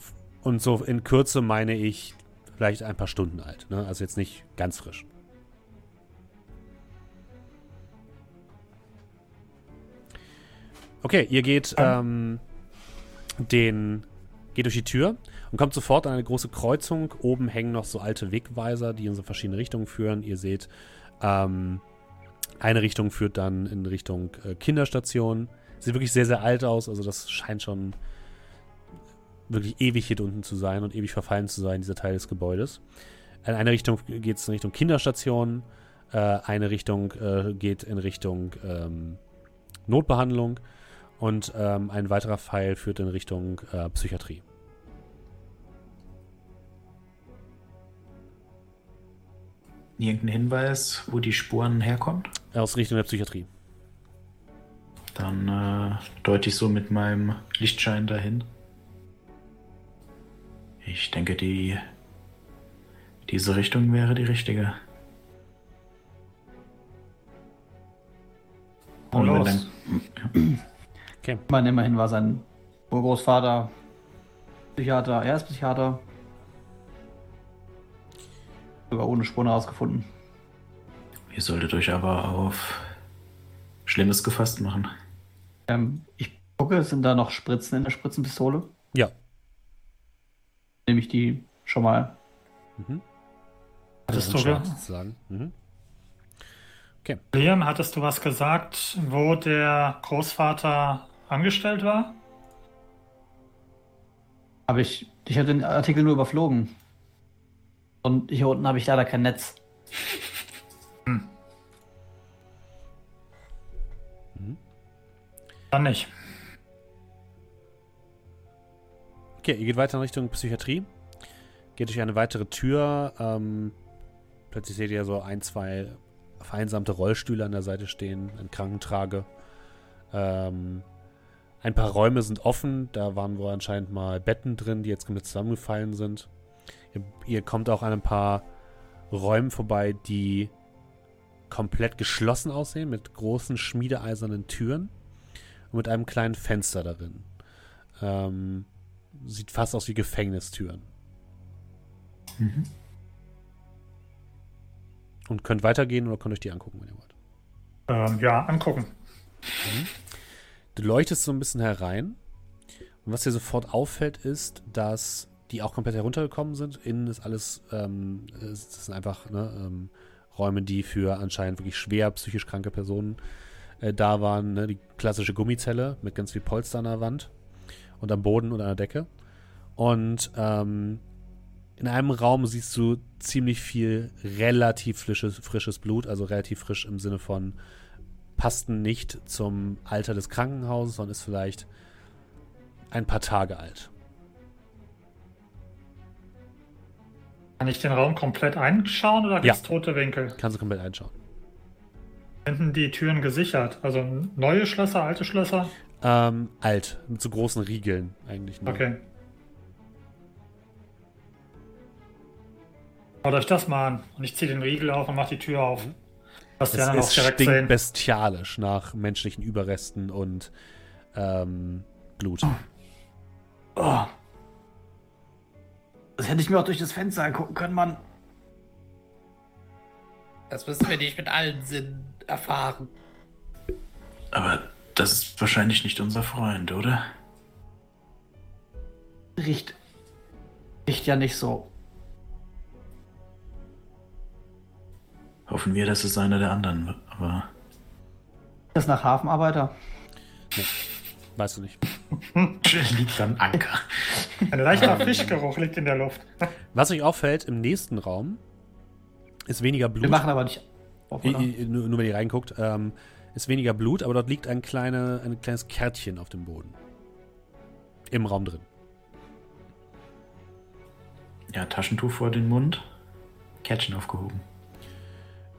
und so in Kürze meine ich vielleicht ein paar Stunden alt. Ne? Also jetzt nicht ganz frisch. Okay, ihr geht ähm, den geht durch die Tür und kommt sofort an eine große Kreuzung. Oben hängen noch so alte Wegweiser, die in so verschiedene Richtungen führen. Ihr seht, ähm, eine Richtung führt dann in Richtung äh, Kinderstation. Sieht wirklich sehr, sehr alt aus. Also das scheint schon wirklich ewig hier unten zu sein und ewig verfallen zu sein, dieser Teil des Gebäudes. In eine Richtung geht es in Richtung Kinderstation, äh, eine Richtung äh, geht in Richtung ähm, Notbehandlung und ähm, ein weiterer Pfeil führt in Richtung äh, Psychiatrie. Irgendein Hinweis, wo die Spuren herkommen? Aus Richtung der Psychiatrie. Dann äh, deute ich so mit meinem Lichtschein dahin. Ich denke, die diese Richtung wäre die richtige. Und wenn los. dann- Okay. Ich meine, immerhin war sein Urgroßvater Psychiater, er ist Psychiater. Sogar ohne Spur herausgefunden. Ihr solltet euch aber auf Schlimmes gefasst machen. Ähm, ich gucke, sind da noch Spritzen in der Spritzenpistole? Ja. Nehme ich die schon mal. Mhm. Hattest Also du, sozusagen. Mhm. Liam, hattest du was gesagt, wo der Großvater angestellt war? Aber ich, ich habe den Artikel nur überflogen. Und hier unten habe ich leider kein Netz. Dann nicht. Okay, ihr geht weiter in Richtung Psychiatrie. Geht durch eine weitere Tür. Ähm, plötzlich seht ihr so ein, zwei vereinsamte Rollstühle an der Seite stehen, ein Krankentrage. Ähm, ein paar Räume sind offen. Da waren wohl anscheinend mal Betten drin, die jetzt komplett zusammengefallen sind. Ihr, ihr kommt auch an ein paar Räumen vorbei, die komplett geschlossen aussehen, mit großen schmiedeeisernen Türen und mit einem kleinen Fenster darin. Ähm, sieht fast aus wie Gefängnistüren. Und könnt weitergehen oder könnt euch die angucken, wenn ihr wollt. Ähm, ja, angucken. Du leuchtest so ein bisschen herein. Und was dir sofort auffällt, ist, dass die auch komplett heruntergekommen sind. Innen ist alles, ähm, das sind einfach ne, ähm, Räume, die für anscheinend wirklich schwer psychisch kranke Personen äh, da waren. Ne? Die klassische Gummizelle mit ganz viel Polster an der Wand und am Boden und an der Decke. Und ähm, in einem Raum siehst du ziemlich viel relativ frisches, frisches Blut, also relativ frisch im Sinne von passten nicht zum Alter des Krankenhauses, sondern ist vielleicht ein paar Tage alt. Kann ich den Raum komplett einschauen oder gibt es Ja. tote Winkel? Kannst du komplett einschauen. Sind die Türen gesichert? Also neue Schlösser, alte Schlösser? Ähm, alt, mit so großen Riegeln eigentlich. nur. Okay. Schaut euch das mal an. Und ich ziehe den Riegel auf und mache die Tür auf. Die Es, es stinkt sehen. bestialisch nach menschlichen Überresten und ähm, Blut. Oh. Das hätte ich mir auch durch das Fenster angucken können, Mann. Das müssen wir nicht mit allen Sinnen erfahren. Aber das ist wahrscheinlich nicht unser Freund, oder? Riecht. Riecht ja nicht so. Hoffen wir, dass es einer der anderen. Aber Das nach Hafenarbeiter. Weißt du nicht. liegt am Anker. Ein leichter Fischgeruch liegt in der Luft. Was euch auffällt, im nächsten Raum ist weniger Blut. Wir machen aber nicht auf, I- oder? I- nur, nur wenn ihr reinguckt, ähm, ist weniger Blut, aber dort liegt ein, kleine, ein kleines Kärtchen auf dem Boden. Im Raum drin. Ja, Taschentuch vor den Mund. Kärtchen aufgehoben.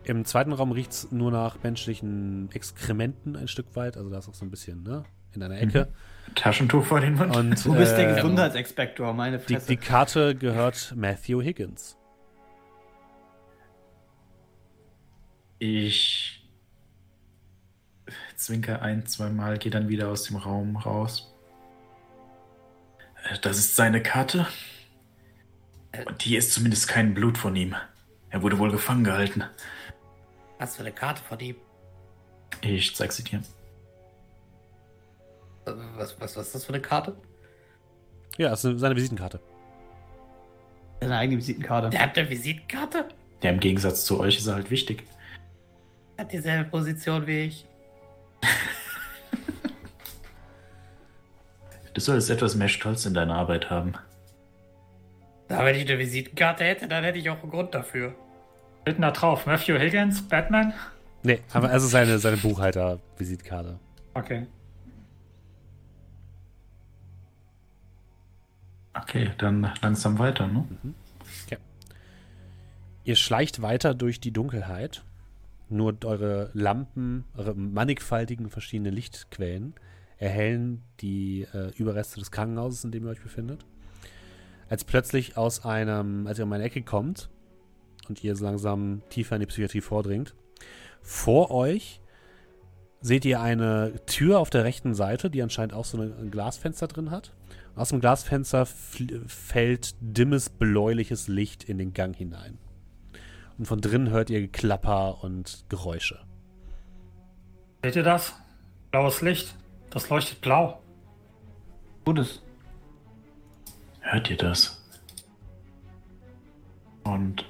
Im zweiten Raum riecht es nur nach menschlichen Exkrementen ein Stück weit. Also da ist auch so ein bisschen, ne? In einer Ecke. Taschentuch vor den Mund. Und Du bist der äh, Gesundheitsinspektor, meine die, Fresse. die Karte gehört Matthew Higgins. Ich zwinker ein, zweimal, gehe dann wieder aus dem Raum raus. Äh, Das ist seine Karte. Und hier ist zumindest kein Blut von ihm. Er wurde wohl gefangen gehalten. Was für eine Karte von ihm? Ich zeig sie dir. Was, was, was ist das für eine Karte? Ja, das ist seine Visitenkarte. Seine eigene Visitenkarte. Der hat eine Visitenkarte? Ja, im Gegensatz zu euch ist er halt wichtig. Hat dieselbe Position wie ich. Du solltest etwas mehr Stolz in deiner Arbeit haben. Da, wenn ich eine Visitenkarte hätte, dann hätte ich auch einen Grund dafür. Steht da drauf? Matthew Higgins, Batman? Nee, aber es ist seine, seine Buchhalter-Visitkarte. Okay. Okay, dann langsam weiter, ne? Ihr schleicht weiter durch die Dunkelheit. Nur eure Lampen, eure mannigfaltigen verschiedenen Lichtquellen erhellen die äh, Überreste des Krankenhauses, in dem ihr euch befindet. Als plötzlich aus einem, als ihr um eine Ecke kommt und ihr so langsam tiefer in die Psychiatrie vordringt, vor euch seht ihr eine Tür auf der rechten Seite, die anscheinend auch so ein Glasfenster drin hat. Aus dem Glasfenster fällt dimmes, bläuliches Licht in den Gang hinein. Und von drinnen hört ihr Geklapper und Geräusche. Seht ihr das? Blaues Licht. Das leuchtet blau. Gutes. Hört ihr das? Und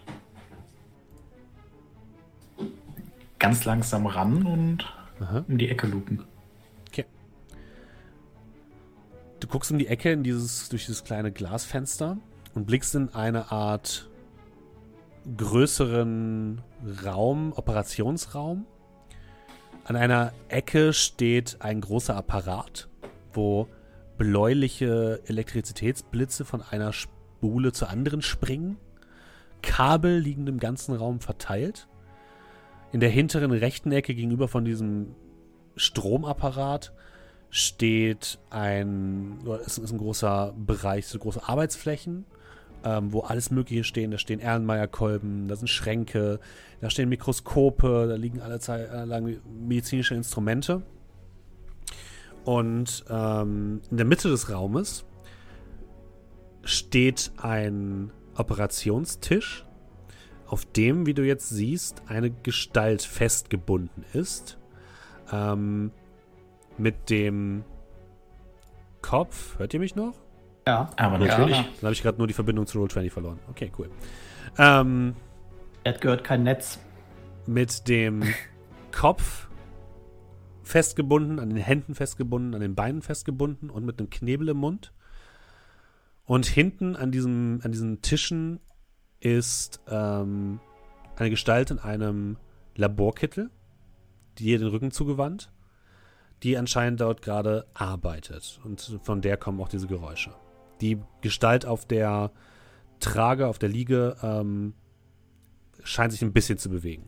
ganz langsam ran und Aha. um die Ecke lupen. Guckst um die Ecke in dieses, durch dieses kleine Glasfenster und blickst in eine Art größeren Raum, Operationsraum. An einer Ecke steht ein großer Apparat, wo bläuliche Elektrizitätsblitze von einer Spule zur anderen springen. Kabel liegen im ganzen Raum verteilt. In der hinteren rechten Ecke gegenüber von diesem Stromapparat steht ein, ist, ist ein großer Bereich, so große Arbeitsflächen, ähm, wo alles Mögliche stehen. Da stehen Erlenmeyer-Kolben, da sind Schränke, da stehen Mikroskope, da liegen alle äh, lang medizinische Instrumente. Und ähm, in der Mitte des Raumes steht ein Operationstisch, auf dem, wie du jetzt siehst, eine Gestalt festgebunden ist. Ähm, mit dem Kopf. Hört ihr mich noch? Ja. Aber Ja. natürlich. Ja. Dann habe ich gerade nur die Verbindung zu Roll20 verloren. Okay, cool. Ähm, Er hat gehört kein Netz. mit dem Kopf festgebunden, an den Händen festgebunden, an den Beinen festgebunden und mit einem Knebel im Mund. Und hinten an, diesem, an diesen Tischen ist ähm, eine Gestalt in einem Laborkittel, die ihr den Rücken zugewandt, die anscheinend dort gerade arbeitet. Und von der kommen auch diese Geräusche. Die Gestalt auf der Trage, auf der Liege, ähm, scheint sich ein bisschen zu bewegen.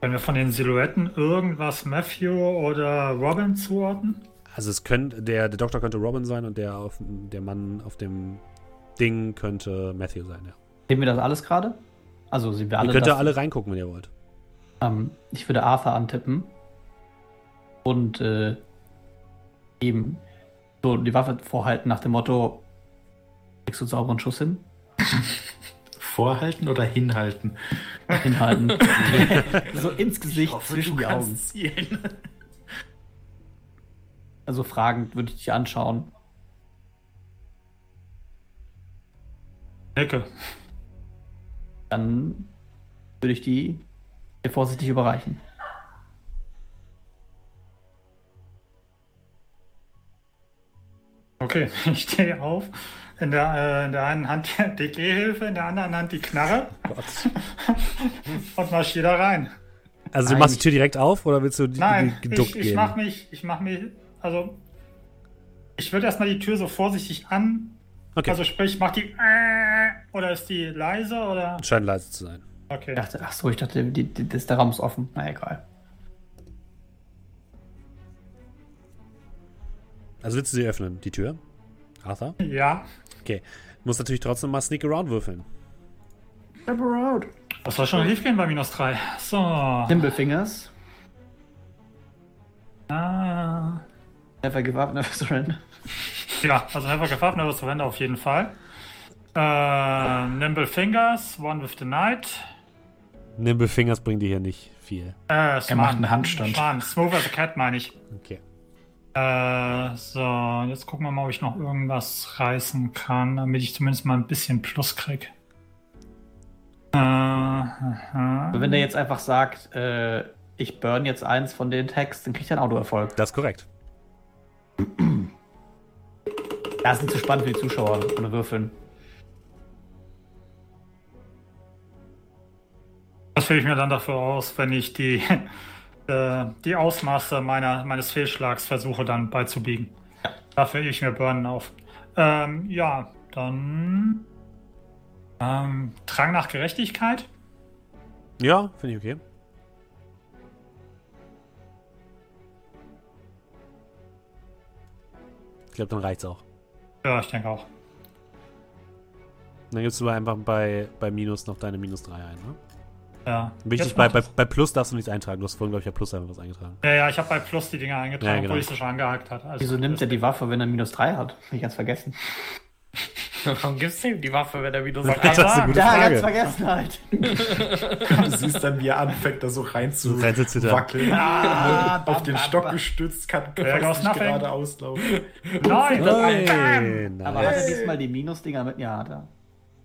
Wenn wir von den Silhouetten irgendwas Matthew oder Robin zuordnen? Also es könnte, der, der Doktor könnte Robin sein und der, auf, der Mann auf dem Ding könnte Matthew sein, ja. Sehen wir das alles gerade? Also, sie wir Ihr alle. könnt das, da alle reingucken, wenn ihr wollt. Ähm, ich würde Arthur antippen und äh, ihm so die Waffe vorhalten nach dem Motto: Kriegst du einen sauberen Schuss hin? Vorhalten oder hinhalten? Hinhalten. so ins Gesicht zwischen die Augen. zielen. Also fragend würde ich dich anschauen. Ecke. Dann würde ich die dir vorsichtig überreichen. Okay, ich stehe auf. In der, äh, in der einen Hand die Gehhilfe, in der anderen Hand die Knarre und marschiere da rein. Also du machst die Tür direkt auf oder willst du die, Nein, die geduckt ich, ich gehen? mach mich, ich mach mich, also ich würde erstmal die Tür so vorsichtig an, okay, also sprich, mach die äh, oder ist die leise oder? scheint leise zu sein. Okay. Ich dachte, ach so, ich dachte, die, die, das, der Raum ist offen. Na egal. Also willst du sie öffnen, die Tür? Arthur? Ja. Okay. Du musst natürlich trotzdem mal Sneak Around würfeln. Das soll schon schief gehen bei minus 3. So. Nimblefingers. Ah. Never give up, never surrender. Ja, also Never Give Up, Never Surrender auf jeden Fall. Äh, Nimble Fingers, One with the Night. Nimble Fingers bringen dir hier nicht viel. Äh, Er macht einen Handstand. Schwan, Smooth as a Cat meine ich. Okay. Äh, so, jetzt gucken wir mal, ob ich noch irgendwas reißen kann, damit ich zumindest mal ein bisschen Plus krieg. Äh. Aber wenn der jetzt einfach sagt, äh, ich burn jetzt eins von den Tags, dann kriegt er einen Autoerfolg. Das ist korrekt. Das ist nicht zu spannend für die Zuschauer ohne Würfeln. Das fühle ich mir dann dafür aus, wenn ich die, äh, die Ausmaße meiner, meines Fehlschlags versuche dann beizubiegen. Dafür ich mir Burnen auf. Ähm, ja, dann ähm, Drang nach Gerechtigkeit. Ja, finde ich okay. Ich glaube, dann reicht's auch. Ja, ich denke auch. Dann gibst du einfach bei, bei Minus noch deine Minus 3 ein, ne? Ja. Wichtig, bei, bei, bei Plus darfst du nichts eintragen. Du hast vorhin, glaube ich, ja Plus einfach was eingetragen. Ja, ja, ich habe bei Plus die Dinger eingetragen, Ja, genau. obwohl ich sie schon angehakt hatte. Also, Wieso nimmt er die Waffe, wenn er minus 3 hat? Hab ich ganz vergessen. Warum gibst du ihm die Waffe, wenn er wieder so Wollte ich Das ist eine sagen. gute Ja, Frage. ganz vergessen halt. Du siehst dann, wie er anfängt, da so rein zu wackeln. Ah, Auf den Stock gestützt, kann There goes fast nicht gerade auslaufen. Nein! Nein, Aber hat er diesmal die Minus-Dinger mit? Ja, hat er.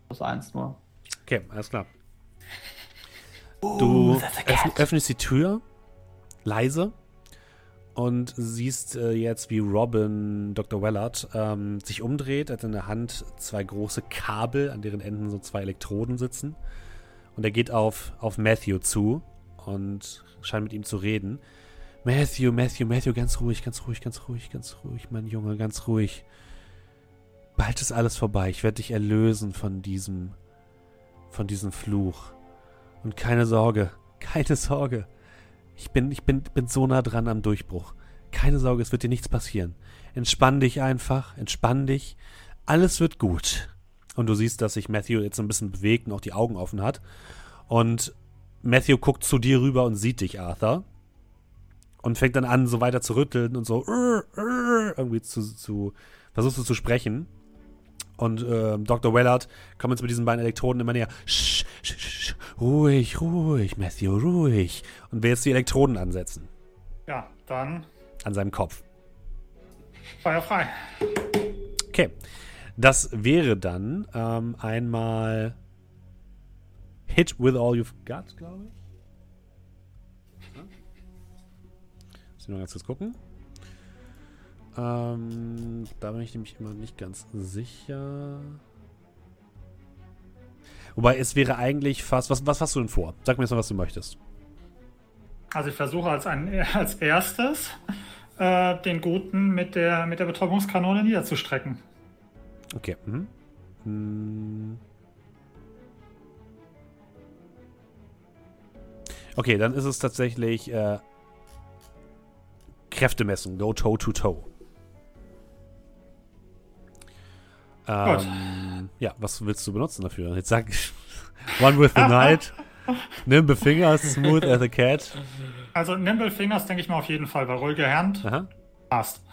Plus 1 nur. Okay, alles klar. Du öffn, öffnest die Tür leise und siehst äh, jetzt, wie Robin Dr. Wellard ähm, sich umdreht. Er hat in der Hand zwei große Kabel, an deren Enden so zwei Elektroden sitzen. Und er geht auf, auf Matthew zu und scheint mit ihm zu reden. Matthew, Matthew, Matthew, ganz ruhig, ganz ruhig, ganz ruhig, ganz ruhig, mein Junge, ganz ruhig. Bald ist alles vorbei. Ich werde dich erlösen von diesem, von diesem Fluch. Und keine Sorge, keine Sorge. Ich bin, ich bin, bin so nah dran am Durchbruch. Keine Sorge, es wird dir nichts passieren. Entspann dich einfach, entspann dich. Alles wird gut. Und du siehst, dass sich Matthew jetzt ein bisschen bewegt und auch die Augen offen hat. Und Matthew guckt zu dir rüber und sieht dich, Arthur. Und fängt dann an, so weiter zu rütteln und so irgendwie zu, zu versuchst du zu sprechen. Und äh, Dr. Wellard kommt jetzt mit diesen beiden Elektroden immer näher. Sch, sch, sch, ruhig, ruhig, Matthew, ruhig. Und will jetzt die Elektroden ansetzen. Ja, dann An seinem Kopf. Feuer frei. Okay. Das wäre dann ähm, einmal Hit with all you've got, glaube ich. Ja. Muss ich noch ganz kurz gucken. Ähm, da bin ich nämlich immer nicht ganz sicher. Wobei es wäre eigentlich fast. Was, was hast du denn vor? Sag mir jetzt mal, was du möchtest. Also ich versuche als, ein, als erstes äh, den Guten mit der, mit der Betäubungskanone niederzustrecken. Okay. Mhm. Hm. Okay, dann ist es tatsächlich äh, Kräftemessung. Go toe to toe. Ähm, ja, was willst du benutzen dafür? Jetzt sag One with the night. Nimble fingers, smooth as a cat. Also Nimble Fingers denke ich mal auf jeden Fall, weil ruhige Hand Aha. passt.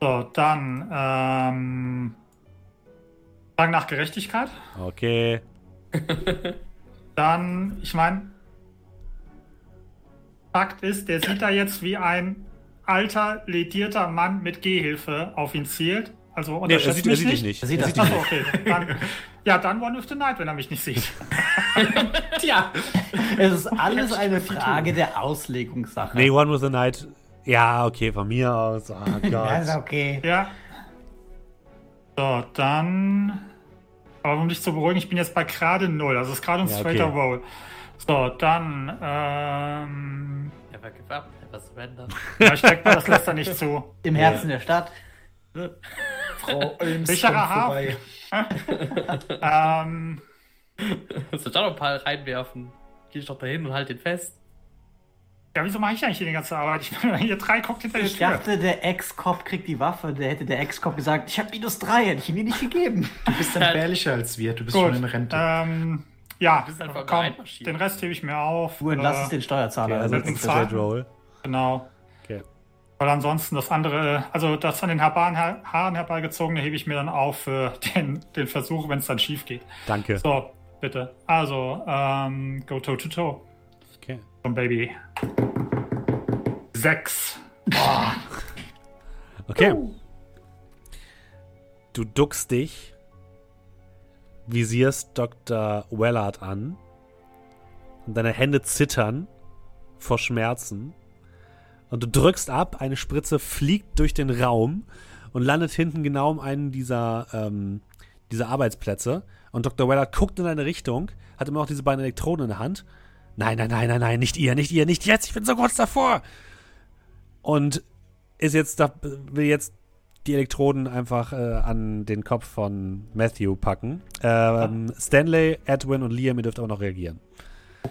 So, dann ähm, Fragen nach Gerechtigkeit. Okay. Dann, ich meine, Fakt ist, der sieht da jetzt wie ein alter, ledierter Mann mit Gehhilfe auf ihn zielt. Also Nee, er unterschätzt sieht, er mich sieht dich nicht. nicht. Er sieht Er das dich Achso, okay. Dann, ja, dann One with the Night, wenn er mich nicht sieht. Tja, Es ist alles eine Frage der Auslegungssache. Nee, One with the Night. Ja, okay, von mir aus. Oh Ja, ist Gott. okay. Ja. So, dann. Aber um dich zu beruhigen, ich bin jetzt bei gerade null. Also es ist gerade ein Ja, straighter okay. Roll. So, dann. Ähm, never give up, never surrender. ja, ich denke mal, das lässt er nicht zu. Im Herzen der Stadt. Frau Olms Sicherer kommt Hafen. vorbei. Ähm, Musst du da noch ein paar reinwerfen? Geh ich doch dahin und halt den fest. ja, wieso mache ich eigentlich hier die ganze Arbeit? Ich bin hier drei guckt hinter der Ich Tür. dachte, der Ex-Cop kriegt die Waffe. Der hätte der Ex-Cop gesagt, ich habe minus 3, hätte ich ihm die nicht gegeben. Du bist entbehrlicher als wir, du bist Gut. schon in Rente. Ähm, ja, komm, den Rest hebe ich mir auf. Du entlass Äh, es den Steuerzahler. Okay, also. Roll. Genau. Weil ansonsten das andere, also das an den Haaren, Haaren herbeigezogene hebe ich mir dann auf für den, den Versuch, wenn es dann schief geht. Danke. So, bitte. Also, ähm, go toe to toe. Okay. Vom Baby. Sechs. Okay. Du duckst dich, visierst Dr. Wellard an und deine Hände zittern vor Schmerzen und du drückst ab, eine Spritze fliegt durch den Raum und landet hinten genau um einen dieser, ähm, dieser Arbeitsplätze und Dr. Wellard guckt in deine Richtung, hat immer noch diese beiden Elektroden in der Hand. Nein, nein, nein, nein, nein, nicht ihr, nicht ihr, nicht jetzt, ich bin so kurz davor. Und ist jetzt da, will jetzt die Elektroden einfach äh, an den Kopf von Matthew packen. Ähm, Stanley, Edwin und Liam, ihr dürft aber noch reagieren.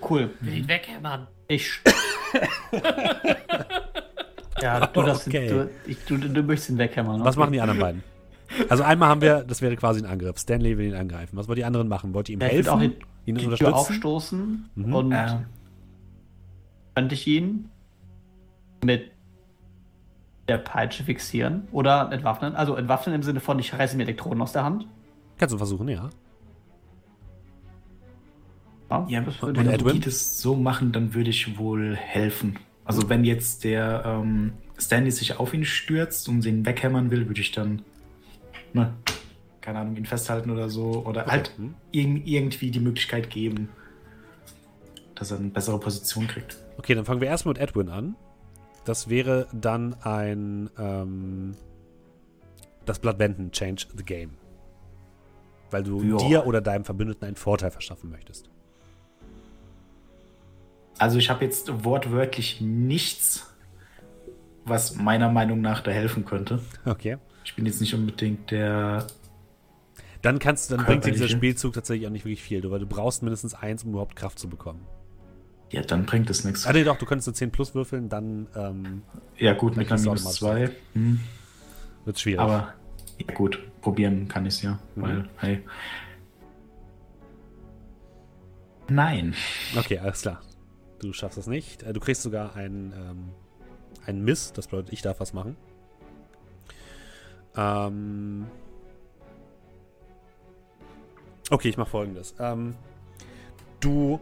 cool. Will ihn weghämmern. Ich. ja, du, das, Okay. du, ich, du, du möchtest ihn weghämmern. Was okay. machen die anderen beiden? Also einmal haben wir, das wäre quasi ein Angriff. Stanley will ihn angreifen. Was wollt die anderen machen? Wollt ihr ihm Ja, ich würde helfen? auch die, ihn die Tür unterstützen? aufstoßen Mhm. und Äh, könnte ich ihn mit der Peitsche fixieren oder entwaffnen. Also entwaffnen im Sinne von, ich reiße mir Elektroden aus der Hand. Kannst du versuchen, ja. Ja, ja, das würde wenn Edwin? die das so machen, dann würde ich wohl helfen. Also wenn jetzt der ähm, Stanley sich auf ihn stürzt und ihn weghämmern will, würde ich dann, ne, keine Ahnung, ihn festhalten oder so. Oder halt Hm. irg irgendwie die Möglichkeit geben, dass er eine bessere Position kriegt. Okay, dann fangen wir erstmal mit Edwin an. Das wäre dann ein ähm, das Blatt wenden, change the game. Weil du Ja. dir oder deinem Verbündeten einen Vorteil verschaffen möchtest. Also ich habe jetzt wortwörtlich nichts, was meiner Meinung nach da helfen könnte. Okay. Ich bin jetzt nicht unbedingt der. Dann kannst du, dann bringt dir dieser. Spielzug tatsächlich auch nicht wirklich viel, weil du brauchst mindestens eins, um überhaupt Kraft zu bekommen. Ja, dann bringt es nichts. Ah, nee, doch, du könntest eine 10 plus würfeln, dann ähm, Ja, gut, mit Dann einer kriegst du minus automatisch 2. Hm. wird schwierig. Aber ja, gut, probieren kann ich es ja. Mhm. Weil, hey. Nein. Okay, alles klar. Du schaffst das nicht. Äh, Du kriegst sogar einen, ähm, einen Miss. Das bedeutet, ich darf was machen. Ähm okay, ich mache folgendes. Ähm, du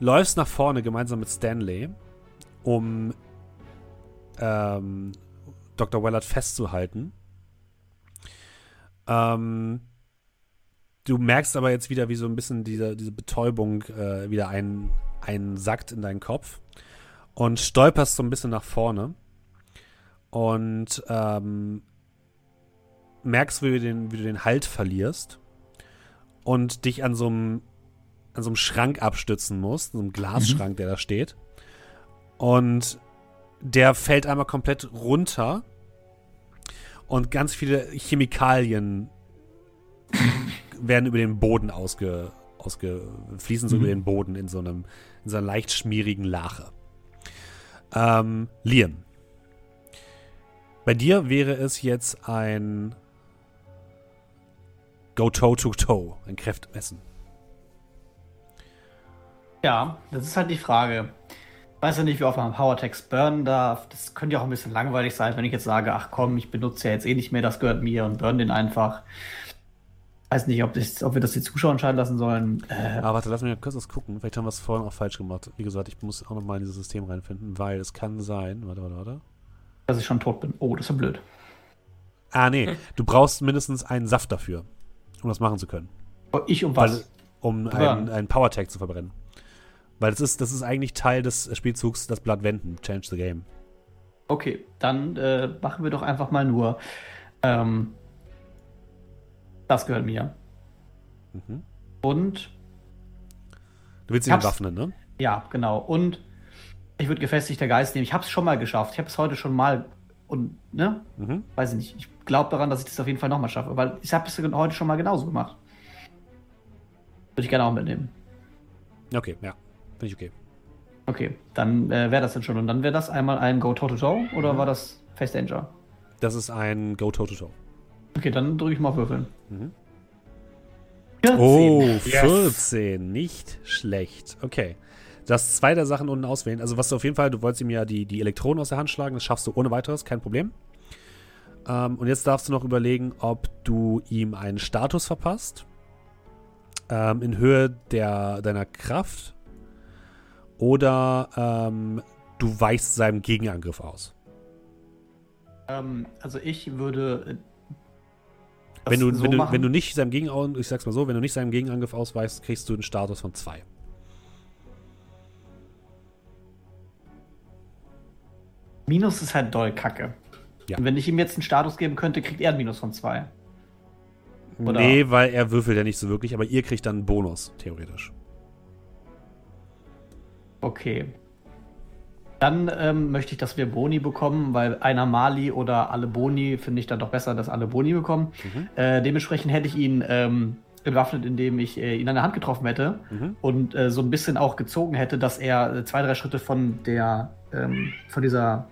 läufst nach vorne gemeinsam mit Stanley, um ähm, Dr. Wellard festzuhalten. Ähm, du merkst aber jetzt wieder, wie so ein bisschen diese, diese Betäubung äh, wieder ein, einsackt in deinen Kopf und stolperst so ein bisschen nach vorne und ähm, merkst, wie du, den, wie du den Halt verlierst und dich an so einem an so einem Schrank abstützen musst, so einem Glasschrank, der da steht. Und der fällt einmal komplett runter und ganz viele Chemikalien werden über den Boden ausge, ausge fließen so Mhm. über den Boden in so einem in so einer leicht schmierigen Lache. Ähm, Liam. Bei dir wäre es jetzt ein Go Toe to Toe, ein Kräftemessen. Ja, das ist halt die Frage. Ich weiß ja nicht, wie oft man Powertext burnen darf. Das könnte ja auch ein bisschen langweilig sein, wenn ich jetzt sage, ach komm, ich benutze ja jetzt eh nicht mehr, das gehört mir und burn den einfach. Weiß nicht, ob, das, ob wir das die Zuschauer entscheiden lassen sollen. Äh, Aber warte, lass mich mal kurz was gucken. Vielleicht haben wir es vorhin auch falsch gemacht. Wie gesagt, ich muss auch nochmal in dieses System reinfinden, weil es kann sein. Warte, warte, warte. dass ich schon tot bin. Oh, das ist ja blöd. Ah, nee. Du brauchst mindestens einen Saft dafür, um das machen zu können. Oh, Ich um Weil, was? um einen, einen Power-Tag zu verbrennen. Weil das ist, das ist eigentlich Teil des Spielzugs, das Blatt wenden. Change the game. Okay, dann äh, machen wir doch einfach mal nur. Ähm, das gehört mir. Mhm. Und Du willst ihn entwaffnen, ne? Ja, genau. Und ich würde gefestigter Geist nehmen. Ich habe es schon mal geschafft. Ich habe es heute schon mal. Und, ne? Mhm. Weiß ich nicht. Ich glaube daran, dass ich das auf jeden Fall nochmal schaffe. Weil ich habe es heute schon mal genauso gemacht. Würde ich gerne auch mitnehmen. Okay, ja. Finde ich okay. Okay, dann äh, wäre das dann schon. Und dann wäre das einmal ein Go Toe to Toe oder war das Face Danger? Das ist ein Go Toe to Toe. Okay, dann drücke ich mal auf Würfeln. Mhm. 14. Oh, 14. Nicht schlecht. Okay. Du hast zwei der Sachen unten auswählen. Also, was du auf jeden Fall, du wolltest ihm ja die, die Elektronen aus der Hand schlagen. Das schaffst du ohne weiteres, kein Problem. Ähm, und jetzt darfst du noch überlegen, ob du ihm einen Status verpasst. Ähm, in Höhe der, deiner Kraft. Oder ähm, du weichst seinem Gegenangriff aus. Ähm, also ich würde. Das Wenn du, so wenn, du, wenn du nicht seinem Gegenangriff, ich sag's mal so, wenn du nicht seinem Gegenangriff ausweichst, kriegst du einen Status von 2. Minus ist halt doll kacke. Ja. Und wenn ich ihm jetzt einen Status geben könnte, kriegt er einen Minus von zwei. Oder- Nee, weil er würfelt ja nicht so wirklich, aber ihr kriegt dann einen Bonus, theoretisch. Okay. Dann ähm, möchte ich, dass wir Boni bekommen, weil einer Mali oder alle Boni finde ich dann doch besser, dass alle Boni bekommen. Mhm. Äh, dementsprechend hätte ich ihn ähm, entwaffnet, indem ich äh, ihn an der Hand getroffen hätte Mhm. und äh, so ein bisschen auch gezogen hätte, dass er äh, zwei, drei Schritte von der ähm, von dieser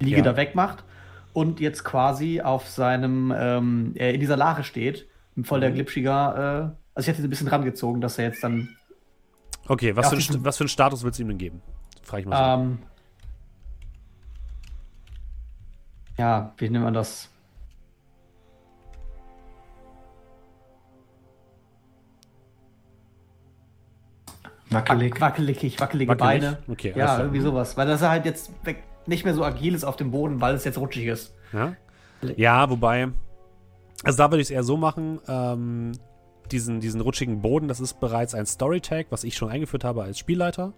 Liege Ja. da weg macht und jetzt quasi auf seinem ähm, er in dieser Lache steht, voll Mhm. der glitschiger, äh, also ich hätte ihn ein bisschen rangezogen, dass er jetzt dann Okay, was, Ja, für ein, was für einen Status willst du ihm denn geben? Frage ich mal so. ähm, ja, wie nennt man das? Wackelig. Wackelig, wackelige Wackelig? Beine. Okay, ja, klar. irgendwie sowas. Weil das er halt jetzt weg, nicht mehr so agil ist auf dem Boden, weil es jetzt rutschig ist. Ja, ja wobei, also da würde ich es eher so machen, ähm, diesen, diesen rutschigen Boden, das ist bereits ein Story-Tag, was ich schon eingeführt habe als Spielleiter.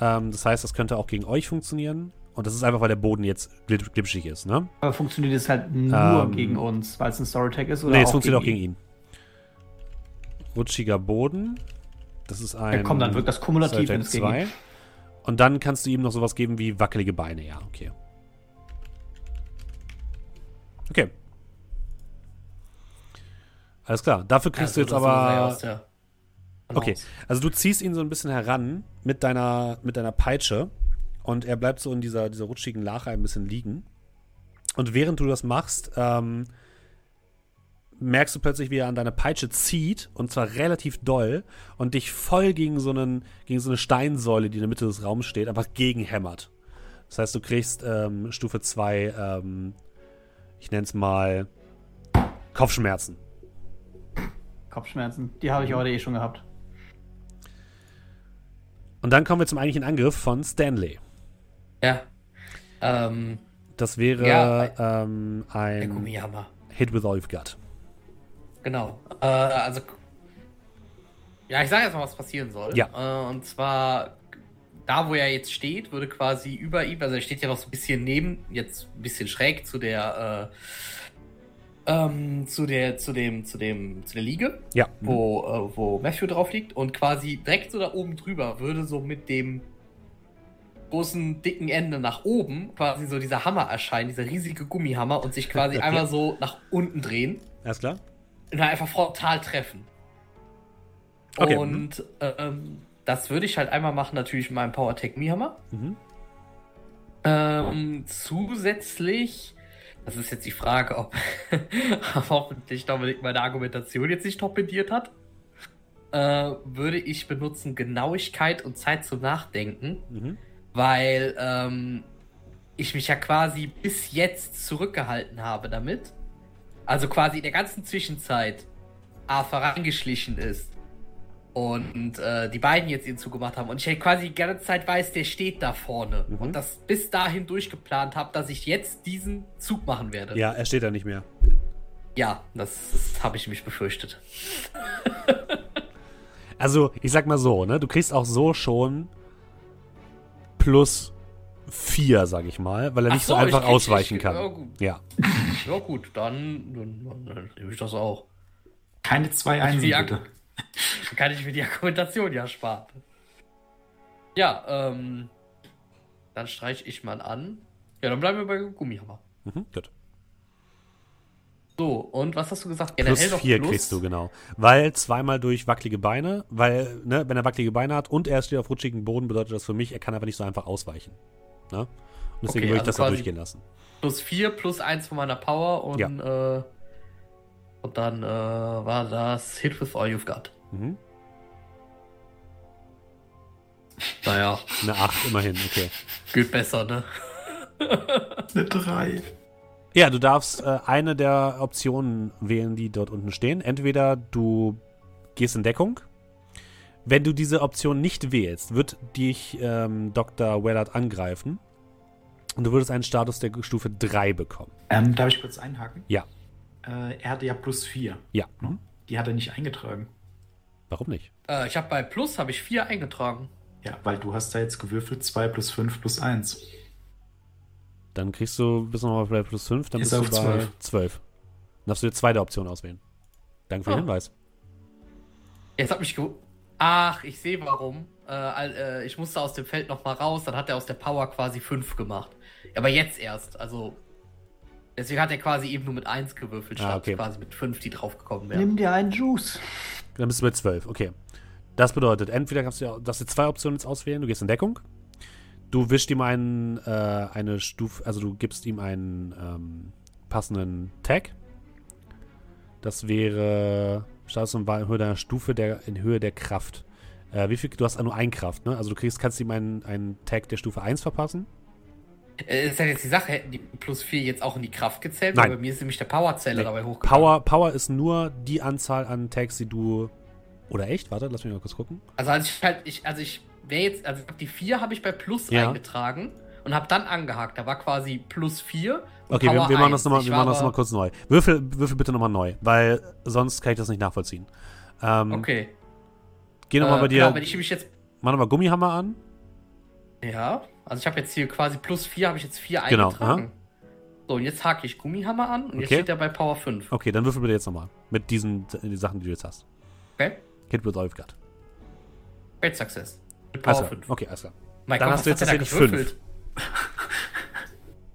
Ähm, das heißt, das könnte auch gegen euch funktionieren. Und das ist einfach, weil der Boden jetzt glitsch- glitschig ist, ne? Aber funktioniert es halt nur Ähm, gegen uns, weil es ein Storytag ist? Oder Nee, es funktioniert auch gegen ihn. Rutschiger Boden. Das ist ein. Ja, komm, dann wirkt das kumulativ, wenn es gegen zwei. Und dann kannst du ihm noch sowas geben wie wackelige Beine, ja, okay. Okay. Alles klar. Dafür kriegst du jetzt aber. aus Okay, Balance. also du ziehst ihn so ein bisschen heran mit deiner, mit deiner Peitsche und er bleibt so in dieser, dieser rutschigen Lache ein bisschen liegen. Und während du das machst, ähm, merkst du plötzlich, wie er an deine Peitsche zieht und zwar relativ doll und dich voll gegen so, einen, gegen so eine Steinsäule, die in der Mitte des Raums steht, einfach gegenhämmert. Das heißt, du kriegst ähm, Stufe 2, ähm, ich nenne es mal Kopfschmerzen. Kopfschmerzen. Die habe ich heute eh schon gehabt. Und dann kommen wir zum eigentlichen Angriff von Stanley. Ja. Ähm, Das wäre Ja, ähm, ein. Hit with all you've got. Genau. Äh, also. Ja, ich sage jetzt mal, was passieren soll. Ja. Äh, und zwar, da wo er jetzt steht, würde quasi über ihm, also er steht ja noch so ein bisschen neben, jetzt ein bisschen schräg zu der, äh, ähm, zu der, zu dem, zu dem, zu der Liege, Ja. wo, äh, wo Matthew drauf liegt und quasi direkt so da oben drüber würde so mit dem großen, dicken Ende nach oben quasi so dieser Hammer erscheinen, dieser riesige Gummihammer und sich quasi Okay. einmal so nach unten drehen Alles klar? und dann einfach frontal treffen. Okay, Und ähm, das würde ich halt einmal machen, natürlich mit meinem Power Tech Mihammer. Mhm. Ähm, zusätzlich, das ist jetzt die Frage, ob hoffentlich Dominik meine Argumentation jetzt nicht torpediert hat, äh, würde ich benutzen Genauigkeit und Zeit zum Nachdenken, Mhm. weil ähm, ich mich ja quasi bis jetzt zurückgehalten habe damit. Also quasi in der ganzen Zwischenzeit Arthur reingeschlichen ist und äh, die beiden jetzt ihn zugemacht haben und ich halt quasi die ganze Zeit weiß, der steht da vorne Mhm. und das bis dahin durchgeplant habe, dass ich jetzt diesen Zug machen werde. Ja, er steht da nicht mehr. Ja, das, das habe ich mich befürchtet. Also, ich sag mal so, ne? Du kriegst auch so schon plus vier, sag ich mal, weil er nicht so, so, ich einfach krieg- ausweichen ich- kann. ja, gut. Ja. Ja gut, dann, dann, dann nehme ich das auch. Keine zwei Einsen, bitte. Dann kann ich mir die Argumentation ja sparen. Ja, ähm. Dann streiche ich mal an. Ja, dann bleiben wir bei Gummihammer. Mhm, gut. So, und was hast du gesagt? Plus noch vier kriegst du, genau. Weil zweimal durch wackelige Beine, weil, ne, wenn er wackelige Beine hat und er steht auf rutschigen Boden, bedeutet das für mich, er kann einfach nicht so einfach ausweichen. Ne? Und deswegen Okay, würde ich also das da durchgehen lassen. Plus 4 plus 1 von meiner Power und, äh, und dann äh, war das Hit with all you've got. Mhm. Naja, Eine 8 immerhin, okay. geht besser, ne? Eine drei. Ja, du darfst äh, eine der Optionen wählen, die dort unten stehen. Entweder du gehst in Deckung. Wenn du diese Option nicht wählst, wird dich ähm, Dr. Wellard angreifen. Und du würdest einen Status der Stufe 3 bekommen. Ähm, darf ich kurz einhaken? Ja. Äh, er hatte ja plus vier. Ja. Ne? Die hat er nicht eingetragen. Warum nicht? Äh, ich habe bei Plus habe ich 4 eingetragen. Ja, weil du hast da jetzt gewürfelt 2 plus 5 plus 1. Dann kriegst du bis nochmal bei plus 5, dann Ist bist du auf bei 12. 12. Dann darfst du die zweite Option auswählen. Danke für den Ah. Hinweis. Jetzt hat mich ge Ach, ich sehe warum. Äh, äh, ich musste aus dem Feld noch mal raus, dann hat er aus der Power quasi 5 gemacht. Aber jetzt erst, also Deswegen hat er quasi eben nur mit 1 gewürfelt, statt Ah, okay. quasi mit 5, die draufgekommen wären. Nimm dir einen Juice. Dann bist du bei 12, okay. Das bedeutet, entweder kannst du, darfst du zwei Optionen jetzt auswählen. Du gehst in Deckung. Du wischst ihm einen, äh, eine Stufe, also du gibst ihm einen ähm, passenden Tag. Das wäre Status und Wahl in Höhe deiner Stufe der, in Höhe der Kraft. Äh, wie viel, du hast nur ein Kraft, ne? Also du kriegst, kannst ihm einen, einen Tag der Stufe 1 verpassen. Äh, ist ja jetzt die Sache, hätten die plus 4 jetzt auch in die Kraft gezählt? Nein. Weil bei mir ist nämlich der Powerzähler Nee. dabei hochgegangen. Power, Power ist nur die Anzahl an Tags, die du. Oder echt? Warte, lass mich mal kurz gucken. Also als ich halt, ich, also ich wäre jetzt, also die 4 habe ich bei plus Ja. eingetragen und habe dann angehakt. Da war quasi plus 4. und Okay, wir, wir machen 1. das nochmal noch mal kurz neu. Würfel, würfel bitte nochmal neu, weil sonst kann ich das nicht nachvollziehen. Ähm, Okay. Geh nochmal Äh, bei dir. Genau, wenn ich mich jetzt. mach nochmal Gummihammer an. Ja, also ich habe jetzt hier quasi plus 4, habe ich jetzt 4 Genau, eingetragen. So, und jetzt hake ich Gummihammer an und jetzt Okay. steht er bei Power 5. Okay, dann würfel bitte jetzt nochmal. Mit diesen die Sachen, die du jetzt hast. Okay? Hit with all you've got. Great Success. Mit Power Also, 5. okay, alles klar. Mein Dann Gott, hast du jetzt tatsächlich gewürfelt?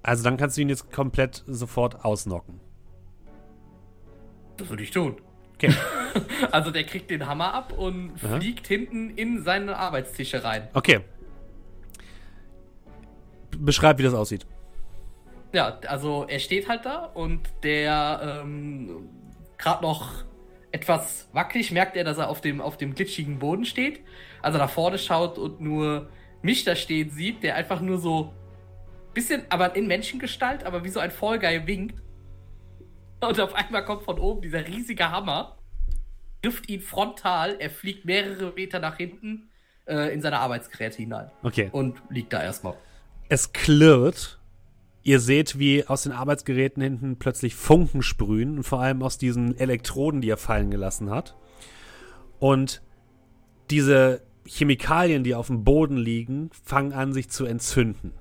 Also dann kannst du ihn jetzt komplett sofort ausnocken. Das würde ich tun. Okay. Also der kriegt den Hammer ab und Aha. fliegt hinten in seine Arbeitstische rein. Okay. Beschreib, wie das aussieht. Ja, also er steht halt da und der ähm, gerade noch etwas wackelig merkt er, dass er auf dem, auf dem glitschigen Boden steht. Also nach vorne schaut und nur mich da stehen sieht, der einfach nur so bisschen, aber in Menschengestalt, aber wie so ein Guy winkt. Und auf einmal kommt von oben dieser riesige Hammer, trifft ihn frontal, er fliegt mehrere Meter nach hinten äh, in seine Arbeitsgeräte hinein Okay. und liegt da erstmal. Es klirrt. Ihr seht, wie aus den Arbeitsgeräten hinten plötzlich Funken sprühen und vor allem aus diesen Elektroden, die er fallen gelassen hat. Und diese Chemikalien, die auf dem Boden liegen, fangen an, sich zu entzünden.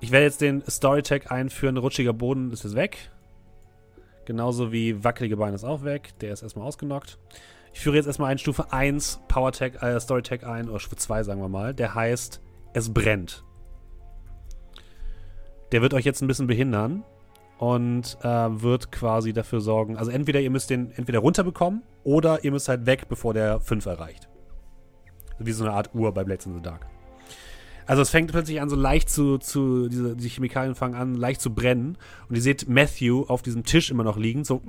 Ich werde jetzt den Storytag einführen. Rutschiger Boden ist jetzt weg. Genauso wie wackelige Beine ist auch weg. Der ist erstmal ausgenockt. Ich führe jetzt erstmal einen Stufe 1 Powertag, äh, Storytag ein, oder Stufe 2, sagen wir mal. Der heißt Es brennt. Der wird euch jetzt ein bisschen behindern und äh, wird quasi dafür sorgen. Also entweder ihr müsst den entweder runterbekommen oder ihr müsst halt weg, bevor der 5 erreicht. Wie so eine Art Uhr bei Blades in the Dark. Also es fängt plötzlich an, so leicht zu, zu diese, die Chemikalien fangen an, leicht zu brennen. Und ihr seht Matthew auf diesem Tisch immer noch liegen, so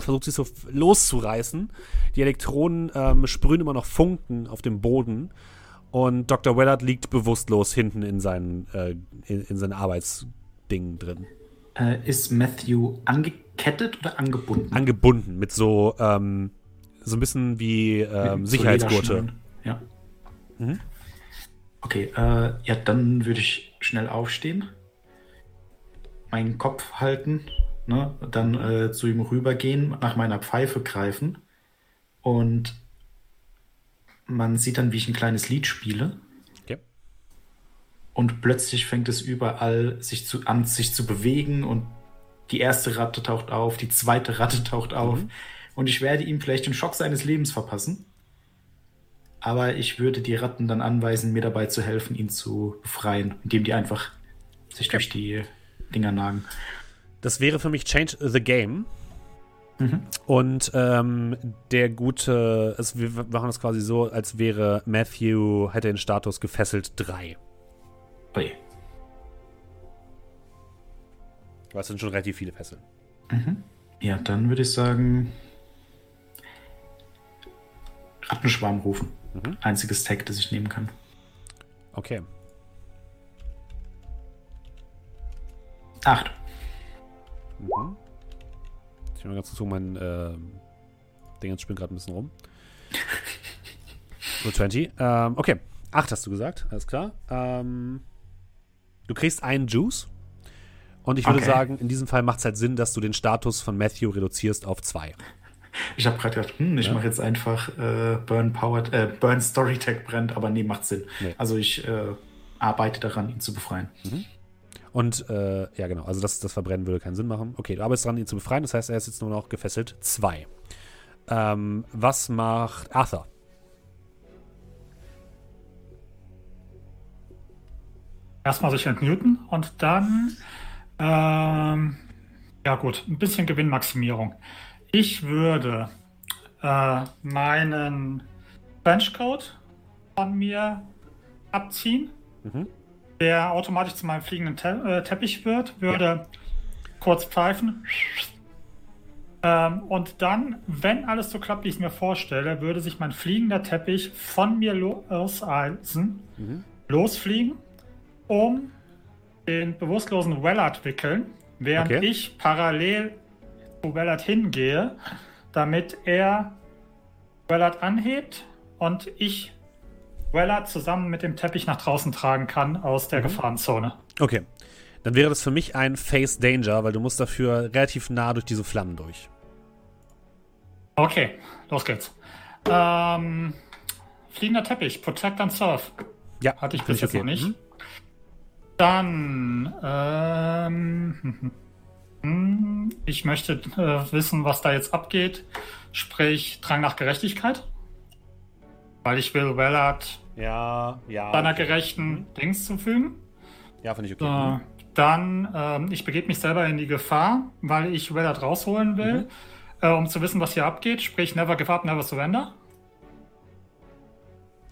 versucht sich so loszureißen. Die Elektronen ähm, sprühen immer noch Funken auf dem Boden. Und Dr. Wellard liegt bewusstlos hinten in seinen, äh, in, in seinen Arbeitsdingen drin. Äh, ist Matthew angekettet oder angebunden? Angebunden mit so, ähm, so ein bisschen wie ähm, Sicherheitsgurte. Ja. Mhm. Okay, äh, ja, dann würde ich schnell aufstehen, meinen Kopf halten, ne, dann äh, zu ihm rübergehen, nach meiner Pfeife greifen und man sieht dann, wie ich ein kleines Lied spiele. Okay. Und plötzlich fängt es überall sich zu, an, sich zu bewegen und die erste Ratte taucht auf, die zweite Ratte taucht auf. Und ich werde ihm vielleicht den Schock seines Lebens verpassen. Aber ich würde die Ratten dann anweisen, mir dabei zu helfen, ihn zu befreien, indem die einfach sich durch die Dinger nagen. Das wäre für mich Change the Game. Und ähm, der gute, es, wir machen das quasi so, als wäre Matthew, hätte den Status gefesselt 3. Ui. Weil es sind schon relativ viele Fesseln. Ja, dann würde ich sagen, Rattenschwarm rufen. Mhm. Einziges Tag, das ich nehmen kann. Okay. Acht. Mhm. Ich mal ganz gucken, mein ähm, Ding spinnt gerade ein bisschen rum. So 20. Ähm, okay. 8 hast du gesagt, alles klar. Ähm, du kriegst einen Juice. Und ich würde Okay. sagen, in diesem Fall macht es halt Sinn, dass du den Status von Matthew reduzierst auf 2. Ich habe gerade gedacht, hm, ich Ja. mache jetzt einfach äh, Burn Powered, äh, Burn Story Tag brennt, aber nee, macht Sinn. Nee. Also ich äh, arbeite daran, ihn zu befreien. Und, äh, ja, genau, also das, das Verbrennen würde keinen Sinn machen. Okay, du arbeitest dran, ihn zu befreien, das heißt, er ist jetzt nur noch gefesselt 2. Ähm, was macht Arthur? Erstmal sich entmuten und dann Ähm, ja gut, ein bisschen Gewinnmaximierung. Ich würde äh, meinen Trenchcoat von mir abziehen, Mhm. Der automatisch zu meinem fliegenden Te äh, Teppich wird, würde kurz pfeifen. Ähm, und dann, wenn alles so klappt, wie ich es mir vorstelle, würde sich mein fliegender Teppich von mir loseisen, Mhm. losfliegen, um den bewusstlosen Wellard wickeln, während Okay. ich parallel zu Wellard hingehe, damit er Wellard anhebt und ich Wellard zusammen mit dem Teppich nach draußen tragen kann aus der Gefahrenzone. Okay. Dann wäre das für mich ein Face Danger, weil du musst dafür relativ nah durch diese Flammen durch. Okay, los geht's. Ähm, fliegender Teppich, Protect and Surf. Ja, Hatte ich bis jetzt noch nicht. Mhm. Dann, ähm, hm, ich möchte äh, wissen, was da jetzt abgeht. Sprich, Drang nach Gerechtigkeit. Weil ich will Wellard Ja, ja. seiner gerechten Dings zufügen. Ja, finde ich okay. Äh, Mhm. dann, ähm, ich begebe mich selber in die Gefahr, weil ich Wellard rausholen will, äh, um zu wissen, was hier abgeht. Sprich, never give up, never surrender.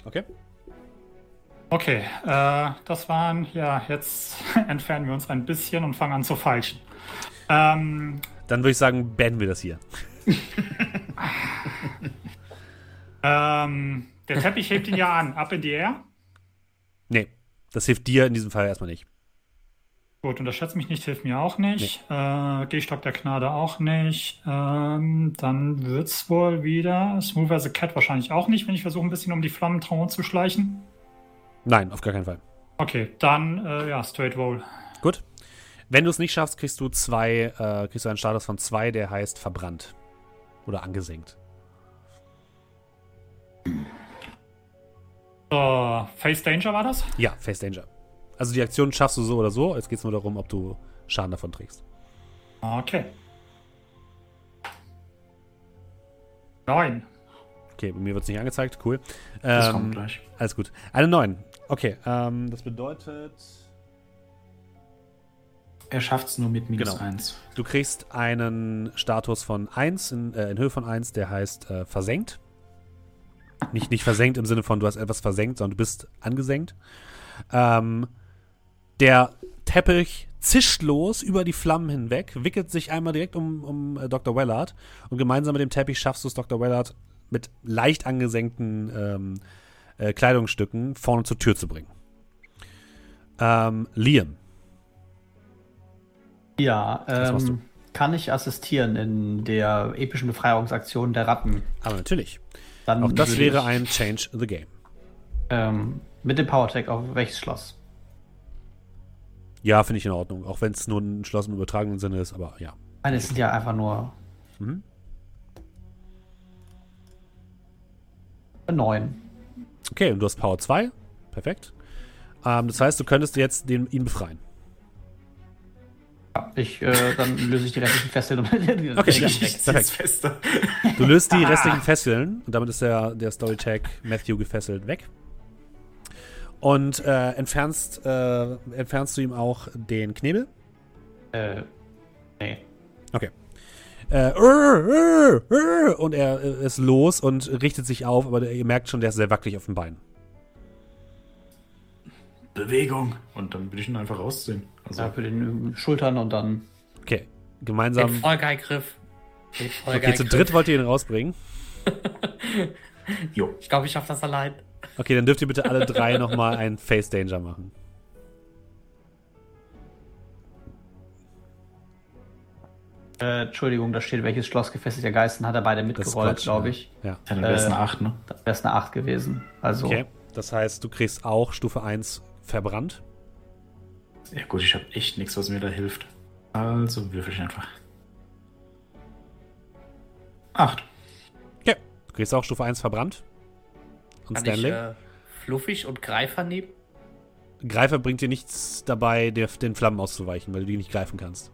Okay. Okay, äh, das waren, ja, jetzt entfernen wir uns ein bisschen und fangen an zu feilschen. Ähm, Dann würde ich sagen, beenden wir das hier. ähm, der Teppich hebt ihn ja an. Up in the air. Nee, das hilft dir in diesem Fall erstmal nicht. Gut, unterschätzt mich nicht, hilft mir auch nicht. Äh, Gehstock der Gnade auch nicht. Ähm, dann wird's wohl wieder. Smooth as a Cat wahrscheinlich auch nicht, wenn ich versuche, ein bisschen um die Flammen trauen zu schleichen. Nein, auf gar keinen Fall. Okay, dann, äh, ja, Straight Roll. Gut. Wenn du es nicht schaffst, kriegst du zwei, äh, kriegst du einen Status von zwei, der heißt verbrannt. Oder angesenkt. So, Face Danger war das? Ja, Face Danger. Also die Aktion schaffst du so oder so. Jetzt geht es nur darum, ob du Schaden davon trägst. Okay. Neun. Okay, bei mir wird es nicht angezeigt. Cool. Das Ähm, kommt gleich. Alles gut. Eine 9. Okay, ähm, das bedeutet, Er schafft es nur mit minus Genau. 1. du kriegst einen Status von 1, in, äh, in Höhe von 1, der heißt äh, versenkt. Nicht, nicht versenkt im Sinne von, du hast etwas versenkt, sondern du bist angesenkt. Ähm, der Teppich zischt los über die Flammen hinweg, wickelt sich einmal direkt um, um äh, Dr. Wellard und gemeinsam mit dem Teppich schaffst du es, Dr. Wellard mit leicht angesenkten ähm, äh, Kleidungsstücken vorne zur Tür zu bringen. Ähm, Liam. Ja, ähm, kann ich assistieren in der epischen Befreiungsaktion der Ratten? Aber natürlich. Dann Auch das wäre ich, ein Change the Game. Ähm, mit dem Power-Tag auf welches Schloss? Ja, finde ich in Ordnung. Auch wenn es nur ein Schloss im übertragenen Sinne ist, aber ja. Nein, es sind ja einfach nur Mhm. neun. Okay, und du hast Power 2. Perfekt. Ähm, das heißt, du könntest jetzt den, ihn befreien. Ja, ich, äh, dann löse ich die restlichen Fesseln. und- Okay, ja. weg. Perfekt. fester. Du löst die restlichen Fesseln und damit ist der, der Storytag Matthew gefesselt weg. Und äh, entfernst, äh, entfernst du ihm auch den Knebel. Äh, nee. Okay. Äh, äh, äh, und er ist los und richtet sich auf, aber ihr merkt schon, der ist sehr wackelig auf den Beinen. Bewegung. Und dann würde ich ihn einfach rausziehen. Also, Ja, für den äh, Schultern und dann. Okay. Den Gemeinsam. Vollgeigriff. Den Okay, Vollgeigriff. zu dritt wollt ihr ihn rausbringen. jo. Ich glaube, ich schaffe das allein. Okay, dann dürft ihr bitte alle drei nochmal einen Face Danger machen. Äh, Entschuldigung, da steht, welches Schloss gefesselter Geisten hat er beide Das mitgerollt, glaube ja. ich. Ja. Ja, dann wäre es Äh, eine 8, ne? Da wäre es eine 8 gewesen. Also, Okay. Das heißt, du kriegst auch Stufe 1 verbrannt. Ja gut, ich habe echt nichts, was mir da hilft. Also würfel ich einfach. 8. Okay. Du kriegst auch Stufe 1 verbrannt. Und Kann ich Stanley. äh, fluffig und Greifer nehmen? Greifer bringt dir nichts dabei, der, den Flammen auszuweichen, weil du die nicht greifen kannst.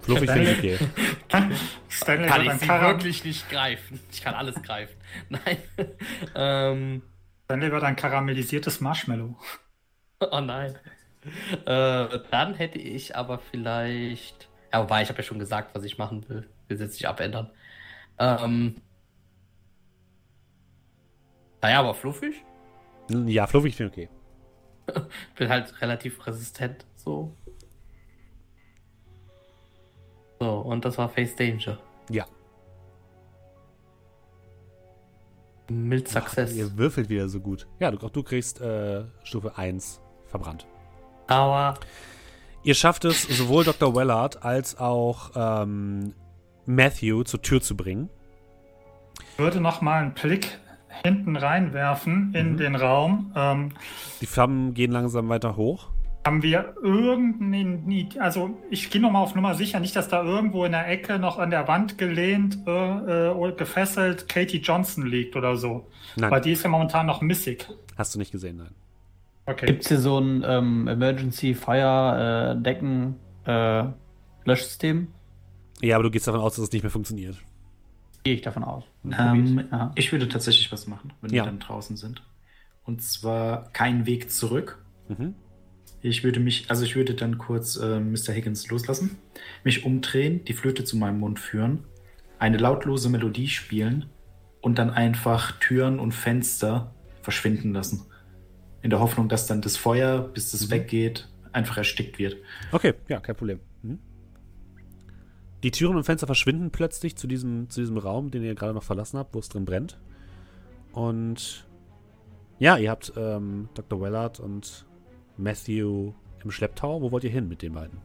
Fluffig finde ich okay. Stanley Kann ich sie wirklich nicht greifen? Ich kann alles greifen. Nein. ähm, Stanley wird ein karamellisiertes Marshmallow. oh nein. Äh, dann hätte ich aber vielleicht. Ja, wobei, ich habe ja schon gesagt, was ich machen will. Wir jetzt nicht abändern. Ähm. Naja, aber fluffig. Ja, fluffig finde ich okay. Bin halt relativ resistent, so. So, und das war Face Danger. Ja. Mild Success. Ihr würfelt wieder so gut. Ja, du, auch du kriegst äh, Stufe 1 verbrannt. Aua. Ihr schafft es, sowohl Dr. Wellard als auch ähm, Matthew zur Tür zu bringen. Ich würde noch mal einen Blick hinten reinwerfen in Mhm. den Raum. Ähm, Die Flammen gehen langsam weiter hoch. Haben wir irgendeine Idee? Also ich gehe noch mal auf Nummer sicher, nicht, dass da irgendwo in der Ecke noch an der Wand gelehnt, äh, äh, gefesselt Katie Johnson liegt oder so. Nein, Weil die ist ja momentan noch missig. hast du nicht gesehen, nein. Okay. Gibt es hier so ein ähm, Emergency Fire äh, Decken äh, Löschsystem? Ja, aber du gehst davon aus, dass es nicht mehr funktioniert. Gehe ich davon aus. Ähm, Ja. ich würde tatsächlich was machen, wenn Ja. wir dann draußen sind. Und zwar kein Weg zurück. Mhm. Ich würde mich, also ich würde dann kurz äh, Mr. Higgins loslassen, mich umdrehen, die Flöte zu meinem Mund führen, eine lautlose Melodie spielen und dann einfach Türen und Fenster verschwinden lassen. In der Hoffnung, dass dann das Feuer, bis Mhm. es weggeht, einfach erstickt wird. Okay, ja, kein Problem. Mhm. Die Türen und Fenster verschwinden plötzlich zu diesem, zu diesem Raum, den ihr gerade noch verlassen habt, wo es drin brennt. Und ja, ihr habt ähm, Dr. Wellard und Matthew im Schlepptau. Wo wollt ihr hin mit den beiden?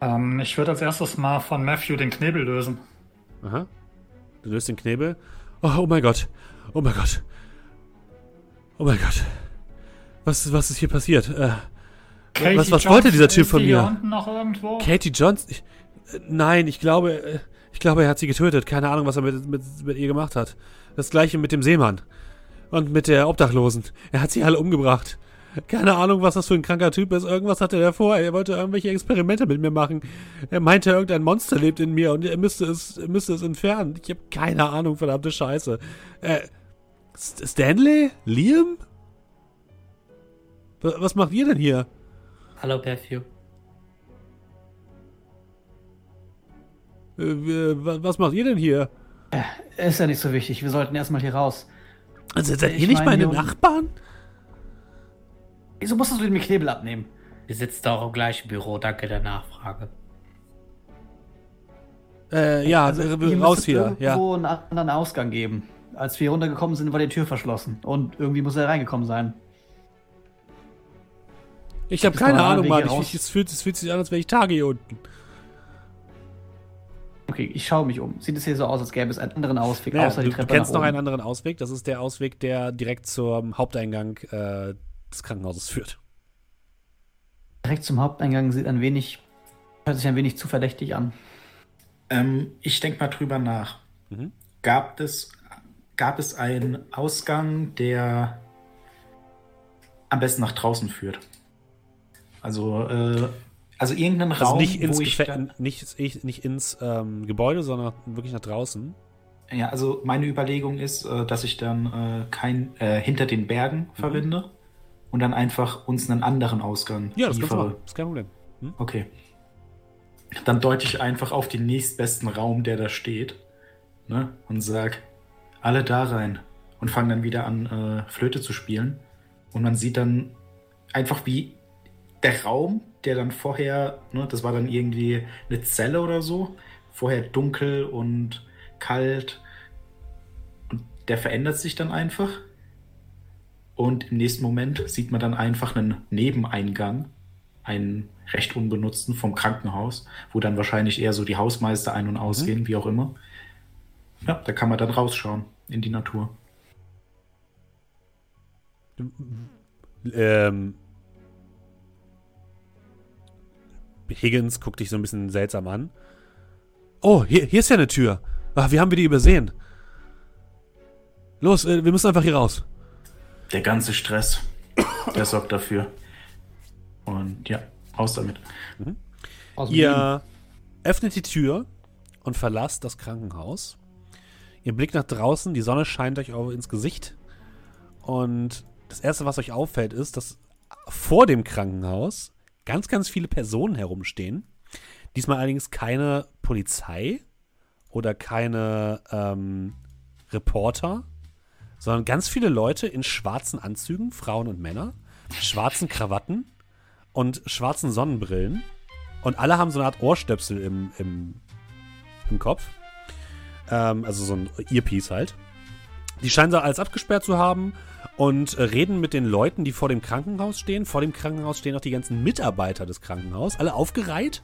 Ähm, ich würde als erstes mal von Matthew den Knebel lösen. Aha. Du löst den Knebel. Oh, oh mein Gott. Oh mein Gott. Oh mein Gott. Was, was ist hier passiert? Äh, Katie was wollte dieser Typ von mir? Katie Johnson? Ich, äh, nein, ich glaube, äh, ich glaube, er hat sie getötet. Keine Ahnung, was er mit, mit, mit ihr gemacht hat. Das gleiche mit dem Seemann. Und mit der Obdachlosen. Er hat sie alle umgebracht. Keine Ahnung, was das für ein kranker Typ ist. Irgendwas hatte er vor. Er wollte irgendwelche Experimente mit mir machen. Er meinte, irgendein Monster lebt in mir und er müsste es, müsste es entfernen. Ich habe keine Ahnung, verdammte Scheiße. Äh, St- Stanley? Liam? Wa- Was macht ihr denn hier? Hallo, Matthew. Äh, was macht ihr denn hier? Ist ja nicht so wichtig. Wir sollten erstmal hier raus. Also, seid ihr nicht meine, Nachbarn? Wieso musstest du den Knebel abnehmen? Wir sitzen auch im gleichen Büro, danke der Nachfrage. Äh, ja, Also, äh, hier raus müsste hier. Ja. einen anderen Ausgang geben. Als wir runtergekommen sind, war die Tür verschlossen. Und irgendwie muss er reingekommen sein. Ich habe keine Ahnung, Mann. Ich, raus? ich, es, fühlt, es fühlt sich an, als wäre ich Tage hier unten. Okay, ich schaue mich um. Sieht es hier so aus, als gäbe es einen anderen Ausweg, Ja, außer du, die du Treppe kennst nach noch einen anderen Ausweg. Das ist der Ausweg, der direkt zum Haupteingang äh, des Krankenhauses führt. Direkt zum Haupteingang sieht ein wenig, hört sich ein wenig zu verdächtig an. Ähm, ich denke mal drüber nach. Mhm. Gab es, gab es einen Ausgang, der am besten nach draußen führt? Also, äh, also irgendeinen Also Raum, nicht ins, wo ich dann, nicht, ich- nicht ins ähm, Gebäude, sondern wirklich nach draußen. Ja, also meine Überlegung ist, äh, dass ich dann äh, kein äh, hinter den Bergen Mhm. verwende und dann einfach uns einen anderen Ausgang Ja, das liefere. Das ist kein Problem. Okay. Dann deute ich einfach auf den nächstbesten Raum, der da steht, ne, und sag, alle da rein und fange dann wieder an, äh, Flöte zu spielen. Und man sieht dann einfach, wie der Raum, der dann vorher, ne, das war dann irgendwie eine Zelle oder so, vorher dunkel und kalt, und der verändert sich dann einfach. Und im nächsten Moment sieht man dann einfach einen Nebeneingang, einen recht unbenutzten vom Krankenhaus, wo dann wahrscheinlich eher so die Hausmeister ein- und ausgehen, wie auch immer. Ja, da kann man dann rausschauen in die Natur. Ähm, Higgins guckt dich so ein bisschen seltsam an. Oh, hier, hier ist ja eine Tür. Ach, wie haben wir die übersehen? Los, äh, wir müssen einfach hier raus. Der ganze Stress, der sorgt dafür. Und ja, raus damit. Dem Ihr öffnet die Tür und verlasst das Krankenhaus. Ihr blickt nach draußen, die Sonne scheint euch auch ins Gesicht. Und das Erste, was euch auffällt, ist, dass vor dem Krankenhaus ganz, ganz viele Personen herumstehen. Diesmal allerdings keine Polizei oder keine ähm, Reporter, sondern ganz viele Leute in schwarzen Anzügen, Frauen und Männer, schwarzen Krawatten und schwarzen Sonnenbrillen. Und alle haben so eine Art Ohrstöpsel im, im, im Kopf. Ähm, also so ein Earpiece halt. Die scheinen da alles abgesperrt zu haben und äh, reden mit den Leuten, die vor dem Krankenhaus stehen. Vor dem Krankenhaus stehen auch die ganzen Mitarbeiter des Krankenhauses, alle aufgereiht.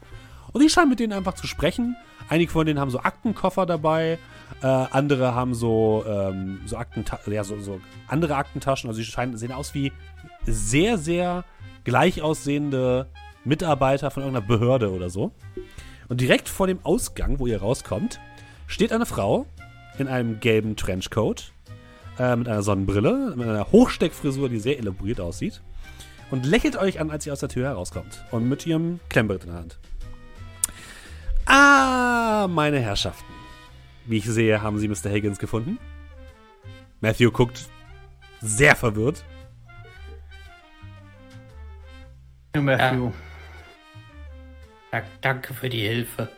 Und die scheinen mit denen einfach zu sprechen. Einige von denen haben so Aktenkoffer dabei, äh, andere haben so, ähm, so Aktentaschen, ja, so, so andere Aktentaschen. Also sie scheinen, sehen aus wie sehr, sehr gleich aussehende Mitarbeiter von irgendeiner Behörde oder so. Und direkt vor dem Ausgang, wo ihr rauskommt, steht eine Frau in einem gelben Trenchcoat äh, mit einer Sonnenbrille, mit einer Hochsteckfrisur, die sehr elaboriert aussieht. Und lächelt euch an, als sie aus der Tür herauskommt. Und mit ihrem Klemmbrett in der Hand. Ah, meine Herrschaften. Wie ich sehe, haben sie Mr. Higgins gefunden. Matthew guckt sehr verwirrt. Matthew. Da, danke für die Hilfe.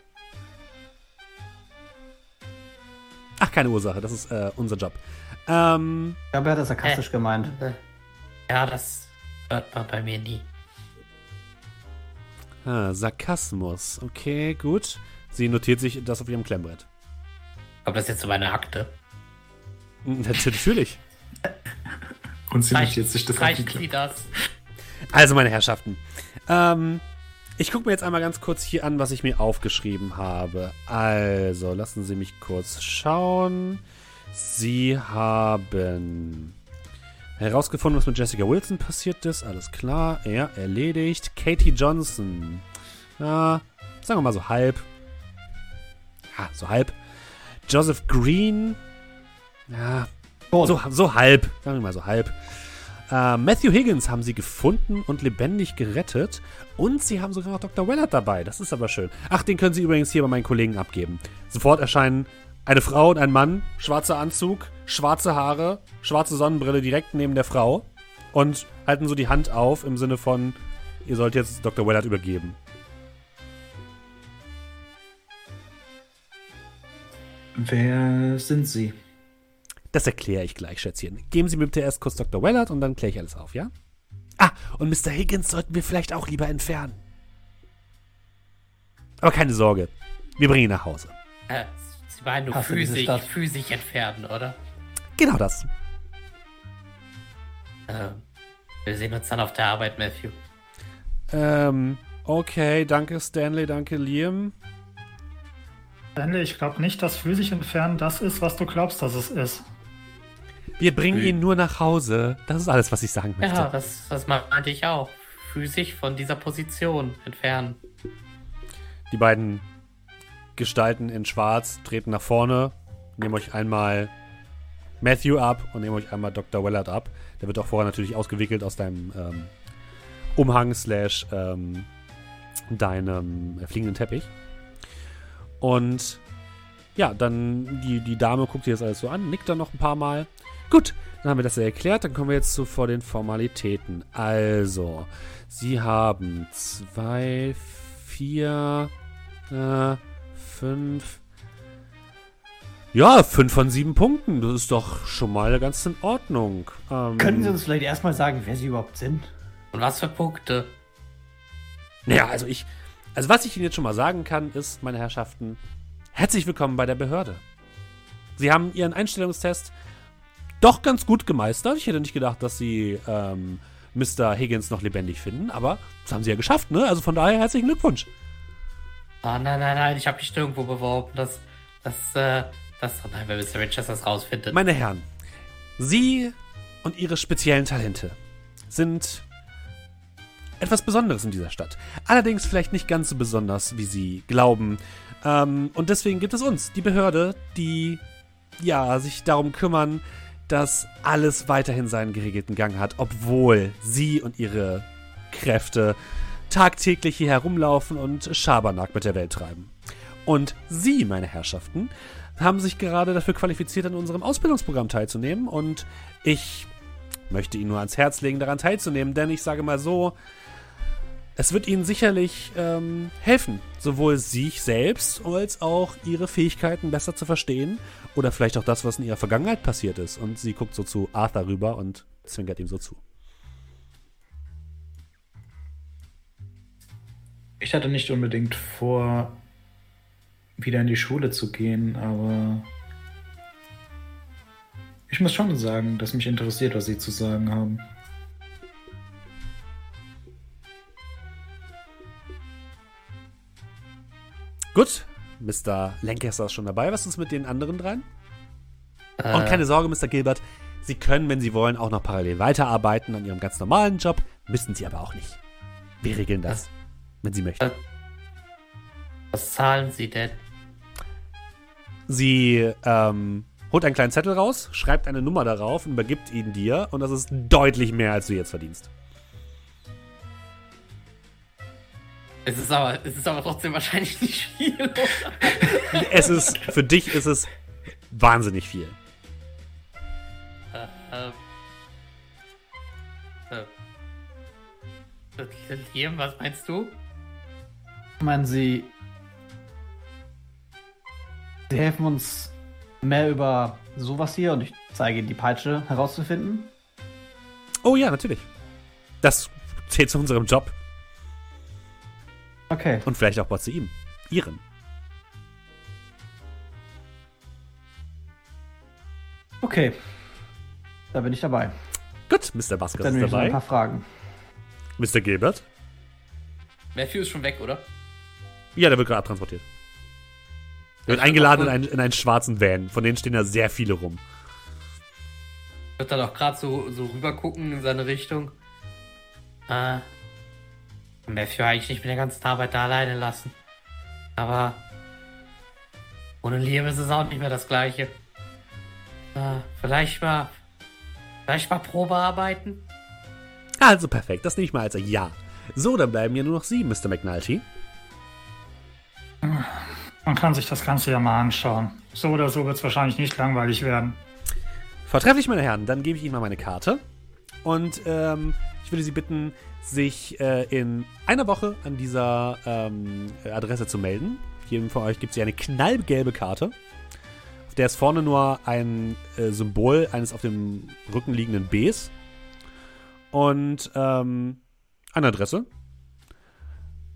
Ach, keine Ursache, das ist äh, unser Job. Ähm, Ich glaube, er hat das sarkastisch Äh. gemeint. Ja, das hört man bei mir nie. Ah, Sarkasmus. Okay, gut. Sie notiert sich das auf ihrem Klemmbrett. Kommt das jetzt zu meiner Akte? Natürlich. Und sie Reicht, notiert sich das auf reicht sie das? Also, meine Herrschaften. Ähm, ich gucke mir jetzt einmal ganz kurz hier an, was ich mir aufgeschrieben habe. Also, lassen Sie mich kurz schauen. Sie haben herausgefunden, was mit Jessica Wilson passiert ist. Alles klar. Ja, erledigt. Katie Johnson. Ja, sagen wir mal so halb. Ja, so halb. Joseph Green. Ja, so, so halb. Sagen wir mal so halb. Äh, Matthew Higgins haben sie gefunden und lebendig gerettet. Und sie haben sogar noch Dr. Wellert dabei. Das ist aber schön. Ach, den können sie übrigens hier bei meinen Kollegen abgeben. Sofort erscheinen eine Frau und ein Mann, schwarzer Anzug, schwarze Haare, schwarze Sonnenbrille direkt neben der Frau und halten so die Hand auf im Sinne von, ihr sollt jetzt Dr. Wellert übergeben. Wer sind Sie? Das erkläre ich gleich, Schätzchen. Geben Sie mir bitte erst kurz Dr. Wellert und dann kläre ich alles auf, ja? Ah, und Mr. Higgins sollten wir vielleicht auch lieber entfernen. Aber keine Sorge, wir bringen ihn nach Hause. Äh, sie meinen nur physisch, physisch entfernen, oder? Genau das. Äh, wir sehen uns dann auf der Arbeit, Matthew. Ähm, okay, danke Stanley, danke Liam. Stanley, ich glaube nicht, dass physisch entfernen das ist, was du glaubst, dass es ist. Wir bringen ihn nur nach Hause. Das ist alles, was ich sagen möchte. Ja, das, das meinte ich auch. Physisch von dieser Position entfernen. Die beiden Gestalten in Schwarz treten nach vorne, nehmen euch einmal Matthew ab und nehmen euch einmal Dr. Wellard ab. Der wird auch vorher natürlich ausgewickelt aus deinem ähm, Umhang slash ähm, deinem äh, fliegenden Teppich. Und ja, dann die, die Dame guckt sich das alles so an, nickt dann noch ein paar Mal. Gut, dann haben wir das ja erklärt. Dann kommen wir jetzt zu vor den Formalitäten. Also, Sie haben zwei, vier, äh, fünf. Ja, fünf von sieben Punkten. Das ist doch schon mal ganz in Ordnung. Ähm, Können Sie uns vielleicht erstmal sagen, wer Sie überhaupt sind? Und was für Punkte? Naja, also ich. Also was ich Ihnen jetzt schon mal sagen kann, ist, meine Herrschaften, herzlich willkommen bei der Behörde. Sie haben Ihren Einstellungstest doch ganz gut gemeistert. Ich hätte nicht gedacht, dass Sie ähm, Mr. Higgins noch lebendig finden, aber das haben Sie ja geschafft, ne? Also von daher herzlichen Glückwunsch. Ah, nein, nein, nein, ich habe mich nirgendwo beworben. Das, das, äh, das, oh nein, wenn Mr. Richards das rausfindet. Meine Herren, Sie und Ihre speziellen Talente sind etwas Besonderes in dieser Stadt. Allerdings vielleicht nicht ganz so besonders, wie Sie glauben. Ähm, und deswegen gibt es uns, die Behörde, die ja sich darum kümmern, dass alles weiterhin seinen geregelten Gang hat, obwohl Sie und Ihre Kräfte tagtäglich hier herumlaufen und Schabernack mit der Welt treiben. Und Sie, meine Herrschaften, haben sich gerade dafür qualifiziert, an unserem Ausbildungsprogramm teilzunehmen. Und ich möchte Ihnen nur ans Herz legen, daran teilzunehmen, denn ich sage mal so, es wird Ihnen sicherlich ähm, helfen, sowohl sich selbst als auch Ihre Fähigkeiten besser zu verstehen oder vielleicht auch das, was in Ihrer Vergangenheit passiert ist. Und sie guckt so zu Arthur rüber und zwinkert ihm so zu. Ich hatte nicht unbedingt vor, wieder in die Schule zu gehen, aber ich muss schon sagen, dass mich interessiert, was Sie zu sagen haben. Gut, Mr. Lancaster ist schon dabei. Was ist mit den anderen dreien? Äh, Und keine Sorge, Mr. Gilbert, Sie können, wenn Sie wollen, auch noch parallel weiterarbeiten an Ihrem ganz normalen Job. Müssen Sie aber auch nicht. Wir regeln das, wenn Sie möchten. Was zahlen Sie denn? Sie ähm, holt einen kleinen Zettel raus, schreibt eine Nummer darauf und übergibt ihn dir. Und das ist deutlich mehr, als du jetzt verdienst. Es ist aber, es ist aber trotzdem wahrscheinlich nicht viel. Es ist, für dich ist es wahnsinnig viel. Äh, ähm. Äh. Liam, was meinst du? Meinen Sie, Sie helfen uns mehr über sowas hier und ich zeige Ihnen die Peitsche herauszufinden? Oh ja, natürlich. Das zählt zu unserem Job. Okay. Und vielleicht auch mal zu ihm. Ihren. Okay. Da bin ich dabei. Gut, Mr. Baskers Dann ist noch ein dabei. paar Fragen. Mr. Gilbert? Matthew ist schon weg, oder? Ja, der wird gerade abtransportiert. Er wird eingeladen in einen, in einen schwarzen Van. Von denen stehen da sehr viele rum. Wird dann auch gerade so, so rüber gucken in seine Richtung. Äh. Matthew eigentlich nicht mit der ganzen Arbeit da alleine lassen. Aber. Ohne Liam ist es auch nicht mehr das Gleiche. Äh, vielleicht mal. Vielleicht mal Probearbeiten? Also perfekt, das nehme ich mal als ein Ja. So, dann bleiben ja nur noch Sie, Mr. McNulty. Man kann sich das Ganze ja mal anschauen. So oder so wird es wahrscheinlich nicht langweilig werden. Vortrefflich, meine Herren, dann gebe ich Ihnen mal meine Karte. Und ähm, ich würde Sie bitten, sich äh, in einer Woche an dieser ähm, Adresse zu melden. Jedem von euch gibt es hier eine knallgelbe Karte. Auf der ist vorne nur ein äh, Symbol eines auf dem Rücken liegenden Bs. Und ähm, eine Adresse.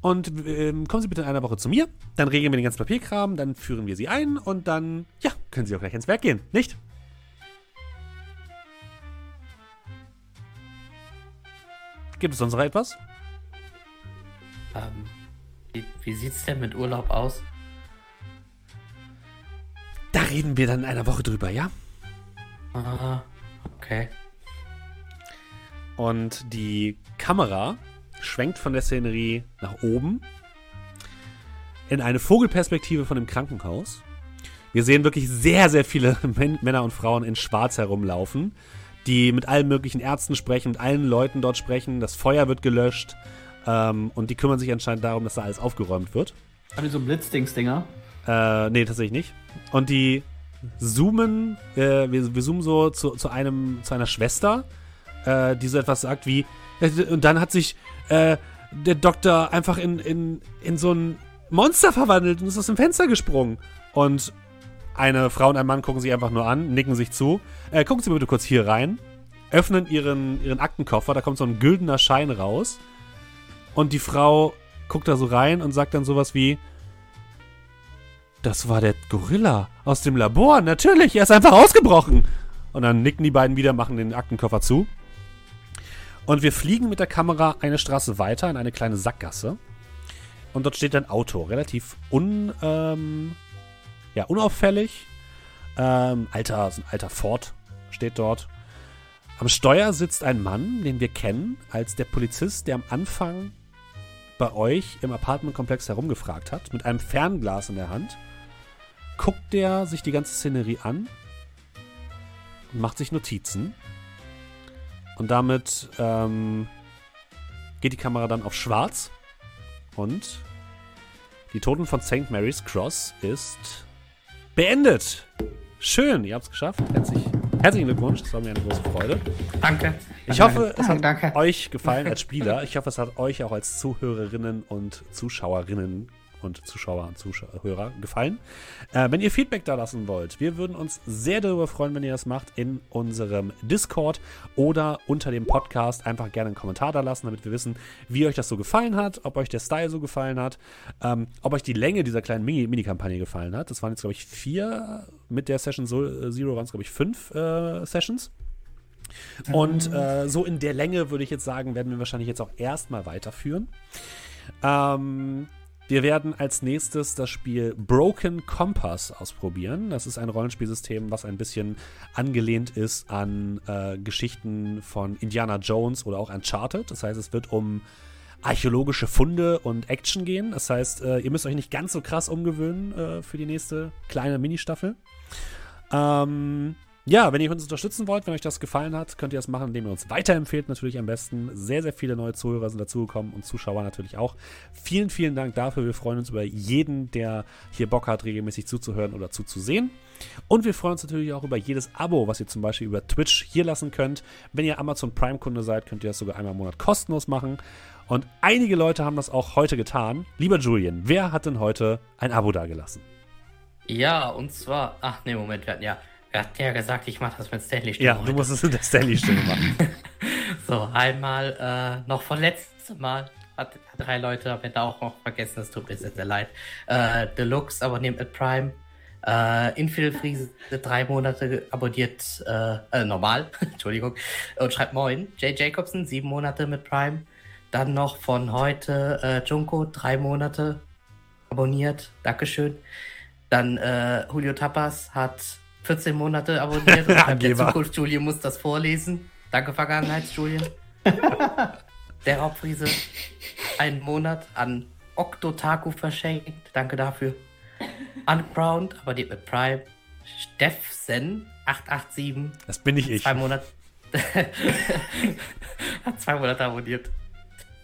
Und ähm, kommen Sie bitte in einer Woche zu mir. Dann regeln wir den ganzen Papierkram, dann führen wir Sie ein und dann, ja, können Sie auch gleich ins Werk gehen, nicht? Gibt es sonst noch etwas? Ähm. Wie, wie sieht's denn mit Urlaub aus? Da reden wir dann in einer Woche drüber, ja? Ah, okay. Und die Kamera schwenkt von der Szenerie nach oben in eine Vogelperspektive von dem Krankenhaus. Wir sehen wirklich sehr, sehr viele Män Männer und Frauen in Schwarz herumlaufen, die mit allen möglichen Ärzten sprechen, mit allen Leuten dort sprechen. Das Feuer wird gelöscht ähm, und die kümmern sich anscheinend darum, dass da alles aufgeräumt wird. Haben die so Blitzdingsdinger? Äh, nee, tatsächlich nicht. Und die zoomen, äh, wir, wir zoomen so zu, zu einem, zu einer Schwester, äh, die so etwas sagt wie, und dann hat sich äh, der Doktor einfach in, in, in so ein Monster verwandelt und ist aus dem Fenster gesprungen. Und eine Frau und ein Mann gucken sich einfach nur an, nicken sich zu. Äh, gucken Sie bitte kurz hier rein, öffnen ihren, ihren Aktenkoffer, da kommt so ein güldener Schein raus. Und die Frau guckt da so rein und sagt dann sowas wie, das war der Gorilla aus dem Labor. Natürlich, er ist einfach ausgebrochen. Und dann nicken die beiden wieder, machen den Aktenkoffer zu. Und wir fliegen mit der Kamera eine Straße weiter in eine kleine Sackgasse. Und dort steht ein Auto, relativ un, ähm, ja, unauffällig. Ähm, alter, ein alter Ford steht dort. Am Steuer sitzt ein Mann, den wir kennen, als der Polizist, der am Anfang bei euch im Apartmentkomplex herumgefragt hat, mit einem Fernglas in der Hand guckt der sich die ganze Szenerie an und macht sich Notizen. Und damit ähm, geht die Kamera dann auf schwarz. Und die Toten von St. Mary's Cross ist beendet. Schön, ihr habt es geschafft. Herzlich herzlichen Glückwunsch, das war mir eine große Freude. Danke. Ich hoffe, es hat Danke. euch gefallen als Spieler. Ich hoffe, es hat euch auch als Zuhörerinnen und Zuschauerinnen und Zuschauer und Zuhörer gefallen. Äh, wenn ihr Feedback da lassen wollt, wir würden uns sehr darüber freuen, wenn ihr das macht in unserem Discord oder unter dem Podcast einfach gerne einen Kommentar da lassen, damit wir wissen, wie euch das so gefallen hat, ob euch der Style so gefallen hat, ähm, ob euch die Länge dieser kleinen Mini- Mini-Kampagne gefallen hat. Das waren jetzt, glaube ich, vier. Mit der Session so- Zero waren es, glaube ich, fünf äh, Sessions. Und äh, so in der Länge würde ich jetzt sagen, werden wir wahrscheinlich jetzt auch erstmal weiterführen. Ähm, wir werden als nächstes das Spiel Broken Compass ausprobieren. Das ist ein Rollenspielsystem, was ein bisschen angelehnt ist an äh, Geschichten von Indiana Jones oder auch Uncharted. Das heißt, es wird um archäologische Funde und Action gehen. Das heißt, äh, ihr müsst euch nicht ganz so krass umgewöhnen äh, für die nächste kleine Ministaffel. Ähm, ja, wenn ihr uns unterstützen wollt, wenn euch das gefallen hat, könnt ihr das machen, indem ihr uns weiterempfehlt, natürlich am besten. Sehr, sehr viele neue Zuhörer sind dazugekommen und Zuschauer natürlich auch. Vielen, vielen Dank dafür. Wir freuen uns über jeden, der hier Bock hat, regelmäßig zuzuhören oder zuzusehen. Und wir freuen uns natürlich auch über jedes Abo, was ihr zum Beispiel über Twitch hier lassen könnt. Wenn ihr Amazon Prime-Kunde seid, könnt ihr das sogar einmal im Monat kostenlos machen. Und einige Leute haben das auch heute getan. Lieber Julian, wer hat denn heute ein Abo dagelassen? Ja, und zwar. Ach nee, Moment, wir hatten ja. Wir hatten ja gesagt, ich mache das mit Stanley Ja, Stimme du heute. musst es in der Stanley-Stimme machen. So, einmal äh, noch von letztem Mal. Hat, hat drei Leute am Ende auch noch vergessen, das tut mir sehr, sehr leid. Äh, Deluxe abonniert mit Prime. Äh, Infidel Friese drei Monate abonniert, äh, äh, normal, Entschuldigung, und schreibt Moin. Jay Jacobson sieben Monate mit Prime. Dann noch von heute äh, Junko drei Monate abonniert, Dankeschön. Dann äh, Julio Tapas hat 14 Monate abonniert und schreibt, der. Zukunft Julian muss das vorlesen. Danke, Vergangenheits-Julian. Der Raubfriese einen Monat an Oktotaku verschenkt. Danke dafür. Uncrowned, abonniert mit Prime. Steffsen 887 Das bin nicht ich. zwei Monate. hat zwei Monate abonniert.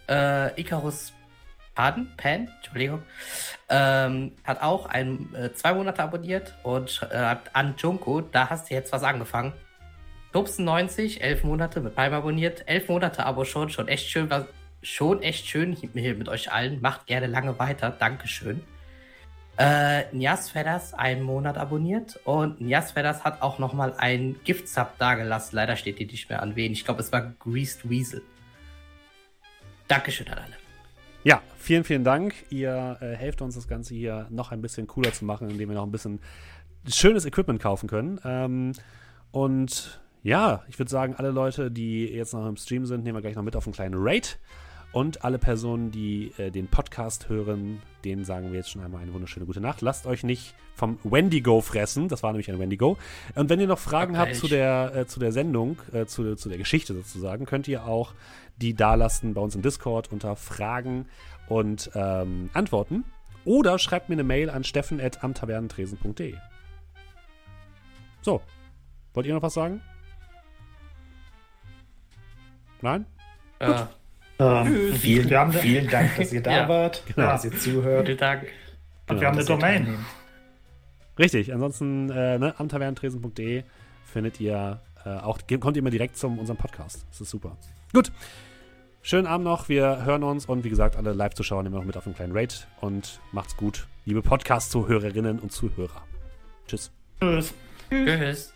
Äh, Icarus Pan, Pan, Entschuldigung, ähm, hat auch ein, äh, zwei Monate abonniert und schreibt an Junko, da hast du jetzt was angefangen. Tobsen 90, elf Monate mit Prime abonniert, elf Monate Abo schon, schon echt schön, was, schon echt schön hier mit euch allen. Macht gerne lange weiter, Dankeschön. Äh, Nias Fedders einen Monat abonniert und Nias Fedders hat auch nochmal ein Gift-Sub dagelassen. Leider steht hier nicht mehr an wen. Ich glaube, es war Greased Weasel. Dankeschön an alle. Ja, vielen, vielen Dank. Ihr äh, helft uns, das Ganze hier noch ein bisschen cooler zu machen, indem wir noch ein bisschen schönes Equipment kaufen können. Ähm, und ja, ich würde sagen, alle Leute, die jetzt noch im Stream sind, nehmen wir gleich noch mit auf einen kleinen Raid. Und alle Personen, die äh, den Podcast hören, denen sagen wir jetzt schon einmal eine wunderschöne gute Nacht. Lasst euch nicht vom Wendigo fressen. Das war nämlich ein Wendigo. Und wenn ihr noch Fragen Okay, habt zu der, äh, zu der Sendung, äh, zu, zu der Geschichte sozusagen, könnt ihr auch die dalassen bei uns im Discord unter Fragen und ähm, Antworten. Oder schreibt mir eine Mail an steffen.amtavernentresen.de. So. Wollt ihr noch was sagen? Nein? Äh, Ähm, Vielen, wir haben, vielen Dank, dass ihr da Ja. wart, Genau. dass ihr zuhört. vielen Dank. und wir haben eine ihr Domain. Richtig. Ansonsten äh, ne, amtavernentresen.de findet ihr äh, auch, kommt ihr immer direkt zum unserem Podcast. Das ist super. Gut. Schönen Abend noch. Wir hören uns und wie gesagt, alle Live-Zuschauer nehmen wir noch mit auf einen kleinen Raid und macht's gut, liebe Podcast-Zuhörerinnen und Zuhörer. Tschüss. Tschüss. Tschüss.